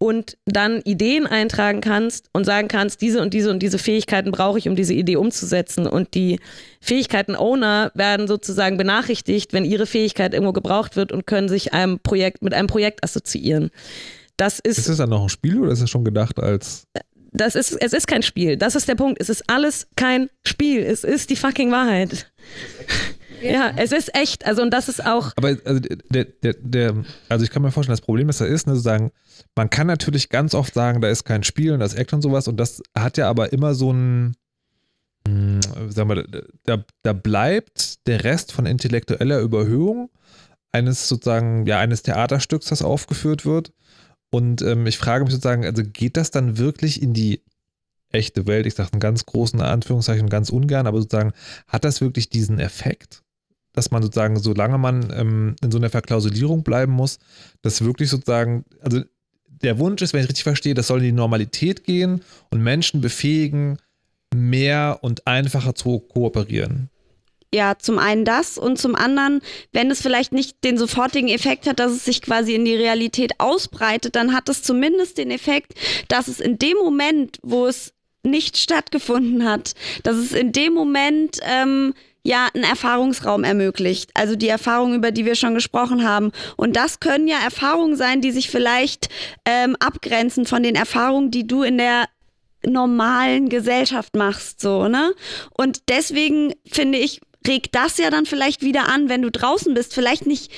und dann Ideen eintragen kannst und sagen kannst, diese und diese und diese Fähigkeiten brauche ich, um diese Idee umzusetzen. Und die Fähigkeiten-Owner werden sozusagen benachrichtigt, wenn ihre Fähigkeit irgendwo gebraucht wird und können sich einem Projekt mit einem Projekt assoziieren. Das ist. Ist das dann noch ein Spiel oder ist es schon gedacht als das ist, es ist kein Spiel. Das ist der Punkt. Es ist alles kein Spiel. Es ist die fucking Wahrheit. Ja, es ist echt. Also, und das ist auch. Aber also, der, der, der, also ich kann mir vorstellen, das Problem, das da ist, ne, sozusagen, man kann natürlich ganz oft sagen, da ist kein Spiel und das Act und sowas und das hat ja aber immer so ein, hm, sagen wir, da, da bleibt der Rest von intellektueller Überhöhung eines sozusagen, ja, eines Theaterstücks, das aufgeführt wird. Und ähm, ich frage mich sozusagen, also geht das dann wirklich in die echte Welt? Ich sage einen ganz großen Anführungszeichen, ganz ungern, aber sozusagen, hat das wirklich diesen Effekt? Dass man sozusagen, solange man ähm, in so einer Verklausulierung bleiben muss, dass wirklich sozusagen, also der Wunsch ist, wenn ich richtig verstehe, das soll in die Normalität gehen und Menschen befähigen, mehr und einfacher zu kooperieren. Ja, zum einen das und zum anderen, wenn es vielleicht nicht den sofortigen Effekt hat, dass es sich quasi in die Realität ausbreitet, dann hat es zumindest den Effekt, dass es in dem Moment, wo es nicht stattgefunden hat, dass es in dem Moment ähm, ja einen Erfahrungsraum ermöglicht. Also die Erfahrungen, über die wir schon gesprochen haben. Und das können ja Erfahrungen sein, die sich vielleicht ähm, abgrenzen von den Erfahrungen, die du in der normalen Gesellschaft machst, so, ne? Und deswegen finde ich, regt das ja dann vielleicht wieder an, wenn du draußen bist, vielleicht nicht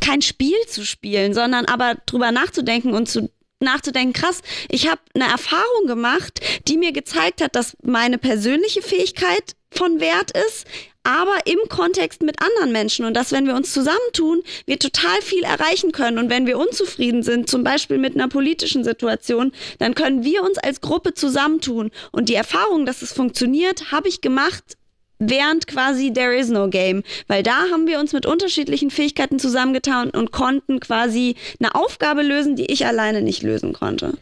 kein Spiel zu spielen, sondern aber drüber nachzudenken und zu nachzudenken, krass, ich habe eine Erfahrung gemacht, die mir gezeigt hat, dass meine persönliche Fähigkeit von Wert ist, aber im Kontext mit anderen Menschen und dass, wenn wir uns zusammentun, wir total viel erreichen können. Und wenn wir unzufrieden sind, zum Beispiel mit einer politischen Situation, dann können wir uns als Gruppe zusammentun. Und die Erfahrung, dass es funktioniert, habe ich gemacht während quasi There is no game, weil da haben wir uns mit unterschiedlichen Fähigkeiten zusammengetan und konnten quasi eine Aufgabe lösen, die ich alleine nicht lösen konnte.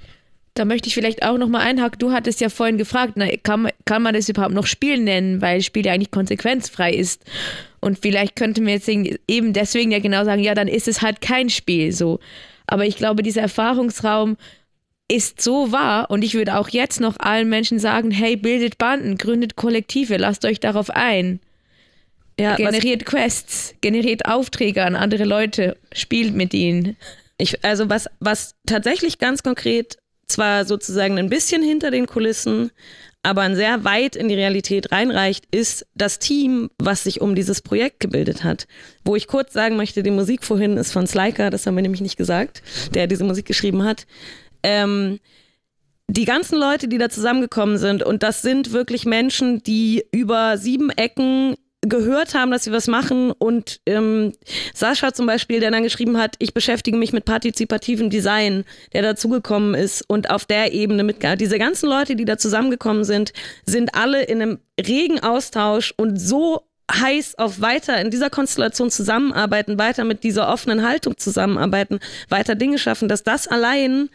Da möchte ich vielleicht auch nochmal einhaken. Du hattest ja vorhin gefragt, na, kann, kann man das überhaupt noch Spiel nennen, weil Spiel ja eigentlich konsequenzfrei ist. Und vielleicht könnte man jetzt eben deswegen ja genau sagen, ja, dann ist es halt kein Spiel so. Aber ich glaube, dieser Erfahrungsraum ist so wahr und ich würde auch jetzt noch allen Menschen sagen, hey, bildet Banden, gründet Kollektive, lasst euch darauf ein. Ja, generiert Quests, generiert Aufträge an andere Leute, spielt mit ihnen. Ich, also was, was tatsächlich ganz konkret zwar sozusagen ein bisschen hinter den Kulissen, aber sehr weit in die Realität reinreicht, ist das Team, was sich um dieses Projekt gebildet hat. Wo ich kurz sagen möchte, die Musik vorhin ist von Slyker, das haben wir nämlich nicht gesagt, der diese Musik geschrieben hat. Ähm, die ganzen Leute, die da zusammengekommen sind, und das sind wirklich Menschen, die über sieben Ecken gehört haben, dass sie was machen. Und ähm, Sascha zum Beispiel, der dann geschrieben hat, ich beschäftige mich mit partizipativem Design, der dazugekommen ist und auf der Ebene mit diese ganzen Leute, die da zusammengekommen sind, sind alle in einem regen Austausch und so heiß auf weiter in dieser Konstellation zusammenarbeiten, weiter mit dieser offenen Haltung zusammenarbeiten, weiter Dinge schaffen, dass das allein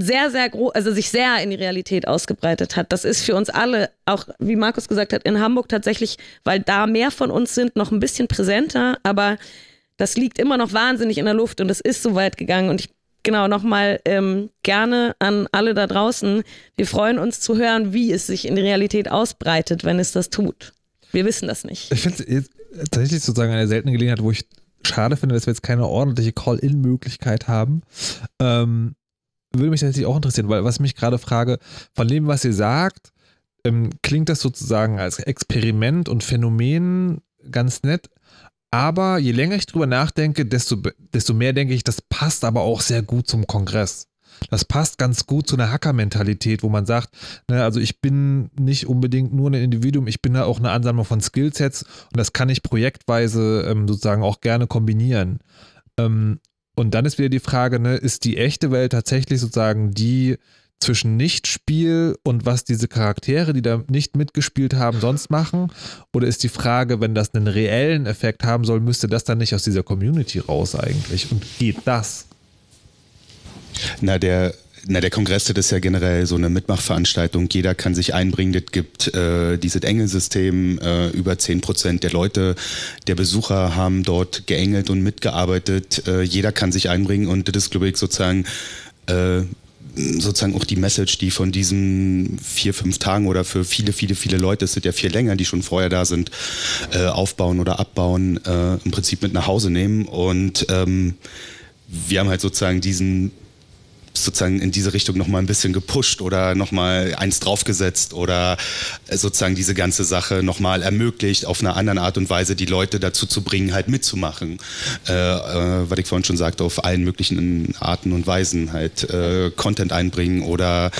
sehr, sehr groß, also sich sehr in die Realität ausgebreitet hat. Das ist für uns alle, auch wie Markus gesagt hat, in Hamburg tatsächlich, weil da mehr von uns sind, noch ein bisschen präsenter, aber das liegt immer noch wahnsinnig in der Luft und es ist so weit gegangen und ich genau nochmal ähm, gerne an alle da draußen. Wir freuen uns zu hören, wie es sich in die Realität ausbreitet, wenn es das tut. Wir wissen das nicht. Ich finde es tatsächlich sozusagen eine seltene Gelegenheit, wo ich schade finde, dass wir jetzt keine ordentliche Call-In-Möglichkeit haben. Ähm, würde mich tatsächlich auch interessieren, weil was ich mich gerade frage, von dem, was ihr sagt, ähm, klingt das sozusagen als Experiment und Phänomen ganz nett. Aber je länger ich drüber nachdenke, desto, desto mehr denke ich, das passt aber auch sehr gut zum Kongress. Das passt ganz gut zu einer Hacker-Mentalität, wo man sagt, ne, also ich bin nicht unbedingt nur ein Individuum, ich bin da auch eine Ansammlung von Skillsets und das kann ich projektweise ähm, sozusagen auch gerne kombinieren. Ähm, und dann ist wieder die Frage, ne, ist die echte Welt tatsächlich sozusagen die zwischen Nichtspiel und was diese Charaktere, die da nicht mitgespielt haben, sonst machen? Oder ist die Frage, wenn das einen reellen Effekt haben soll, müsste das dann nicht aus dieser Community raus eigentlich? Und geht das? Na, der na, der Kongress, das ist ja generell so eine Mitmachveranstaltung. Jeder kann sich einbringen. Das gibt äh, dieses Engelsystem. Äh, über 10 Prozent der Leute, der Besucher haben dort geengelt und mitgearbeitet. Äh, jeder kann sich einbringen und das ist, glaube ich, sozusagen äh, sozusagen auch die Message, die von diesen vier, fünf Tagen oder für viele, viele, viele Leute, es sind ja viel länger, die schon vorher da sind, äh, aufbauen oder abbauen, äh, im Prinzip mit nach Hause nehmen. Und ähm, wir haben halt sozusagen diesen sozusagen in diese Richtung nochmal ein bisschen gepusht oder nochmal eins draufgesetzt oder äh, sozusagen diese ganze Sache nochmal ermöglicht, auf eine andere Art und Weise die Leute dazu zu bringen, halt mitzumachen. Äh, äh, was ich vorhin schon sagte, auf allen möglichen Arten und Weisen halt äh, Content einbringen oder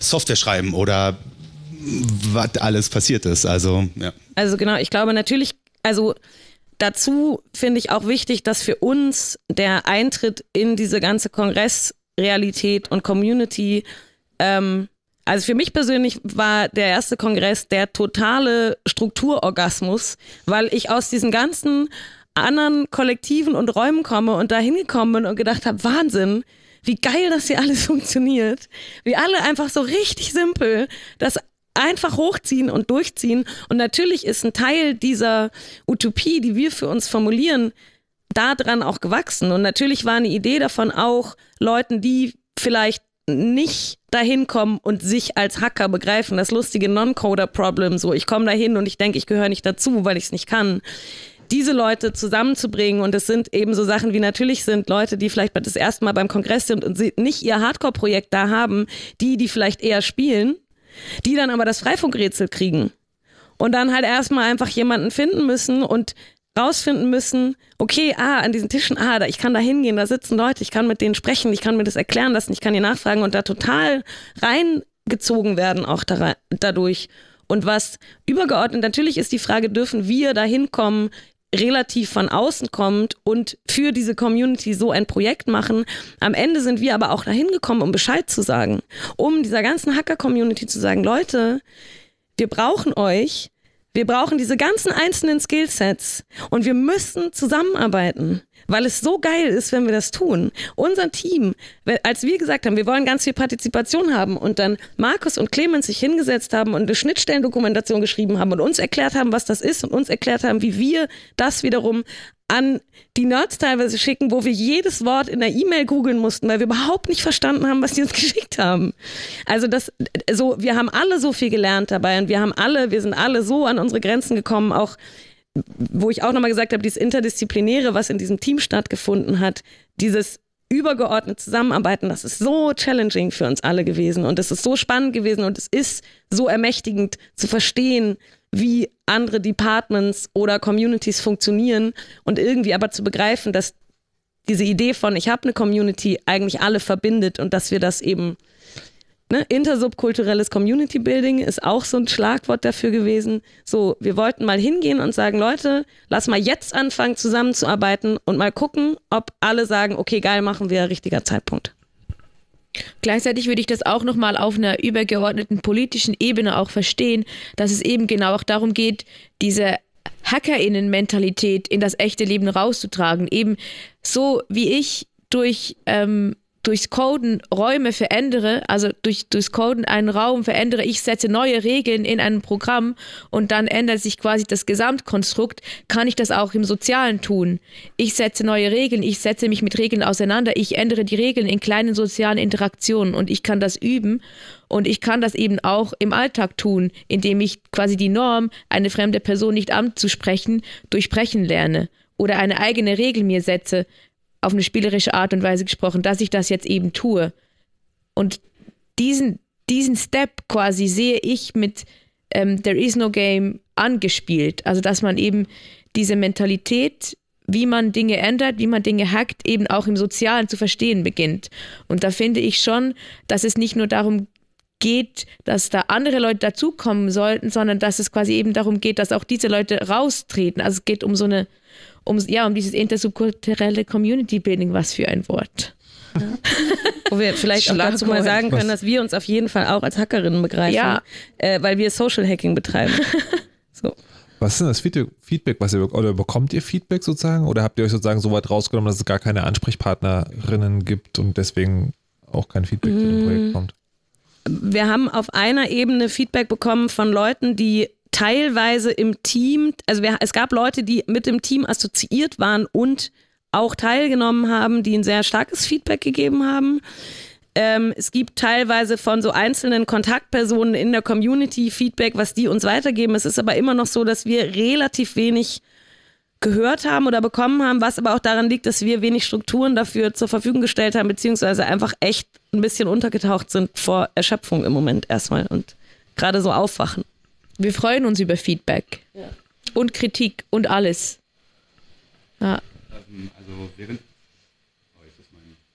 Software schreiben oder was alles passiert ist. Also, ja. Also genau, ich glaube natürlich, also dazu finde ich auch wichtig, dass für uns der Eintritt in diese ganze Kongress Realität und Community. Ähm, also für mich persönlich war der erste Kongress der totale Strukturorgasmus, weil ich aus diesen ganzen anderen Kollektiven und Räumen komme und da hingekommen bin und gedacht habe, Wahnsinn, wie geil das hier alles funktioniert. Wie alle einfach so richtig simpel das einfach hochziehen und durchziehen. Und natürlich ist ein Teil dieser Utopie, die wir für uns formulieren, daran auch gewachsen. Und natürlich war eine Idee davon auch, Leuten, die vielleicht nicht dahin kommen und sich als Hacker begreifen, das lustige Non-Coder-Problem, so ich komme dahin und ich denke, ich gehöre nicht dazu, weil ich es nicht kann. Diese Leute zusammenzubringen und es sind eben so Sachen wie natürlich sind Leute, die vielleicht das erste Mal beim Kongress sind und nicht ihr Hardcore-Projekt da haben, die, die vielleicht eher spielen, die dann aber das Freifunkrätsel kriegen und dann halt erstmal einfach jemanden finden müssen und rausfinden müssen, okay, ah, an diesen Tischen, ah, da, ich kann da hingehen, da sitzen Leute, ich kann mit denen sprechen, ich kann mir das erklären lassen, ich kann ihr nachfragen und da total reingezogen werden auch da, dadurch. Und was übergeordnet, natürlich ist die Frage, dürfen wir da hinkommen, relativ von außen kommt und für diese Community so ein Projekt machen. Am Ende sind wir aber auch dahin gekommen, um Bescheid zu sagen, um dieser ganzen Hacker-Community zu sagen, Leute, wir brauchen euch, wir brauchen diese ganzen einzelnen Skillsets und wir müssen zusammenarbeiten, weil es so geil ist, wenn wir das tun. Unser Team, als wir gesagt haben, wir wollen ganz viel Partizipation haben und dann Markus und Clemens sich hingesetzt haben und eine Schnittstellendokumentation geschrieben haben und uns erklärt haben, was das ist und uns erklärt haben, wie wir das wiederum an die Nerds teilweise schicken, wo wir jedes Wort in der E-Mail googeln mussten, weil wir überhaupt nicht verstanden haben, was die uns geschickt haben. Also das, so, wir haben alle so viel gelernt dabei und wir haben alle, wir sind alle so an unsere Grenzen gekommen, auch wo ich auch nochmal gesagt habe, dieses Interdisziplinäre, was in diesem Team stattgefunden hat, dieses übergeordnet zusammenarbeiten, das ist so challenging für uns alle gewesen und es ist so spannend gewesen und es ist so ermächtigend zu verstehen, wie andere Departments oder Communities funktionieren und irgendwie aber zu begreifen, dass diese Idee von ich habe eine Community eigentlich alle verbindet und dass wir das eben ne, intersubkulturelles Community Building ist auch so ein Schlagwort dafür gewesen. So, wir wollten mal hingehen und sagen, Leute, lass mal jetzt anfangen zusammenzuarbeiten und mal gucken, ob alle sagen, okay, geil, machen wir, richtiger Zeitpunkt. Gleichzeitig würde ich das auch nochmal auf einer übergeordneten politischen Ebene auch verstehen, dass es eben genau auch darum geht, diese HackerInnen-Mentalität in das echte Leben rauszutragen. Eben so wie ich durch ähm, durchs Coden Räume verändere, also durch, durchs Coden einen Raum verändere, ich setze neue Regeln in einem Programm und dann ändert sich quasi das Gesamtkonstrukt, kann ich das auch im Sozialen tun. Ich setze neue Regeln, ich setze mich mit Regeln auseinander, ich ändere die Regeln in kleinen sozialen Interaktionen und ich kann das üben und ich kann das eben auch im Alltag tun, indem ich quasi die Norm, eine fremde Person nicht anzusprechen, durchbrechen lerne oder eine eigene Regel mir setze, auf eine spielerische Art und Weise gesprochen, dass ich das jetzt eben tue. Und diesen, diesen Step quasi sehe ich mit ähm, There is no game angespielt. Also dass man eben diese Mentalität, wie man Dinge ändert, wie man Dinge hackt, eben auch im Sozialen zu verstehen beginnt. Und da finde ich schon, dass es nicht nur darum geht, dass da andere Leute dazukommen sollten, sondern dass es quasi eben darum geht, dass auch diese Leute raustreten. Also es geht um so eine um, ja, um dieses intersubkulturelle Community Building, was für ein Wort. Ja. Wo wir vielleicht auch dazu mal sagen können, dass wir uns auf jeden Fall auch als Hackerinnen begreifen, ja. äh, weil wir Social Hacking betreiben. so. Was ist denn das Feedback, was ihr oder bekommt ihr Feedback sozusagen? Oder habt ihr euch sozusagen so weit rausgenommen, dass es gar keine Ansprechpartnerinnen gibt und deswegen auch kein Feedback mmh. zu dem Projekt kommt? Wir haben auf einer Ebene Feedback bekommen von Leuten, die teilweise im Team, also es gab Leute, die mit dem Team assoziiert waren und auch teilgenommen haben, die ein sehr starkes Feedback gegeben haben. Ähm, es gibt teilweise von so einzelnen Kontaktpersonen in der Community Feedback, was die uns weitergeben. Es ist aber immer noch so, dass wir relativ wenig gehört haben oder bekommen haben, was aber auch daran liegt, dass wir wenig Strukturen dafür zur Verfügung gestellt haben, beziehungsweise einfach echt ein bisschen untergetaucht sind vor Erschöpfung im Moment erstmal und gerade so aufwachen. Wir freuen uns über Feedback ja. und Kritik und alles. Ja. Also während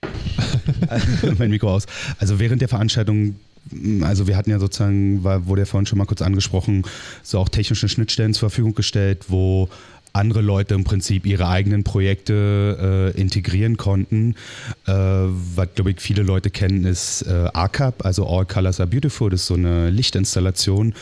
oh, mein Mikro aus. Also während der Veranstaltung also wir hatten ja sozusagen, war, wurde ja vorhin schon mal kurz angesprochen, so auch technische Schnittstellen zur Verfügung gestellt, wo andere Leute im Prinzip ihre eigenen Projekte äh, integrieren konnten. Äh, was, glaube ich, viele Leute kennen, ist äh, ACAP, also All Colors Are Beautiful, das ist so eine Lichtinstallation.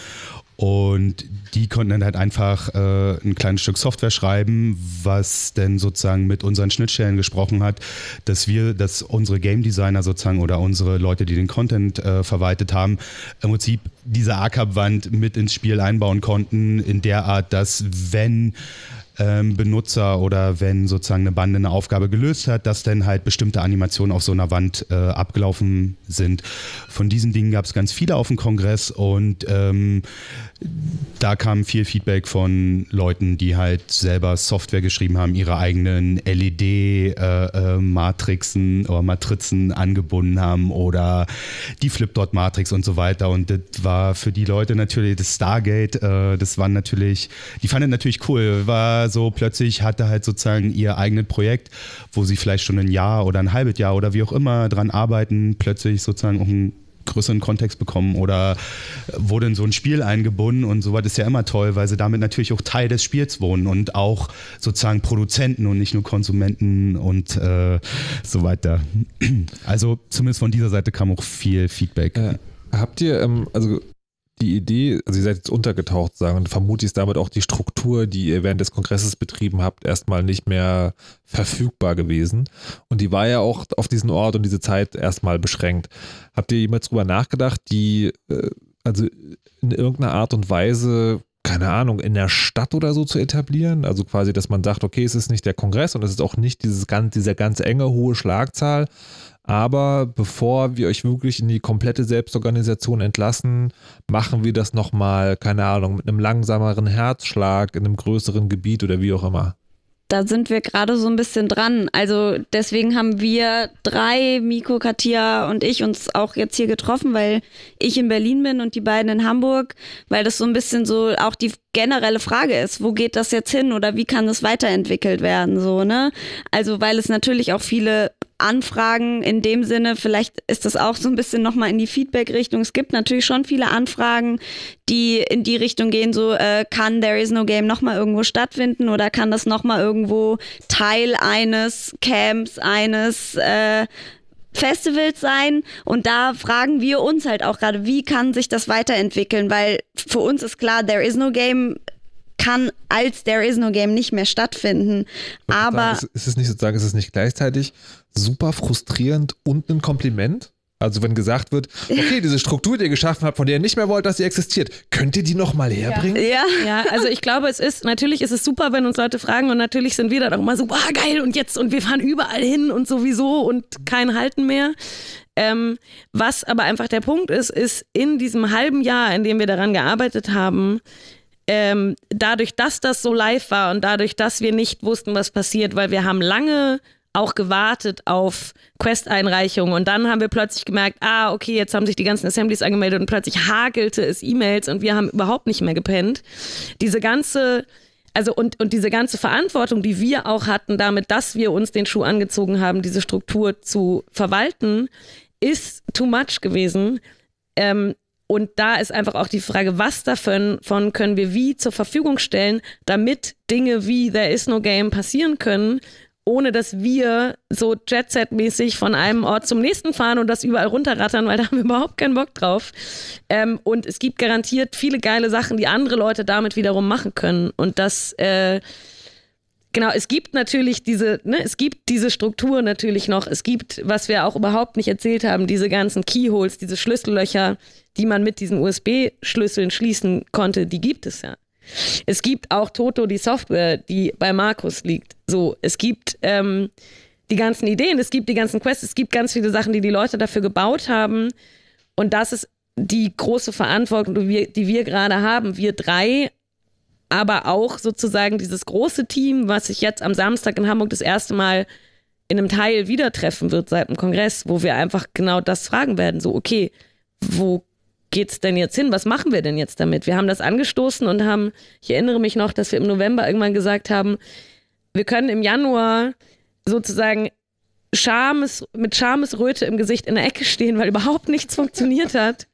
Und die konnten dann halt einfach äh, ein kleines Stück Software schreiben, was dann sozusagen mit unseren Schnittstellen gesprochen hat, dass wir, dass unsere Game Designer sozusagen oder unsere Leute, die den Content äh, verwaltet haben, im Prinzip diese ACAP-Wand mit ins Spiel einbauen konnten, in der Art, dass wenn ähm, Benutzer oder wenn sozusagen eine Bande eine Aufgabe gelöst hat, dass dann halt bestimmte Animationen auf so einer Wand äh, abgelaufen sind. Von diesen Dingen gab es ganz viele auf dem Kongress und ähm, da kam viel Feedback von Leuten, die halt selber Software geschrieben haben, ihre eigenen LED-Matrixen äh, äh, oder Matrizen angebunden haben oder die Flipdot-Matrix und so weiter. Und das war für die Leute natürlich das Stargate, äh, das war natürlich, die fanden natürlich cool, war so plötzlich hatte halt sozusagen ihr eigenes Projekt, wo sie vielleicht schon ein Jahr oder ein halbes Jahr oder wie auch immer dran arbeiten, plötzlich sozusagen auch ein größeren Kontext bekommen oder wurde in so ein Spiel eingebunden und sowas ist ja immer toll, weil sie damit natürlich auch Teil des Spiels wohnen und auch sozusagen Produzenten und nicht nur Konsumenten und äh, so weiter. Also zumindest von dieser Seite kam auch viel Feedback. Äh, habt ihr, ähm, also die Idee, also ihr seid jetzt untergetaucht, sagen, und vermutlich ist damit auch die Struktur, die ihr während des Kongresses betrieben habt, erstmal nicht mehr verfügbar gewesen. Und die war ja auch auf diesen Ort und diese Zeit erstmal beschränkt. Habt ihr jemals drüber nachgedacht, die, äh, also in irgendeiner Art und Weise keine Ahnung, in der Stadt oder so zu etablieren. Also quasi, dass man sagt, okay, es ist nicht der Kongress und es ist auch nicht dieses ganz, dieser ganz enge, hohe Schlagzahl, aber bevor wir euch wirklich in die komplette Selbstorganisation entlassen, machen wir das nochmal, keine Ahnung, mit einem langsameren Herzschlag in einem größeren Gebiet oder wie auch immer. Da sind wir gerade so ein bisschen dran. Also deswegen haben wir drei, Miko, Katia und ich, uns auch jetzt hier getroffen, weil ich in Berlin bin und die beiden in Hamburg, weil das so ein bisschen so auch die generelle Frage ist, wo geht das jetzt hin oder wie kann das weiterentwickelt werden, so, ne? Also, weil es natürlich auch viele Anfragen in dem Sinne, vielleicht ist das auch so ein bisschen nochmal in die Feedback-Richtung. Es gibt natürlich schon viele Anfragen, die in die Richtung gehen, so äh, kann There is no Game nochmal irgendwo stattfinden oder kann das nochmal irgendwo Teil eines Camps, eines äh, Festivals sein und da fragen wir uns halt auch gerade, wie kann sich das weiterentwickeln, weil für uns ist klar, There is no Game kann als There is no Game nicht mehr stattfinden. Aber ist, ist es nicht sozusagen, ist es nicht gleichzeitig super frustrierend und ein Kompliment? Also wenn gesagt wird, okay, diese Struktur, die ihr geschaffen habt, von der ihr nicht mehr wollt, dass sie existiert, könnt ihr die nochmal herbringen? Ja. ja, also ich glaube, es ist, natürlich ist es super, wenn uns Leute fragen und natürlich sind wir dann auch immer so, boah, geil und jetzt und wir fahren überall hin und sowieso und kein Halten mehr. Ähm, was aber einfach der Punkt ist, ist in diesem halben Jahr, in dem wir daran gearbeitet haben, ähm, dadurch, dass das so live war und dadurch, dass wir nicht wussten, was passiert, weil wir haben lange auch gewartet auf Quest-Einreichungen und dann haben wir plötzlich gemerkt, ah, okay, jetzt haben sich die ganzen Assemblies angemeldet und plötzlich hakelte es E-Mails und wir haben überhaupt nicht mehr gepennt. Diese ganze, also und, und diese ganze Verantwortung, die wir auch hatten, damit, dass wir uns den Schuh angezogen haben, diese Struktur zu verwalten, ist too much gewesen. Ähm, und da ist einfach auch die Frage, was davon von können wir wie zur Verfügung stellen, damit Dinge wie There is no game passieren können, ohne dass wir so Jet-Set-mäßig von einem Ort zum nächsten fahren und das überall runterrattern, weil da haben wir überhaupt keinen Bock drauf. Ähm, und es gibt garantiert viele geile Sachen, die andere Leute damit wiederum machen können. Und das, äh, genau, es gibt natürlich diese, ne, es gibt diese Struktur natürlich noch. Es gibt, was wir auch überhaupt nicht erzählt haben, diese ganzen Keyholes, diese Schlüssellöcher, die man mit diesen USB-Schlüsseln schließen konnte, die gibt es ja. Es gibt auch Toto, die Software, die bei Markus liegt. So, es gibt ähm, die ganzen Ideen, es gibt die ganzen Quests, es gibt ganz viele Sachen, die die Leute dafür gebaut haben. Und das ist die große Verantwortung, die wir, die wir gerade haben, wir drei, aber auch sozusagen dieses große Team, was sich jetzt am Samstag in Hamburg das erste Mal in einem Teil wieder treffen wird seit dem Kongress, wo wir einfach genau das fragen werden. So, okay, wo geht's denn jetzt hin? Was machen wir denn jetzt damit? Wir haben das angestoßen und haben, ich erinnere mich noch, dass wir im November irgendwann gesagt haben, wir können im Januar sozusagen Schames, mit Schamesröte im Gesicht in der Ecke stehen, weil überhaupt nichts funktioniert hat.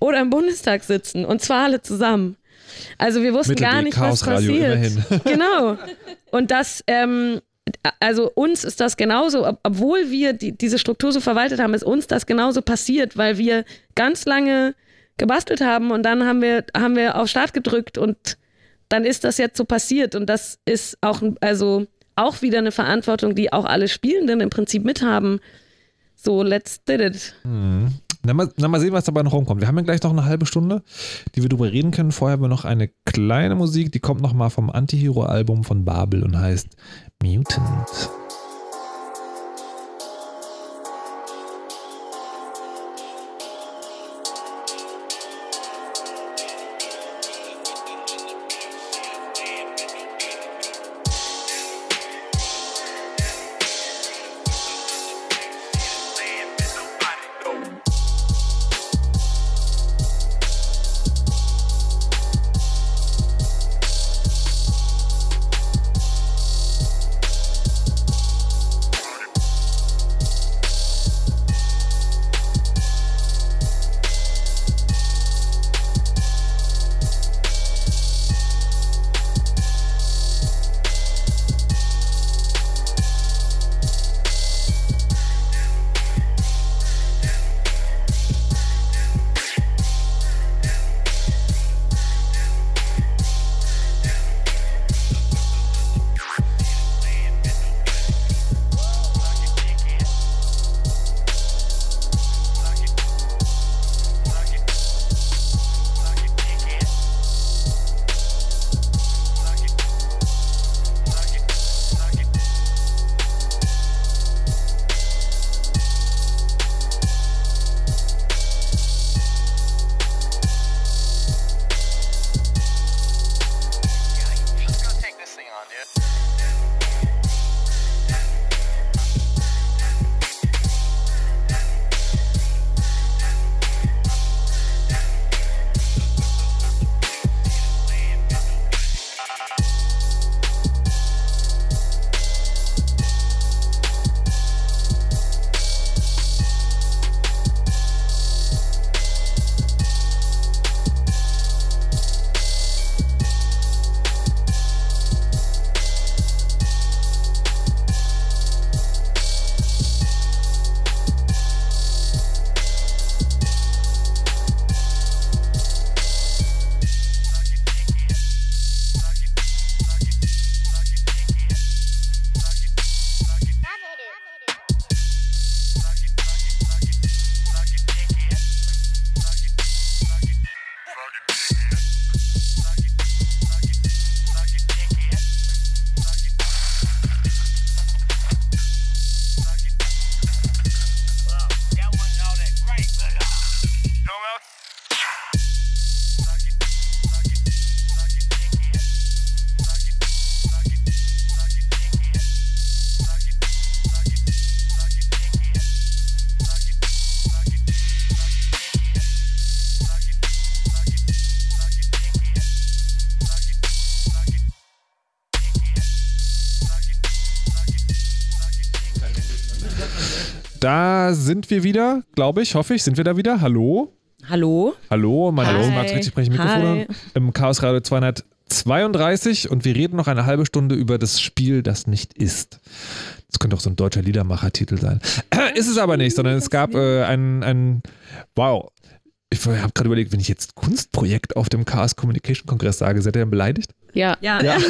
Oder im Bundestag sitzen und zwar alle zusammen. Also wir wussten gar nicht, was passiert. Genau. Und das, ähm, also uns ist das genauso, obwohl wir die, diese Struktur so verwaltet haben, ist uns das genauso passiert, weil wir ganz lange gebastelt haben und dann haben wir, haben wir auf Start gedrückt und dann ist das jetzt so passiert und das ist auch, also auch wieder eine Verantwortung, die auch alle Spielenden im Prinzip mithaben. So, let's did it. Mhm. Na mal, na mal sehen, was dabei noch rumkommt. Wir haben ja gleich noch eine halbe Stunde, die wir darüber reden können. Vorher haben wir noch eine kleine Musik, die kommt nochmal vom Anti-Hero-Album von Babel und heißt Mutant. Da sind wir wieder, glaube ich, hoffe ich, sind wir da wieder. Hallo? Hallo? Hallo, mein Name ist. Max Richtig spreche Mikrofone Hi. im Chaos Radio 232 und wir reden noch eine halbe Stunde über das Spiel, das nicht ist. Das könnte auch so ein deutscher Liedermacher-Titel sein. ist es aber nicht, sondern es gab äh, ein, ein, wow. Ich habe gerade überlegt, wenn ich jetzt Kunstprojekt auf dem Chaos Communication Kongress sage, seid ihr dann beleidigt? Ja. Ja, Ja.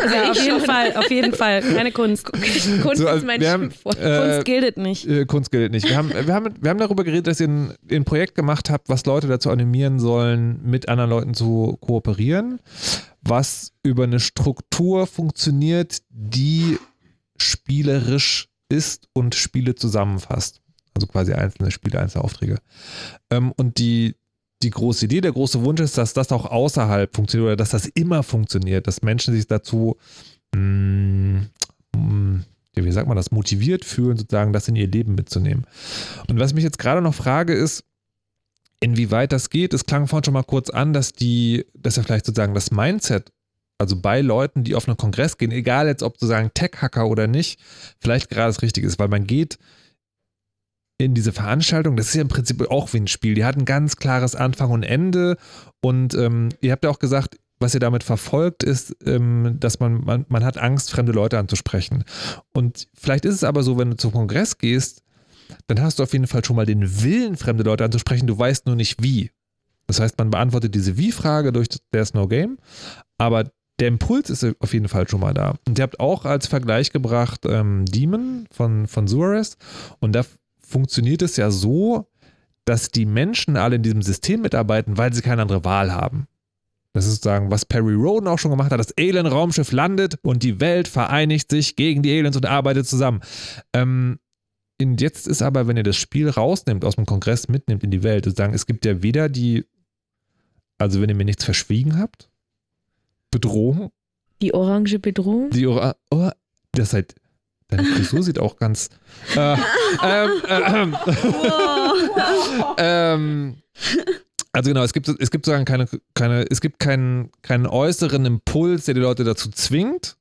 also auf ich jeden. Fall, auf jeden Fall. Keine Kunst. Kunst So, also ist mein haben, Schimpfwort. äh, Kunst gilt nicht. Äh, Kunst gilt nicht. Wir haben, wir, haben, wir haben darüber geredet, dass ihr ein, ein Projekt gemacht habt, was Leute dazu animieren sollen, mit anderen Leuten zu kooperieren, was über eine Struktur funktioniert, die spielerisch ist und Spiele zusammenfasst. Also quasi einzelne Spiele, einzelne Aufträge. Ähm, und die, die große Idee, der große Wunsch ist, dass das auch außerhalb funktioniert oder dass das immer funktioniert, dass Menschen sich dazu mh, ja, wie sagt man das, motiviert fühlen, sozusagen das in ihr Leben mitzunehmen. Und was ich mich jetzt gerade noch frage, ist, inwieweit das geht. Es klang vorhin schon mal kurz an, dass die, dass ja vielleicht sozusagen das Mindset, also bei Leuten, die auf einen Kongress gehen, egal jetzt ob sozusagen Tech-Hacker oder nicht, vielleicht gerade das Richtige ist, weil man geht in diese Veranstaltung, das ist ja im Prinzip auch wie ein Spiel. Die hat ein ganz klares Anfang und Ende und ähm, ihr habt ja auch gesagt, was ihr damit verfolgt, ist, ähm, dass man, man, man hat Angst, fremde Leute anzusprechen. Und vielleicht ist es aber so, wenn du zum Kongress gehst, dann hast du auf jeden Fall schon mal den Willen, fremde Leute anzusprechen, du weißt nur nicht wie. Das heißt, man beantwortet diese Wie-Frage durch There's No Game, aber der Impuls ist auf jeden Fall schon mal da. Und ihr habt auch als Vergleich gebracht ähm, Demon von, von Suarez und da funktioniert es ja so, dass die Menschen alle in diesem System mitarbeiten, weil sie keine andere Wahl haben. Das ist sozusagen, was Perry Roden auch schon gemacht hat. Das Alien-Raumschiff landet und die Welt vereinigt sich gegen die Aliens und arbeitet zusammen. Ähm, und jetzt ist aber, wenn ihr das Spiel rausnimmt, aus dem Kongress mitnimmt in die Welt, sozusagen, es gibt ja weder die, also wenn ihr mir nichts verschwiegen habt, Bedrohung, Die orange Bedrohung. die Ora oh, das halt, deine Frisur sieht auch ganz, äh, ähm, ähm, ähm, also genau, es gibt, es gibt sozusagen keine, keine, es gibt keinen, keinen äußeren Impuls, der die Leute dazu zwingt.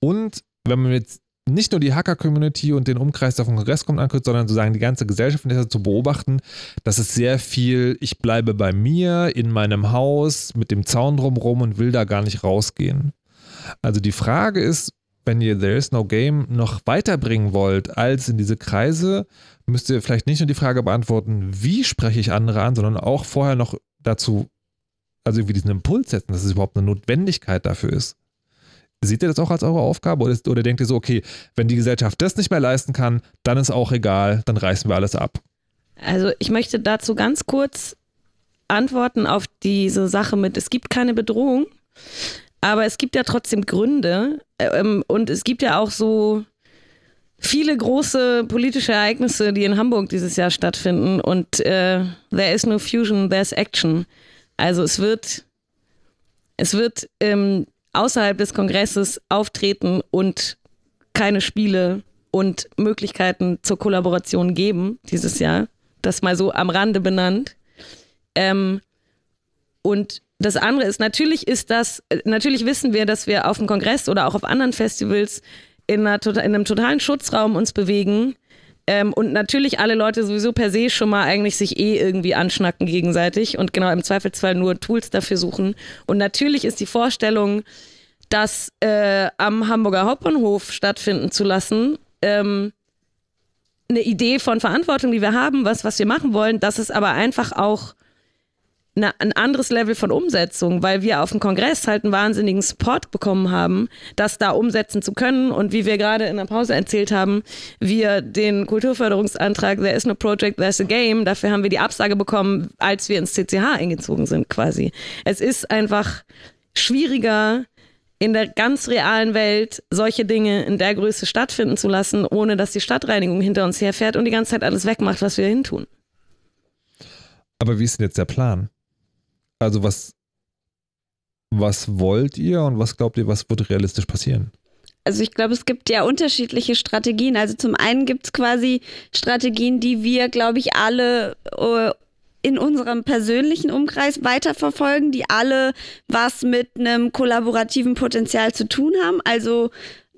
Und wenn man jetzt nicht nur die Hacker-Community und den Umkreis, der vom Kongress kommt, anguckt, sondern sozusagen die ganze Gesellschaft zu beobachten, dass es sehr viel, ich bleibe bei mir, in meinem Haus, mit dem Zaun drumherum und will da gar nicht rausgehen. Also die Frage ist, wenn ihr There is no Game noch weiterbringen wollt als in diese Kreise, müsst ihr vielleicht nicht nur die Frage beantworten, wie spreche ich andere an, sondern auch vorher noch dazu, also irgendwie diesen Impuls setzen, dass es überhaupt eine Notwendigkeit dafür ist. Seht ihr das auch als eure Aufgabe oder, ist, oder denkt ihr so, okay, wenn die Gesellschaft das nicht mehr leisten kann, dann ist auch egal, dann reißen wir alles ab? Also ich möchte dazu ganz kurz antworten auf diese Sache mit, es gibt keine Bedrohung, aber es gibt ja trotzdem Gründe ähm, und es gibt ja auch so viele große politische Ereignisse, die in Hamburg dieses Jahr stattfinden und äh, there is no fusion, there's action. Also es wird, es wird ähm, außerhalb des Kongresses auftreten und keine Spiele und Möglichkeiten zur Kollaboration geben dieses Jahr. Das mal so am Rande benannt. Ähm, und das andere ist, natürlich ist das, natürlich wissen wir, dass wir auf dem Kongress oder auch auf anderen Festivals in, einer, tota- in einem totalen Schutzraum uns bewegen. Ähm, und natürlich alle Leute sowieso per se schon mal eigentlich sich eh irgendwie anschnacken gegenseitig und genau im Zweifelsfall nur Tools dafür suchen. Und natürlich ist die Vorstellung, das äh, am Hamburger Hauptbahnhof stattfinden zu lassen, ähm, eine Idee von Verantwortung, die wir haben, was, was wir machen wollen. Das ist aber einfach auch eine, ein anderes Level von Umsetzung, weil wir auf dem Kongress halt einen wahnsinnigen Support bekommen haben, das da umsetzen zu können. Und wie wir gerade in der Pause erzählt haben, wir den Kulturförderungsantrag There is no project, there's a game, dafür haben wir die Absage bekommen, als wir ins CCH eingezogen sind quasi. Es ist einfach schwieriger, in der ganz realen Welt solche Dinge in der Größe stattfinden zu lassen, ohne dass die Stadtreinigung hinter uns herfährt und die ganze Zeit alles wegmacht, was wir hin tun. Aber wie ist denn jetzt der Plan? Also was, was wollt ihr und was glaubt ihr, was wird realistisch passieren? Also ich glaube, es gibt ja unterschiedliche Strategien. Also zum einen gibt es quasi Strategien, die wir, glaube ich, alle äh, in unserem persönlichen Umkreis weiterverfolgen, die alle was mit einem kollaborativen Potenzial zu tun haben. Also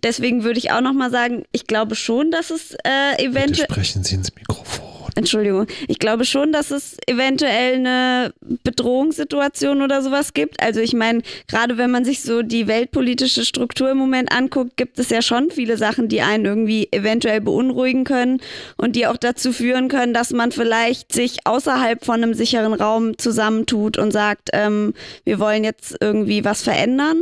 deswegen würde ich auch nochmal sagen, ich glaube schon, dass es äh, Bitte eventuell. sprechen Sie ins Mikrofon. Entschuldigung. Ich glaube schon, dass es eventuell eine Bedrohungssituation oder sowas gibt. Also ich meine, gerade wenn man sich so die weltpolitische Struktur im Moment anguckt, gibt es ja schon viele Sachen, die einen irgendwie eventuell beunruhigen können und die auch dazu führen können, dass man vielleicht sich außerhalb von einem sicheren Raum zusammentut und sagt, ähm, wir wollen jetzt irgendwie was verändern.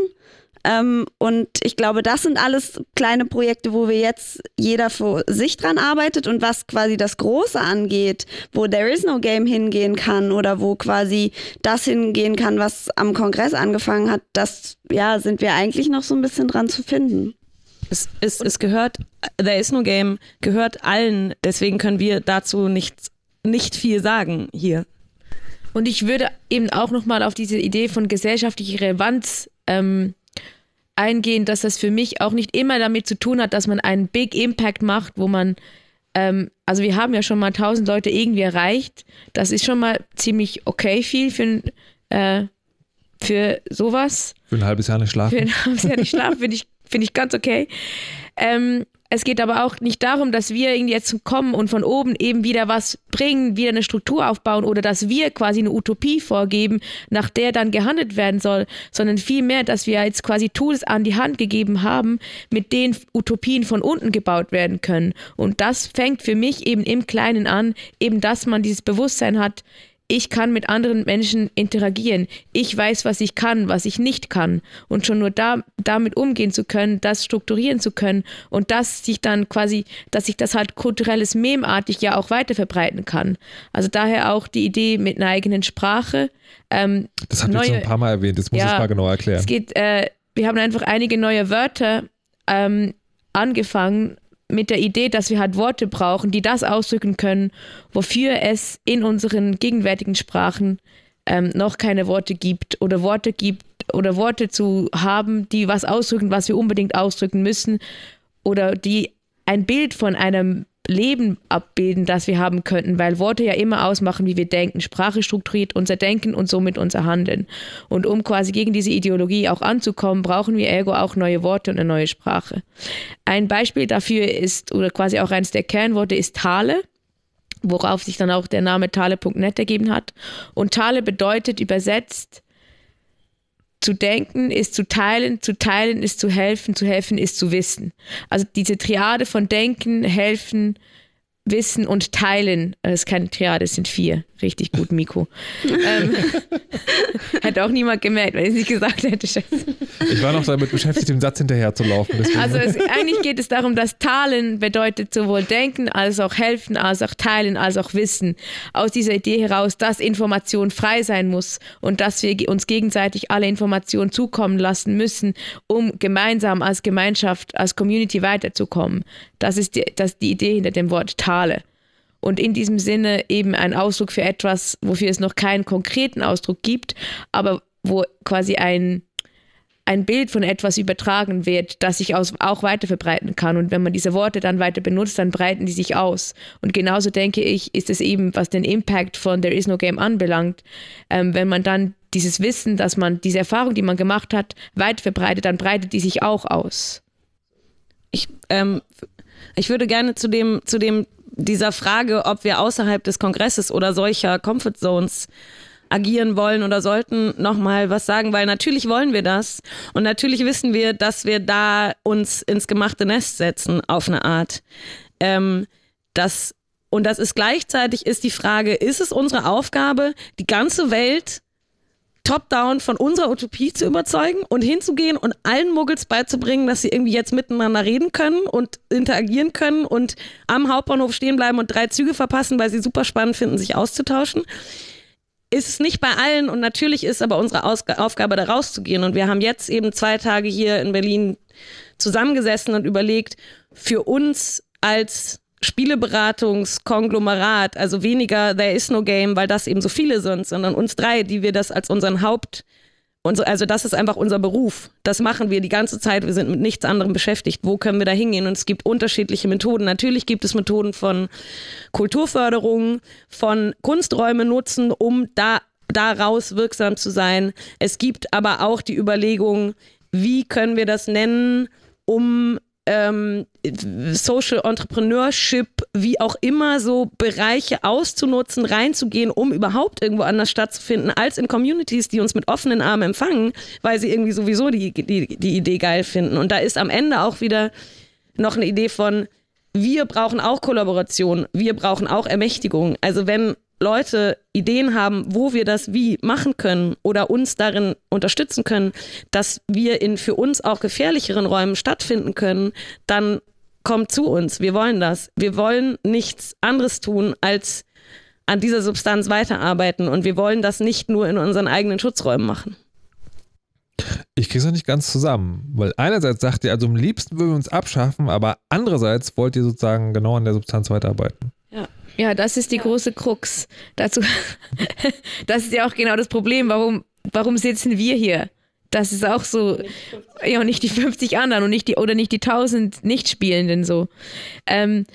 Ähm, und ich glaube, das sind alles kleine Projekte, wo wir jetzt jeder für sich dran arbeitet und was quasi das Große angeht, wo There is no Game hingehen kann oder wo quasi das hingehen kann, was am Kongress angefangen hat, das ja, sind wir eigentlich noch so ein bisschen dran zu finden. Es, es, es gehört, There is no game, gehört allen. Deswegen können wir dazu nicht, nicht viel sagen hier. Und ich würde eben auch nochmal auf diese Idee von gesellschaftlicher Relevanz ähm, eingehen, dass das für mich auch nicht immer damit zu tun hat, dass man einen Big Impact macht, wo man, ähm, also wir haben ja schon mal 1000 Leute irgendwie erreicht. Das ist schon mal ziemlich okay viel für, äh, für sowas. Für ein halbes Jahr nicht Für schlafen. ein halbes Jahr nicht schlafen finde ich, finde ich ganz okay. Ähm, es geht aber auch nicht darum, dass wir irgendwie jetzt kommen und von oben eben wieder was bringen, wieder eine Struktur aufbauen oder dass wir quasi eine Utopie vorgeben, nach der dann gehandelt werden soll, sondern vielmehr, dass wir jetzt quasi Tools an die Hand gegeben haben, mit denen Utopien von unten gebaut werden können. Und das fängt für mich eben im Kleinen an, eben dass man dieses Bewusstsein hat, ich kann mit anderen Menschen interagieren. Ich weiß, was ich kann, was ich nicht kann. Und schon nur da, damit umgehen zu können, das strukturieren zu können und das sich dann quasi, dass sich das halt kulturelles Memartig ja auch weiter verbreiten kann. Also daher auch die Idee mit einer eigenen Sprache. Ähm, Das ihr jetzt schon ein paar Mal erwähnt, das muss ich Ja, mal genau erklären. es geht, äh, wir haben einfach einige neue Wörter ähm, angefangen mit der Idee, dass wir halt Worte brauchen, die das ausdrücken können, wofür es in unseren gegenwärtigen Sprachen ähm, noch keine Worte gibt oder Worte gibt oder Worte zu haben, die was ausdrücken, was wir unbedingt ausdrücken müssen oder die ein Bild von einem Leben abbilden, das wir haben könnten, weil Worte ja immer ausmachen, wie wir denken. Sprache strukturiert unser Denken und somit unser Handeln. Und um quasi gegen diese Ideologie auch anzukommen, brauchen wir ergo auch neue Worte und eine neue Sprache. Ein Beispiel dafür ist, oder quasi auch eines der Kernworte ist Tale worauf sich dann auch der Name tale.net ergeben hat. Und Tale bedeutet übersetzt, zu denken ist zu teilen, zu teilen ist zu helfen, zu helfen ist zu wissen. Also diese Triade von Denken, Helfen, Wissen und Teilen, das ist keine Triade, es sind vier. Richtig gut, Miko. ähm, hat auch niemand gemerkt, wenn ich es nicht gesagt hätte. Scheiße. Ich war noch damit beschäftigt, dem Satz hinterher zu laufen. Deswegen. Also es, eigentlich geht es darum, dass Teilen bedeutet sowohl denken, als auch helfen, als auch teilen, als auch wissen. Aus dieser Idee heraus, dass Information frei sein muss und dass wir uns gegenseitig alle Informationen zukommen lassen müssen, um gemeinsam als Gemeinschaft, als Community weiterzukommen. Das ist die, das ist die Idee hinter dem Wort Tale. Und in diesem Sinne eben ein Ausdruck für etwas, wofür es noch keinen konkreten Ausdruck gibt, aber wo quasi ein, ein Bild von etwas übertragen wird, das sich aus, auch weiter verbreiten kann. Und wenn man diese Worte dann weiter benutzt, dann breiten die sich aus. Und genauso denke ich, ist es eben, was den Impact von There is no Game anbelangt, ähm, wenn man dann dieses Wissen, dass man diese Erfahrung, die man gemacht hat, weit verbreitet, dann breitet die sich auch aus. Ich, ähm, ich würde gerne zu dem, zu dem, dieser Frage, ob wir außerhalb des Kongresses oder solcher Comfort Zones agieren wollen oder sollten, nochmal was sagen, weil natürlich wollen wir das und natürlich wissen wir, dass wir da uns ins gemachte Nest setzen auf eine Art. Ähm, das, und das ist gleichzeitig ist die Frage, ist es unsere Aufgabe, die ganze Welt top-down von unserer Utopie zu überzeugen und hinzugehen und allen Muggels beizubringen, dass sie irgendwie jetzt miteinander reden können und interagieren können und am Hauptbahnhof stehen bleiben und drei Züge verpassen, weil sie super spannend finden, sich auszutauschen. Ist es nicht bei allen und natürlich ist aber unsere Ausg Aufgabe, da rauszugehen. Und wir haben jetzt eben zwei Tage hier in Berlin zusammengesessen und überlegt, für uns als Spieleberatungskonglomerat, also weniger There is no game, weil das eben so viele sind, sondern uns drei, die wir das als unseren Haupt, also das ist einfach unser Beruf. Das machen wir die ganze Zeit. Wir sind mit nichts anderem beschäftigt. Wo können wir da hingehen? Und es gibt unterschiedliche Methoden. Natürlich gibt es Methoden von Kulturförderung, von Kunsträume nutzen, um da daraus wirksam zu sein. Es gibt aber auch die Überlegung, wie können wir das nennen, um ähm, Social Entrepreneurship, wie auch immer, so Bereiche auszunutzen, reinzugehen, um überhaupt irgendwo anders stattzufinden, als in Communities, die uns mit offenen Armen empfangen, weil sie irgendwie sowieso die, die, die Idee geil finden. Und da ist am Ende auch wieder noch eine Idee von, wir brauchen auch Kollaboration, wir brauchen auch Ermächtigung. Also wenn Leute Ideen haben, wo wir das wie machen können oder uns darin unterstützen können, dass wir in für uns auch gefährlicheren Räumen stattfinden können, dann kommt zu uns. Wir wollen das. Wir wollen nichts anderes tun, als an dieser Substanz weiterarbeiten und wir wollen das nicht nur in unseren eigenen Schutzräumen machen. Ich kriege es noch nicht ganz zusammen, weil einerseits sagt ihr, also am liebsten würden wir uns abschaffen, aber andererseits wollt ihr sozusagen genau an der Substanz weiterarbeiten. Ja, das ist die große Krux. Dazu, das ist ja auch genau das Problem. Warum, warum sitzen wir hier? Das ist auch so, ja, und nicht die 50 anderen und nicht die, oder nicht die 1000 Nichtspielenden so. Ähm,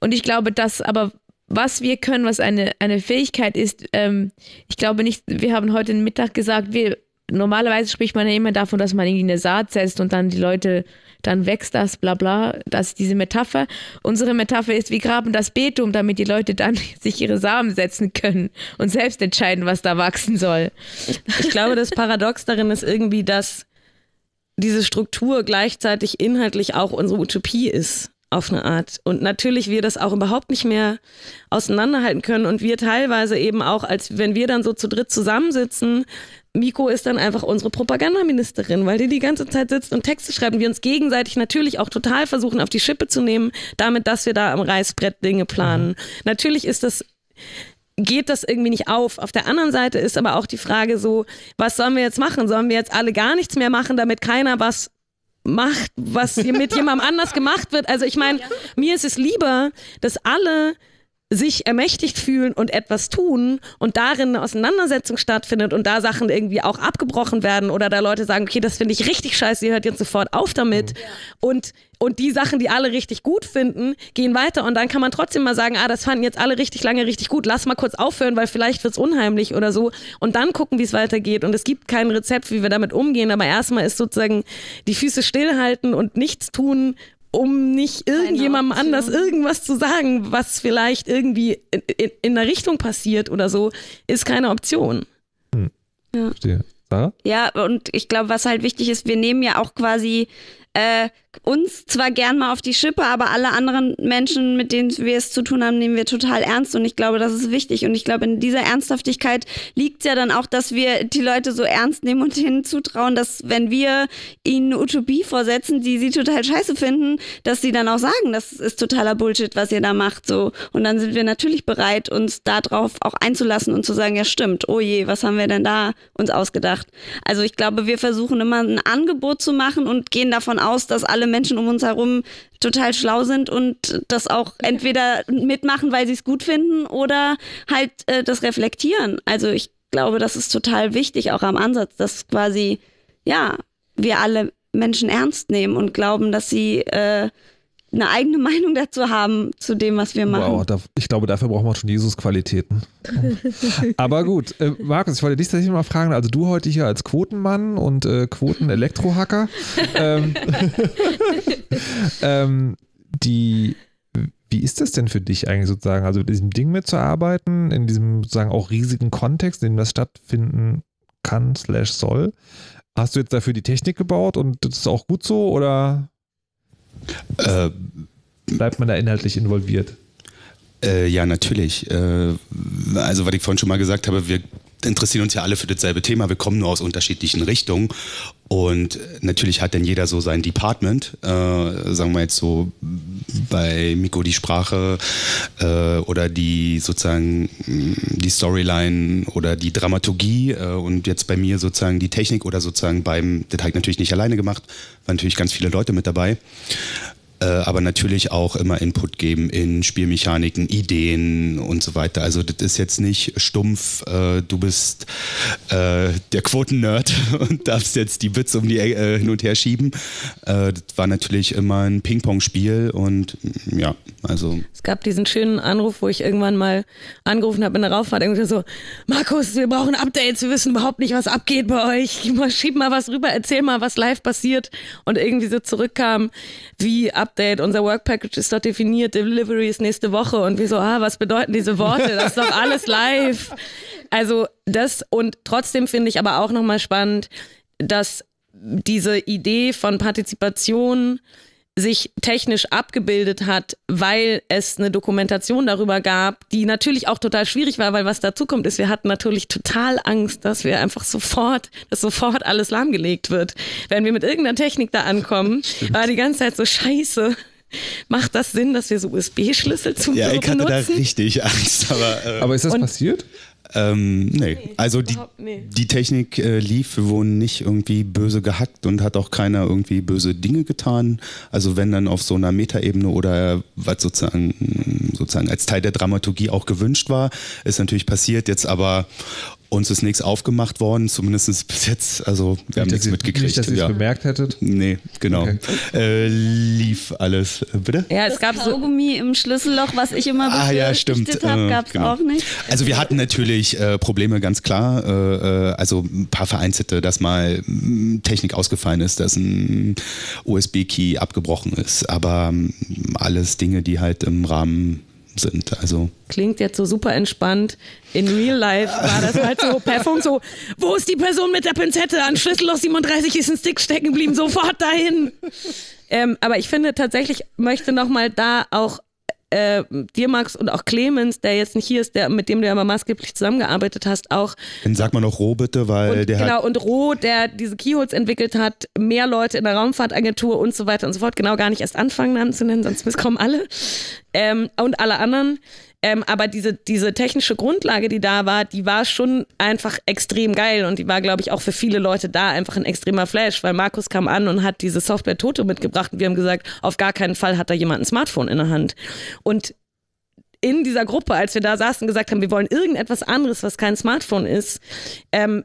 und ich glaube, dass aber was wir können, was eine, eine Fähigkeit ist, ähm, ich glaube nicht, wir haben heute Mittag gesagt, wir, normalerweise spricht man ja immer davon, dass man irgendwie eine Saat setzt und dann die Leute dann wächst das, bla bla. Das ist diese Metapher. Unsere Metapher ist, wir graben das Betum, damit die Leute dann sich ihre Samen setzen können und selbst entscheiden, was da wachsen soll. Ich, ich glaube, das Paradox darin ist irgendwie, dass diese Struktur gleichzeitig inhaltlich auch unsere Utopie ist auf eine Art. Und natürlich wir das auch überhaupt nicht mehr auseinanderhalten können und wir teilweise eben auch, als wenn wir dann so zu dritt zusammensitzen, Miko ist dann einfach unsere Propagandaministerin, weil die die ganze Zeit sitzt und Texte schreibt und wir uns gegenseitig natürlich auch total versuchen auf die Schippe zu nehmen, damit, dass wir da am Reißbrett Dinge planen. Mhm. Natürlich ist das geht das irgendwie nicht auf. Auf der anderen Seite ist aber auch die Frage so, was sollen wir jetzt machen? Sollen wir jetzt alle gar nichts mehr machen, damit keiner was macht, was mit jemandem anders gemacht wird? Also ich meine, mir ist es lieber, dass alle sich ermächtigt fühlen und etwas tun und darin eine Auseinandersetzung stattfindet und da Sachen irgendwie auch abgebrochen werden oder da Leute sagen, okay, das finde ich richtig scheiße, ihr hört jetzt sofort auf damit. Ja. und und die Sachen, die alle richtig gut finden, gehen weiter und dann kann man trotzdem mal sagen, ah, das fanden jetzt alle richtig lange richtig gut, lass mal kurz aufhören, weil vielleicht wird es unheimlich oder so. Und dann gucken, wie es weitergeht. Und es gibt kein Rezept, wie wir damit umgehen, aber erstmal ist sozusagen die Füße stillhalten und nichts tun um nicht irgendjemandem anders irgendwas zu sagen, was vielleicht irgendwie in, in, in der Richtung passiert oder so, ist keine Option. Hm. Ja. Verstehe. Sarah? Ja, und ich glaube, was halt wichtig ist, wir nehmen ja auch quasi äh, uns zwar gern mal auf die Schippe, aber alle anderen Menschen, mit denen wir es zu tun haben, nehmen wir total ernst. Und ich glaube, das ist wichtig. Und ich glaube, in dieser Ernsthaftigkeit liegt ja dann auch, dass wir die Leute so ernst nehmen und ihnen zutrauen, dass wenn wir ihnen eine Utopie vorsetzen, die sie total scheiße finden, dass sie dann auch sagen, das ist totaler Bullshit, was ihr da macht, so. Und dann sind wir natürlich bereit, uns darauf auch einzulassen und zu sagen, ja stimmt, oh je, was haben wir denn da uns ausgedacht? Also ich glaube, wir versuchen immer ein Angebot zu machen und gehen davon aus, dass alle Menschen um uns herum total schlau sind und das auch entweder mitmachen, weil sie es gut finden oder halt äh, das reflektieren. Also ich glaube, das ist total wichtig, auch am Ansatz, dass quasi, ja, wir alle Menschen ernst nehmen und glauben, dass sie äh, eine eigene Meinung dazu haben, zu dem, was wir machen. Wow, da, ich glaube, dafür braucht man schon Jesus-Qualitäten. Aber gut, äh, Markus, ich wollte dich tatsächlich mal fragen, also du heute hier als Quotenmann und äh, Quoten-Elektrohacker, ähm, ähm, die, wie ist das denn für dich eigentlich sozusagen, also mit diesem Ding mitzuarbeiten, in diesem sozusagen auch riesigen Kontext, in dem das stattfinden kann, slash soll? Hast du jetzt dafür die Technik gebaut und das ist auch gut so oder äh, bleibt man da inhaltlich involviert? Äh, ja, natürlich. Äh, also, was ich vorhin schon mal gesagt habe, wir interessieren uns ja alle für dasselbe Thema. Wir kommen nur aus unterschiedlichen Richtungen. Und natürlich hat dann jeder so sein Department. Äh, sagen wir jetzt so bei Miko die Sprache äh, oder die sozusagen die Storyline oder die Dramaturgie äh, und jetzt bei mir sozusagen die Technik oder sozusagen beim, das habe ich natürlich nicht alleine gemacht, waren natürlich ganz viele Leute mit dabei. Äh, aber natürlich auch immer Input geben in Spielmechaniken, Ideen und so weiter. Also das ist jetzt nicht stumpf, äh, du bist äh, der Quoten-Nerd und darfst jetzt die Bits um die äh, hin und her schieben. Äh, das war natürlich immer ein Ping-Pong-Spiel und ja, also. Es gab diesen schönen Anruf, wo ich irgendwann mal angerufen habe in der Rauffahrt, irgendwie so, Markus, wir brauchen Updates, wir wissen überhaupt nicht, was abgeht bei euch. Schieb mal was rüber, erzähl mal, was live passiert. Und irgendwie so zurückkam, wie Update, unser Work Package ist dort definiert, Delivery ist nächste Woche und wir so, ah, was bedeuten diese Worte? Das ist doch alles live. Also das und trotzdem finde ich aber auch nochmal spannend, dass diese Idee von Partizipation sich technisch abgebildet hat, weil es eine Dokumentation darüber gab, die natürlich auch total schwierig war, weil was dazu kommt, ist, wir hatten natürlich total Angst, dass wir einfach sofort, dass sofort alles lahmgelegt wird. Wenn wir mit irgendeiner Technik da ankommen, Stimmt. war die ganze Zeit so scheiße. Macht das Sinn, dass wir so USB-Schlüssel zum Ja, ich hatte benutzen? da richtig Angst. Aber, äh aber ist das passiert? Ähm, nee. nee. also die, nee. die Technik äh, lief, wir wurden nicht irgendwie böse gehackt und hat auch keiner irgendwie böse Dinge getan. Also wenn dann auf so einer Metaebene oder was sozusagen, sozusagen als Teil der Dramaturgie auch gewünscht war, ist natürlich passiert. Jetzt aber uns ist nichts aufgemacht worden, zumindest bis jetzt. Also wir haben nichts mitgekriegt. Nicht, dass ihr es ja. bemerkt hättet? Nee, genau. Okay. Äh, lief alles. Äh, bitte? Ja, es gab Kaugummi so im Schlüsselloch, was ich immer ah, ja, stimmt. habe, gab es genau. auch nicht. Also wir hatten natürlich äh, Probleme, ganz klar. Äh, äh also ein paar vereinzelte, dass mal mh, Technik ausgefallen ist, dass ein USB-Key abgebrochen ist. Aber mh, alles Dinge, die halt im Rahmen sind. Also klingt jetzt so super entspannt. In Real Life war das halt so per Funk so, wo ist die Person mit der Pinzette? An Schlüsselloch 37 ist ein Stick stecken geblieben, sofort dahin. Ähm, aber ich finde tatsächlich, möchte nochmal da auch äh, dir, Max, und auch Clemens, der jetzt nicht hier ist, der, mit dem du ja mal maßgeblich zusammengearbeitet hast, auch. Dann sag mal noch Roh bitte, weil und, der Genau, hat und Roh, der diese Keyholes entwickelt hat, mehr Leute in der Raumfahrtagentur und so weiter und so fort, genau gar nicht erst anfangen Namen zu nennen, sonst kommen alle. Ähm, und alle anderen. Ähm, aber diese, diese technische Grundlage, die da war, die war schon einfach extrem geil und die war, glaube ich, auch für viele Leute da einfach ein extremer Flash, weil Markus kam an und hat diese Software Toto mitgebracht und wir haben gesagt, auf gar keinen Fall hat da jemand ein Smartphone in der Hand. Und in dieser Gruppe, als wir da saßen, gesagt haben, wir wollen irgendetwas anderes, was kein Smartphone ist, ähm,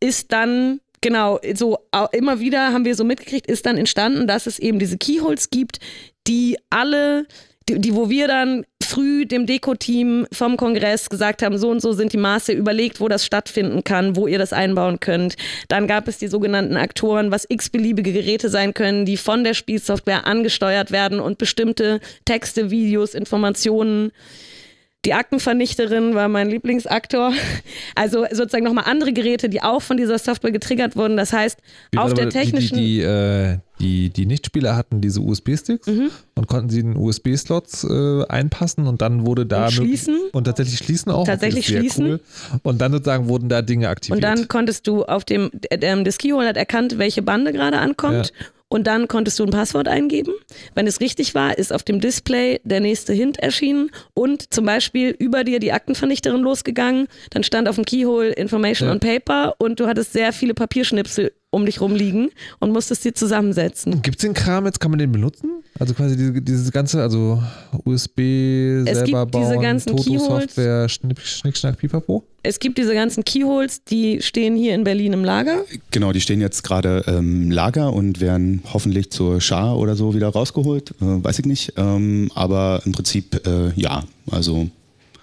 ist dann genau, so immer wieder haben wir so mitgekriegt, ist dann entstanden, dass es eben diese Keyholes gibt, die alle die, wo wir dann früh dem Deko-Team vom Kongress gesagt haben, so und so sind die Maße, überlegt, wo das stattfinden kann, wo ihr das einbauen könnt. Dann gab es die sogenannten Aktoren, was x-beliebige Geräte sein können, die von der Spielsoftware angesteuert werden und bestimmte Texte, Videos, Informationen die Aktenvernichterin war mein Lieblingsaktor. Also sozusagen nochmal andere Geräte, die auch von dieser Software getriggert wurden. Das heißt, Wie auf der technischen. Die, die, die, äh, die, die Nichtspieler hatten diese USB-Sticks mhm. und konnten sie in USB-Slots äh, einpassen und dann wurde da. Und schließen. Und tatsächlich schließen auch. Tatsächlich schließen. Cool. Und dann sozusagen wurden da Dinge aktiviert. Und dann konntest du auf dem. Ähm, das Keyhole hat erkannt, welche Bande gerade ankommt. Ja und dann konntest du ein Passwort eingeben. Wenn es richtig war, ist auf dem Display der nächste Hint erschienen und zum Beispiel über dir die Aktenvernichterin losgegangen. Dann stand auf dem Keyhole Information ja. on Paper und du hattest sehr viele Papierschnipsel um dich rumliegen und musstest sie zusammensetzen. Gibt es den Kram jetzt, kann man den benutzen? Also quasi diese, dieses ganze, also USB es selber gibt diese bauen, ganzen Toto-Software, Schnick, Schnick, Schnack, Pipapo? Es gibt diese ganzen Keyholes, die stehen hier in Berlin im Lager. Genau, die stehen jetzt gerade im ähm, Lager und werden hoffentlich zur Schar oder so wieder rausgeholt, äh, weiß ich nicht. Ähm, aber im Prinzip äh, ja, also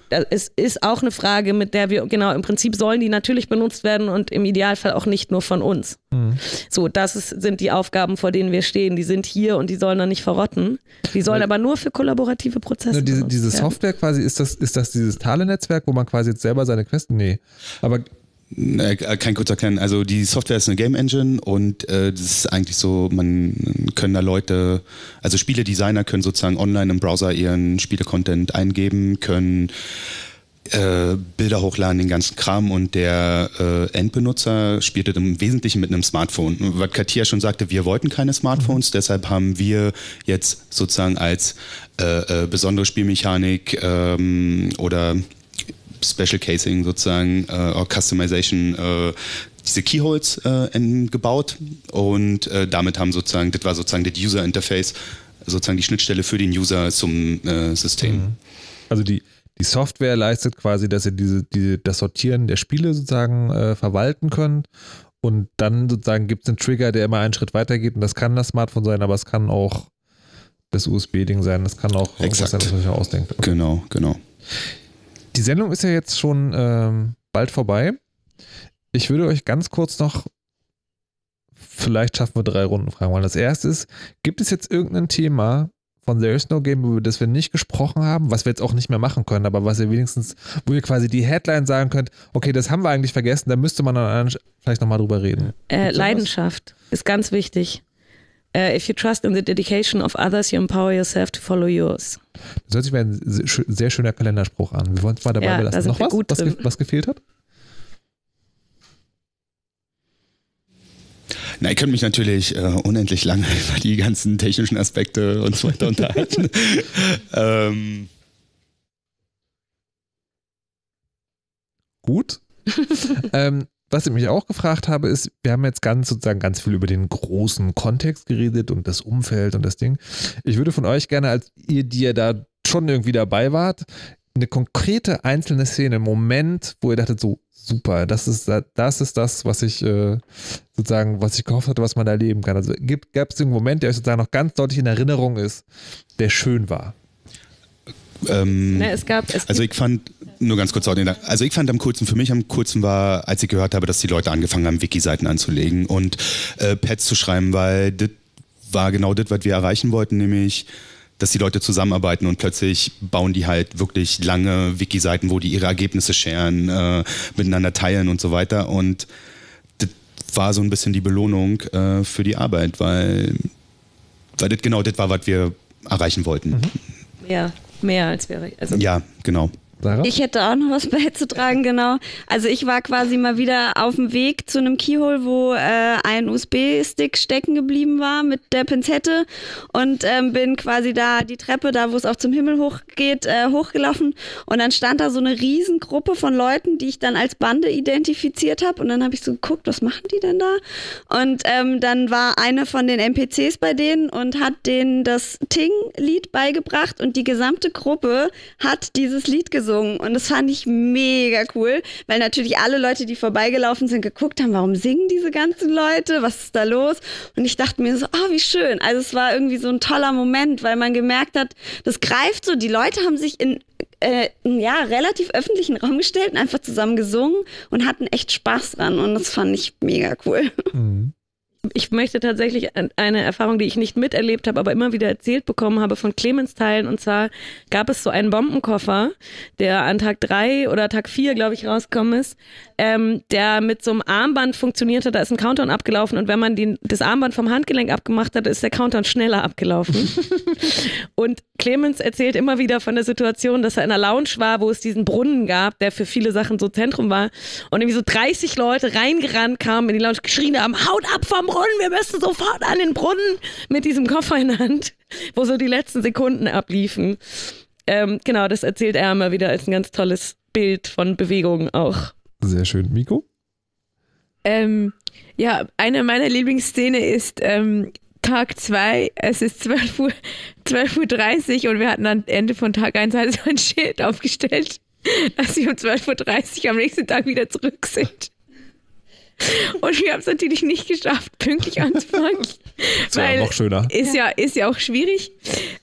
es ist auch eine Frage, mit der wir, genau, im Prinzip sollen die natürlich benutzt werden und im Idealfall auch nicht nur von uns. Mhm. So, das ist, sind die Aufgaben, vor denen wir stehen. Die sind hier und die sollen dann nicht verrotten. Die sollen aber nur für kollaborative Prozesse. Diese, diese Software quasi, ist das, ist das dieses Tale-Netzwerk, wo man quasi jetzt selber seine Quests, nee. Aber kein kurzer Kern. Also die Software ist eine Game Engine und äh, das ist eigentlich so, man können da Leute, also Spieledesigner können sozusagen online im Browser ihren Spiele-Content eingeben, können äh, Bilder hochladen, den ganzen Kram und der äh, Endbenutzer spielt das im Wesentlichen mit einem Smartphone. Was Katia schon sagte, wir wollten keine Smartphones, mhm. deshalb haben wir jetzt sozusagen als äh, äh besondere Spielmechanik ähm, oder Special Casing sozusagen, äh, Customization, äh, diese Keyholes äh, gebaut und äh, damit haben sozusagen, das war sozusagen das User Interface, sozusagen die Schnittstelle für den User zum äh, System. Mhm. Also die, die Software leistet quasi, dass ihr diese, diese, das Sortieren der Spiele sozusagen äh, verwalten könnt. Und dann sozusagen gibt es einen Trigger, der immer einen Schritt weiter geht. Und das kann das Smartphone sein, aber es kann auch das USB-Ding sein. Das kann auch Exakt. sein, was man sich ausdenkt. Okay. Genau, genau. Die Sendung ist ja jetzt schon ähm, bald vorbei. Ich würde euch ganz kurz noch, vielleicht schaffen wir drei Runden fragen wollen. Das erste ist, gibt es jetzt irgendein Thema von There is no Game, über das wir nicht gesprochen haben, was wir jetzt auch nicht mehr machen können, aber was ihr wenigstens, wo ihr quasi die Headline sagen könnt, okay, das haben wir eigentlich vergessen, da müsste man dann vielleicht nochmal drüber reden. Äh, Leidenschaft ist ganz wichtig. Uh, if you trust in the dedication of others, you empower yourself to follow yours. Das hört sich wie ein sehr schöner Kalenderspruch an. Wir wollen es mal dabei Ja, da belassen. sind Noch was, gut was, ge was gefehlt hat? Na, ich könnte mich natürlich äh, unendlich lange über die ganzen technischen Aspekte und so weiter unterhalten. ähm, Gut. ähm, was ich mich auch gefragt habe, ist, wir haben jetzt ganz sozusagen ganz viel über den großen Kontext geredet und das Umfeld und das Ding. Ich würde von euch gerne, als ihr, die ihr da schon irgendwie dabei wart, eine konkrete einzelne Szene, Moment, wo ihr dachtet, so super, das ist das, ist das was ich äh, sozusagen, was ich gehofft hatte, was man erleben kann. Also gab es einen Moment, der euch sozusagen noch ganz deutlich in Erinnerung ist, der schön war. Ähm, Ne, es gab, es Also ich fand, nur ganz kurz, also ich fand am coolsten, für mich am coolsten war, als ich gehört habe, dass die Leute angefangen haben, Wiki-Seiten anzulegen und äh, Pads zu schreiben, weil das war genau das, was wir erreichen wollten, nämlich dass die Leute zusammenarbeiten und plötzlich bauen die halt wirklich lange Wiki-Seiten, wo die ihre Ergebnisse scheren, äh, miteinander teilen und so weiter. Und das war so ein bisschen die Belohnung äh, für die Arbeit, weil, weil das genau das war, was wir erreichen wollten. mehr, mehr als wäre. Also, Ja, genau. Sarah? Ich hätte auch noch was beizutragen, genau. Also ich war quasi mal wieder auf dem Weg zu einem Keyhole, wo äh, ein USB-Stick stecken geblieben war mit der Pinzette und ähm, bin quasi da die Treppe, da wo es auch zum Himmel hochgeht, äh, hochgelaufen und dann stand da so eine Riesengruppe von Leuten, die ich dann als Bande identifiziert habe und dann habe ich so geguckt, was machen die denn da? Und ähm, dann war eine von den NPCs bei denen und hat denen das Ting-Lied beigebracht und die gesamte Gruppe hat dieses Lied gesungen und das fand ich mega cool, weil natürlich alle Leute, die vorbeigelaufen sind, geguckt haben, warum singen diese ganzen Leute, was ist da los? Und ich dachte mir so, oh, wie schön. Also es war irgendwie so ein toller Moment, weil man gemerkt hat, das greift so, die Leute haben sich in äh, ja, relativ öffentlichen Raum gestellt und einfach zusammen gesungen und hatten echt Spaß dran und das fand ich mega cool. Mhm. Ich möchte tatsächlich eine Erfahrung, die ich nicht miterlebt habe, aber immer wieder erzählt bekommen habe von Clemens teilen. Und zwar gab es so einen Bombenkoffer, der an Tag drei oder Tag vier, glaube ich, rausgekommen ist, ähm, der mit so einem Armband funktionierte. Da ist ein Countdown abgelaufen und wenn man den, das Armband vom Handgelenk abgemacht hat, ist der Countdown schneller abgelaufen. und Clemens erzählt immer wieder von der Situation, dass er in einer Lounge war, wo es diesen Brunnen gab, der für viele Sachen so Zentrum war. Und irgendwie so 30 Leute reingerannt kamen in die Lounge, geschrien haben, haut ab vom Brunnen, wir müssen sofort an den Brunnen mit diesem Koffer in der Hand, wo so die letzten Sekunden abliefen. Ähm, genau, das erzählt er immer wieder als ein ganz tolles Bild von Bewegung auch. Sehr schön. Miko? Ähm, ja, eine meiner Lieblingsszene ist ähm, Tag 2, es ist 12 Uhr, 12.30 Uhr und wir hatten am Ende von Tag 1 halt so ein Schild aufgestellt, dass wir um 12.30 Uhr am nächsten Tag wieder zurück sind. Und wir haben es natürlich nicht geschafft, pünktlich anzufangen. Das wäre noch schöner. Ist ja, ist ja auch schwierig.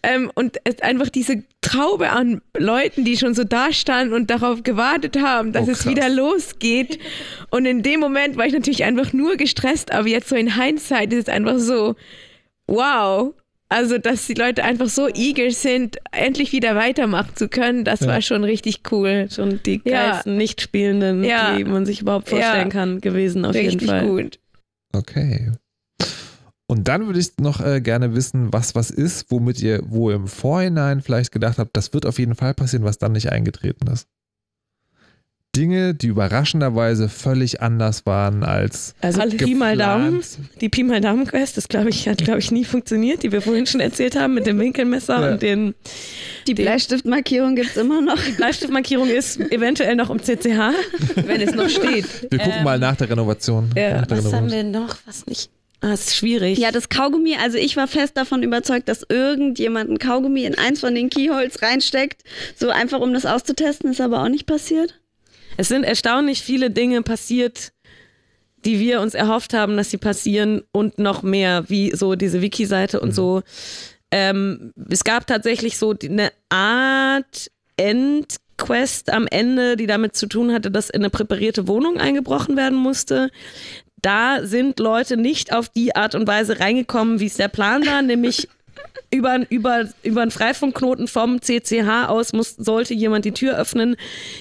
Ähm, und es ist einfach diese Traube an Leuten, die schon so da standen und darauf gewartet haben, dass Oh, es wieder losgeht. Und in dem Moment war ich natürlich einfach nur gestresst, aber jetzt so in Hindsight ist es einfach so, wow. Also, dass die Leute einfach so eager sind, endlich wieder weitermachen zu können, das Ja. war schon richtig cool. Schon die Ja. geilsten Nichtspielenden, Ja. die man sich überhaupt vorstellen Ja. kann, gewesen auf richtig jeden Fall. gut. Okay. Und dann würde ich noch äh, gerne wissen, was was ist, womit ihr, wo ihr im Vorhinein vielleicht gedacht habt, das wird auf jeden Fall passieren, was dann nicht eingetreten ist. Dinge, die überraschenderweise völlig anders waren als Also Pi mal Daumen, die Pi mal Daumen Quest, das glaube ich, hat glaube ich nie funktioniert, die wir vorhin schon erzählt haben mit dem Winkelmesser Ja. und den Die Bleistiftmarkierung gibt's immer noch. Bleistiftmarkierung ist eventuell noch um CCH. Wenn es noch steht. Wir gucken Ähm, mal nach der Renovation. ja, nach der Was haben Renovation. wir noch, was nicht Das ist schwierig. Ja, das Kaugummi, also ich war fest davon überzeugt, dass irgendjemand ein Kaugummi in eins von den Keyholes reinsteckt, so einfach um das auszutesten, ist aber auch nicht passiert. Es sind erstaunlich viele Dinge passiert, die wir uns erhofft haben, dass sie passieren und noch mehr, wie so diese Wiki-Seite und so. Ähm, es gab tatsächlich so eine Art Endquest am Ende, die damit zu tun hatte, dass in eine präparierte Wohnung eingebrochen werden musste. Da sind Leute nicht auf die Art und Weise reingekommen, wie es der Plan war, nämlich über, über, über einen Freifunkknoten vom CCH aus muss, sollte jemand die Tür öffnen.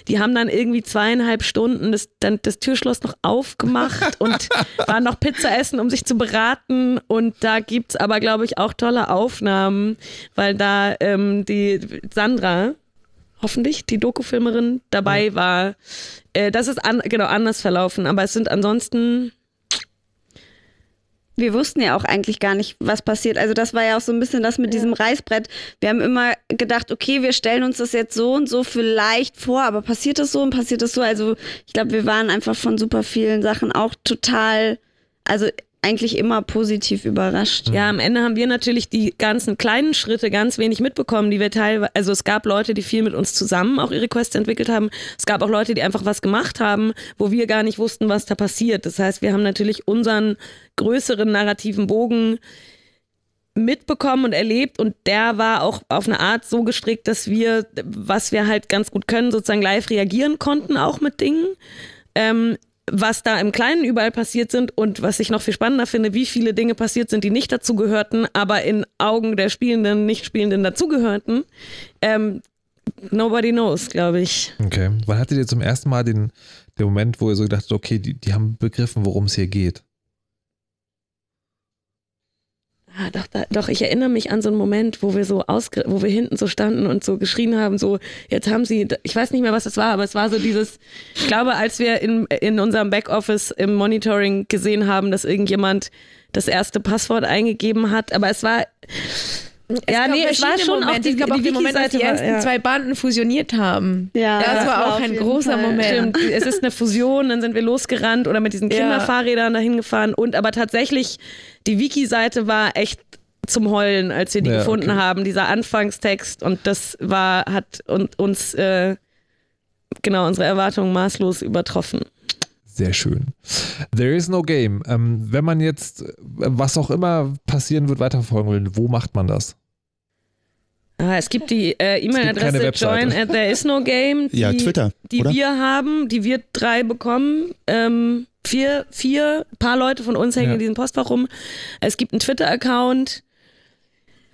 Die haben dann irgendwie zweieinhalb Stunden das, dann das Türschloss noch aufgemacht und waren noch Pizza essen, um sich zu beraten. Und da gibt's aber, glaube ich, auch tolle Aufnahmen, weil da ähm, die Sandra, hoffentlich, die Dokufilmerin, dabei war. Äh, das ist an, genau anders verlaufen, aber es sind ansonsten. Wir wussten ja auch eigentlich gar nicht, was passiert. Also das war ja auch so ein bisschen das mit diesem Reißbrett. Wir haben immer gedacht, okay, wir stellen uns das jetzt so und so vielleicht vor, aber passiert das so und passiert das so? Also ich glaube, wir waren einfach von super vielen Sachen auch total, also eigentlich immer positiv überrascht. Ja, am Ende haben wir natürlich die ganzen kleinen Schritte ganz wenig mitbekommen, die wir teilweise, also es gab Leute, die viel mit uns zusammen auch ihre Quests entwickelt haben. Es gab auch Leute, die einfach was gemacht haben, wo wir gar nicht wussten, was da passiert. Das heißt, wir haben natürlich unseren größeren narrativen Bogen mitbekommen und erlebt und der war auch auf eine Art so gestrickt, dass wir, was wir halt ganz gut können, sozusagen live reagieren konnten, auch mit Dingen. Ähm, was da im Kleinen überall passiert sind und was ich noch viel spannender finde, wie viele Dinge passiert sind, die nicht dazugehörten, aber in Augen der Spielenden, Nicht-Spielenden dazugehörten. Ähm, nobody knows, glaube ich. Okay. Wann hattet ihr zum ersten Mal den, den Moment, wo ihr so gedacht habt, okay, die, die haben begriffen, worum es hier geht? Ah, doch, da, doch, ich erinnere mich an so einen Moment, wo wir so ausge wo wir hinten so standen und so geschrien haben, so, jetzt haben sie, ich weiß nicht mehr, was das war, aber es war so dieses, ich glaube, als wir in, in unserem Backoffice im Monitoring gesehen haben, dass irgendjemand das erste Passwort eingegeben hat, aber es war, ja, nee, es war schon auch Momente. die, es gab auch die den Moment, als die ersten ja. zwei Banden fusioniert haben. Ja, das das war war auch ein großer Fall. Moment. Stimmt, es ist eine Fusion, dann sind wir losgerannt oder mit diesen. Kinderfahrrädern dahin gefahren und aber tatsächlich, die Wiki-Seite war echt zum Heulen, als wir die Ja, gefunden okay. haben, dieser Anfangstext und das war, hat un- uns, äh, genau, unsere Erwartungen maßlos übertroffen. Sehr schön. There is no game. Ähm, wenn man jetzt, äh, was auch immer passieren wird, weiterverfolgen will, wo macht man das? Ah, es gibt die äh, E-Mail-Adresse join at there is no game, die, Ja, Twitter, die oder? wir haben, die wir drei bekommen. Ähm, vier, vier, paar Leute von uns hängen Ja. in diesem Postfach rum. Es gibt einen Twitter-Account.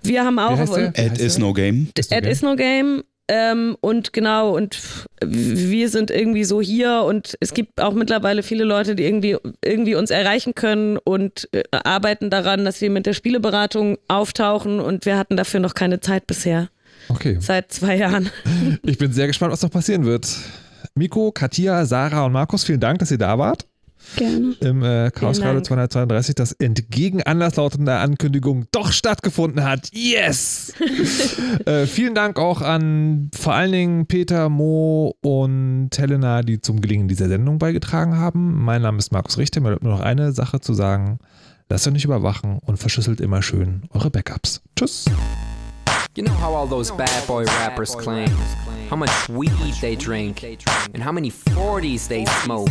Wir haben auch heißt auf, der? Wie Ad heißt is no game. At is no game. Ähm, und genau, und wir sind irgendwie so hier und es gibt auch mittlerweile viele Leute, die irgendwie, irgendwie uns erreichen können und äh, arbeiten daran, dass wir mit der Spieleberatung auftauchen und wir hatten dafür noch keine Zeit bisher, Okay. seit zwei Jahren. Ich bin sehr gespannt, was noch passieren wird. Miko, Katia, Sarah und Markus, vielen Dank, dass ihr da wart. Gerne. Im äh, Chaos Radio Dank. 232, das entgegen anderslautender Ankündigung doch stattgefunden hat. Yes! äh, vielen Dank auch an vor allen Dingen Peter, Mo und Helena, die zum Gelingen dieser Sendung beigetragen haben. Mein Name ist Markus Richter. Mir bleibt nur noch eine Sache zu sagen. Lasst euch nicht überwachen und verschlüsselt immer schön eure Backups. Tschüss! You know how all those bad boy rappers claim how much weed they drink, and how many 40s they smoke,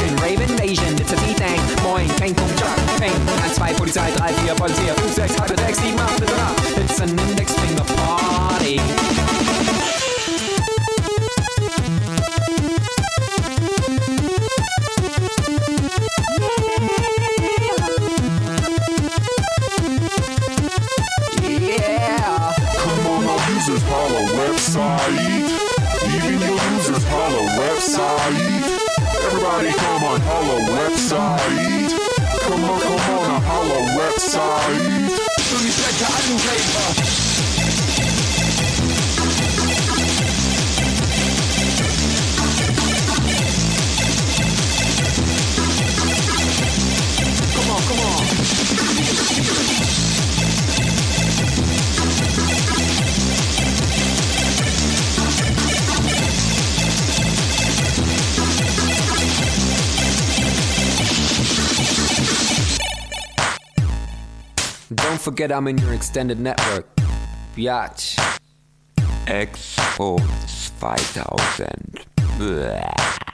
Rave invasion, it's a D-Thing. Moin, kein Punkt, Jack, Peng. 1, 2, Polizei, 3, 4, Polizei, 5, 6, halbe 6, 7, 8, 9. It's an index finger party. Yeah. Come on, holla website. Even your users, holla website. Everybody, come on, holla website. Come on, come on, holla website. Don't forget I'm in your extended network. Biatch. Expo 2000. Bäh.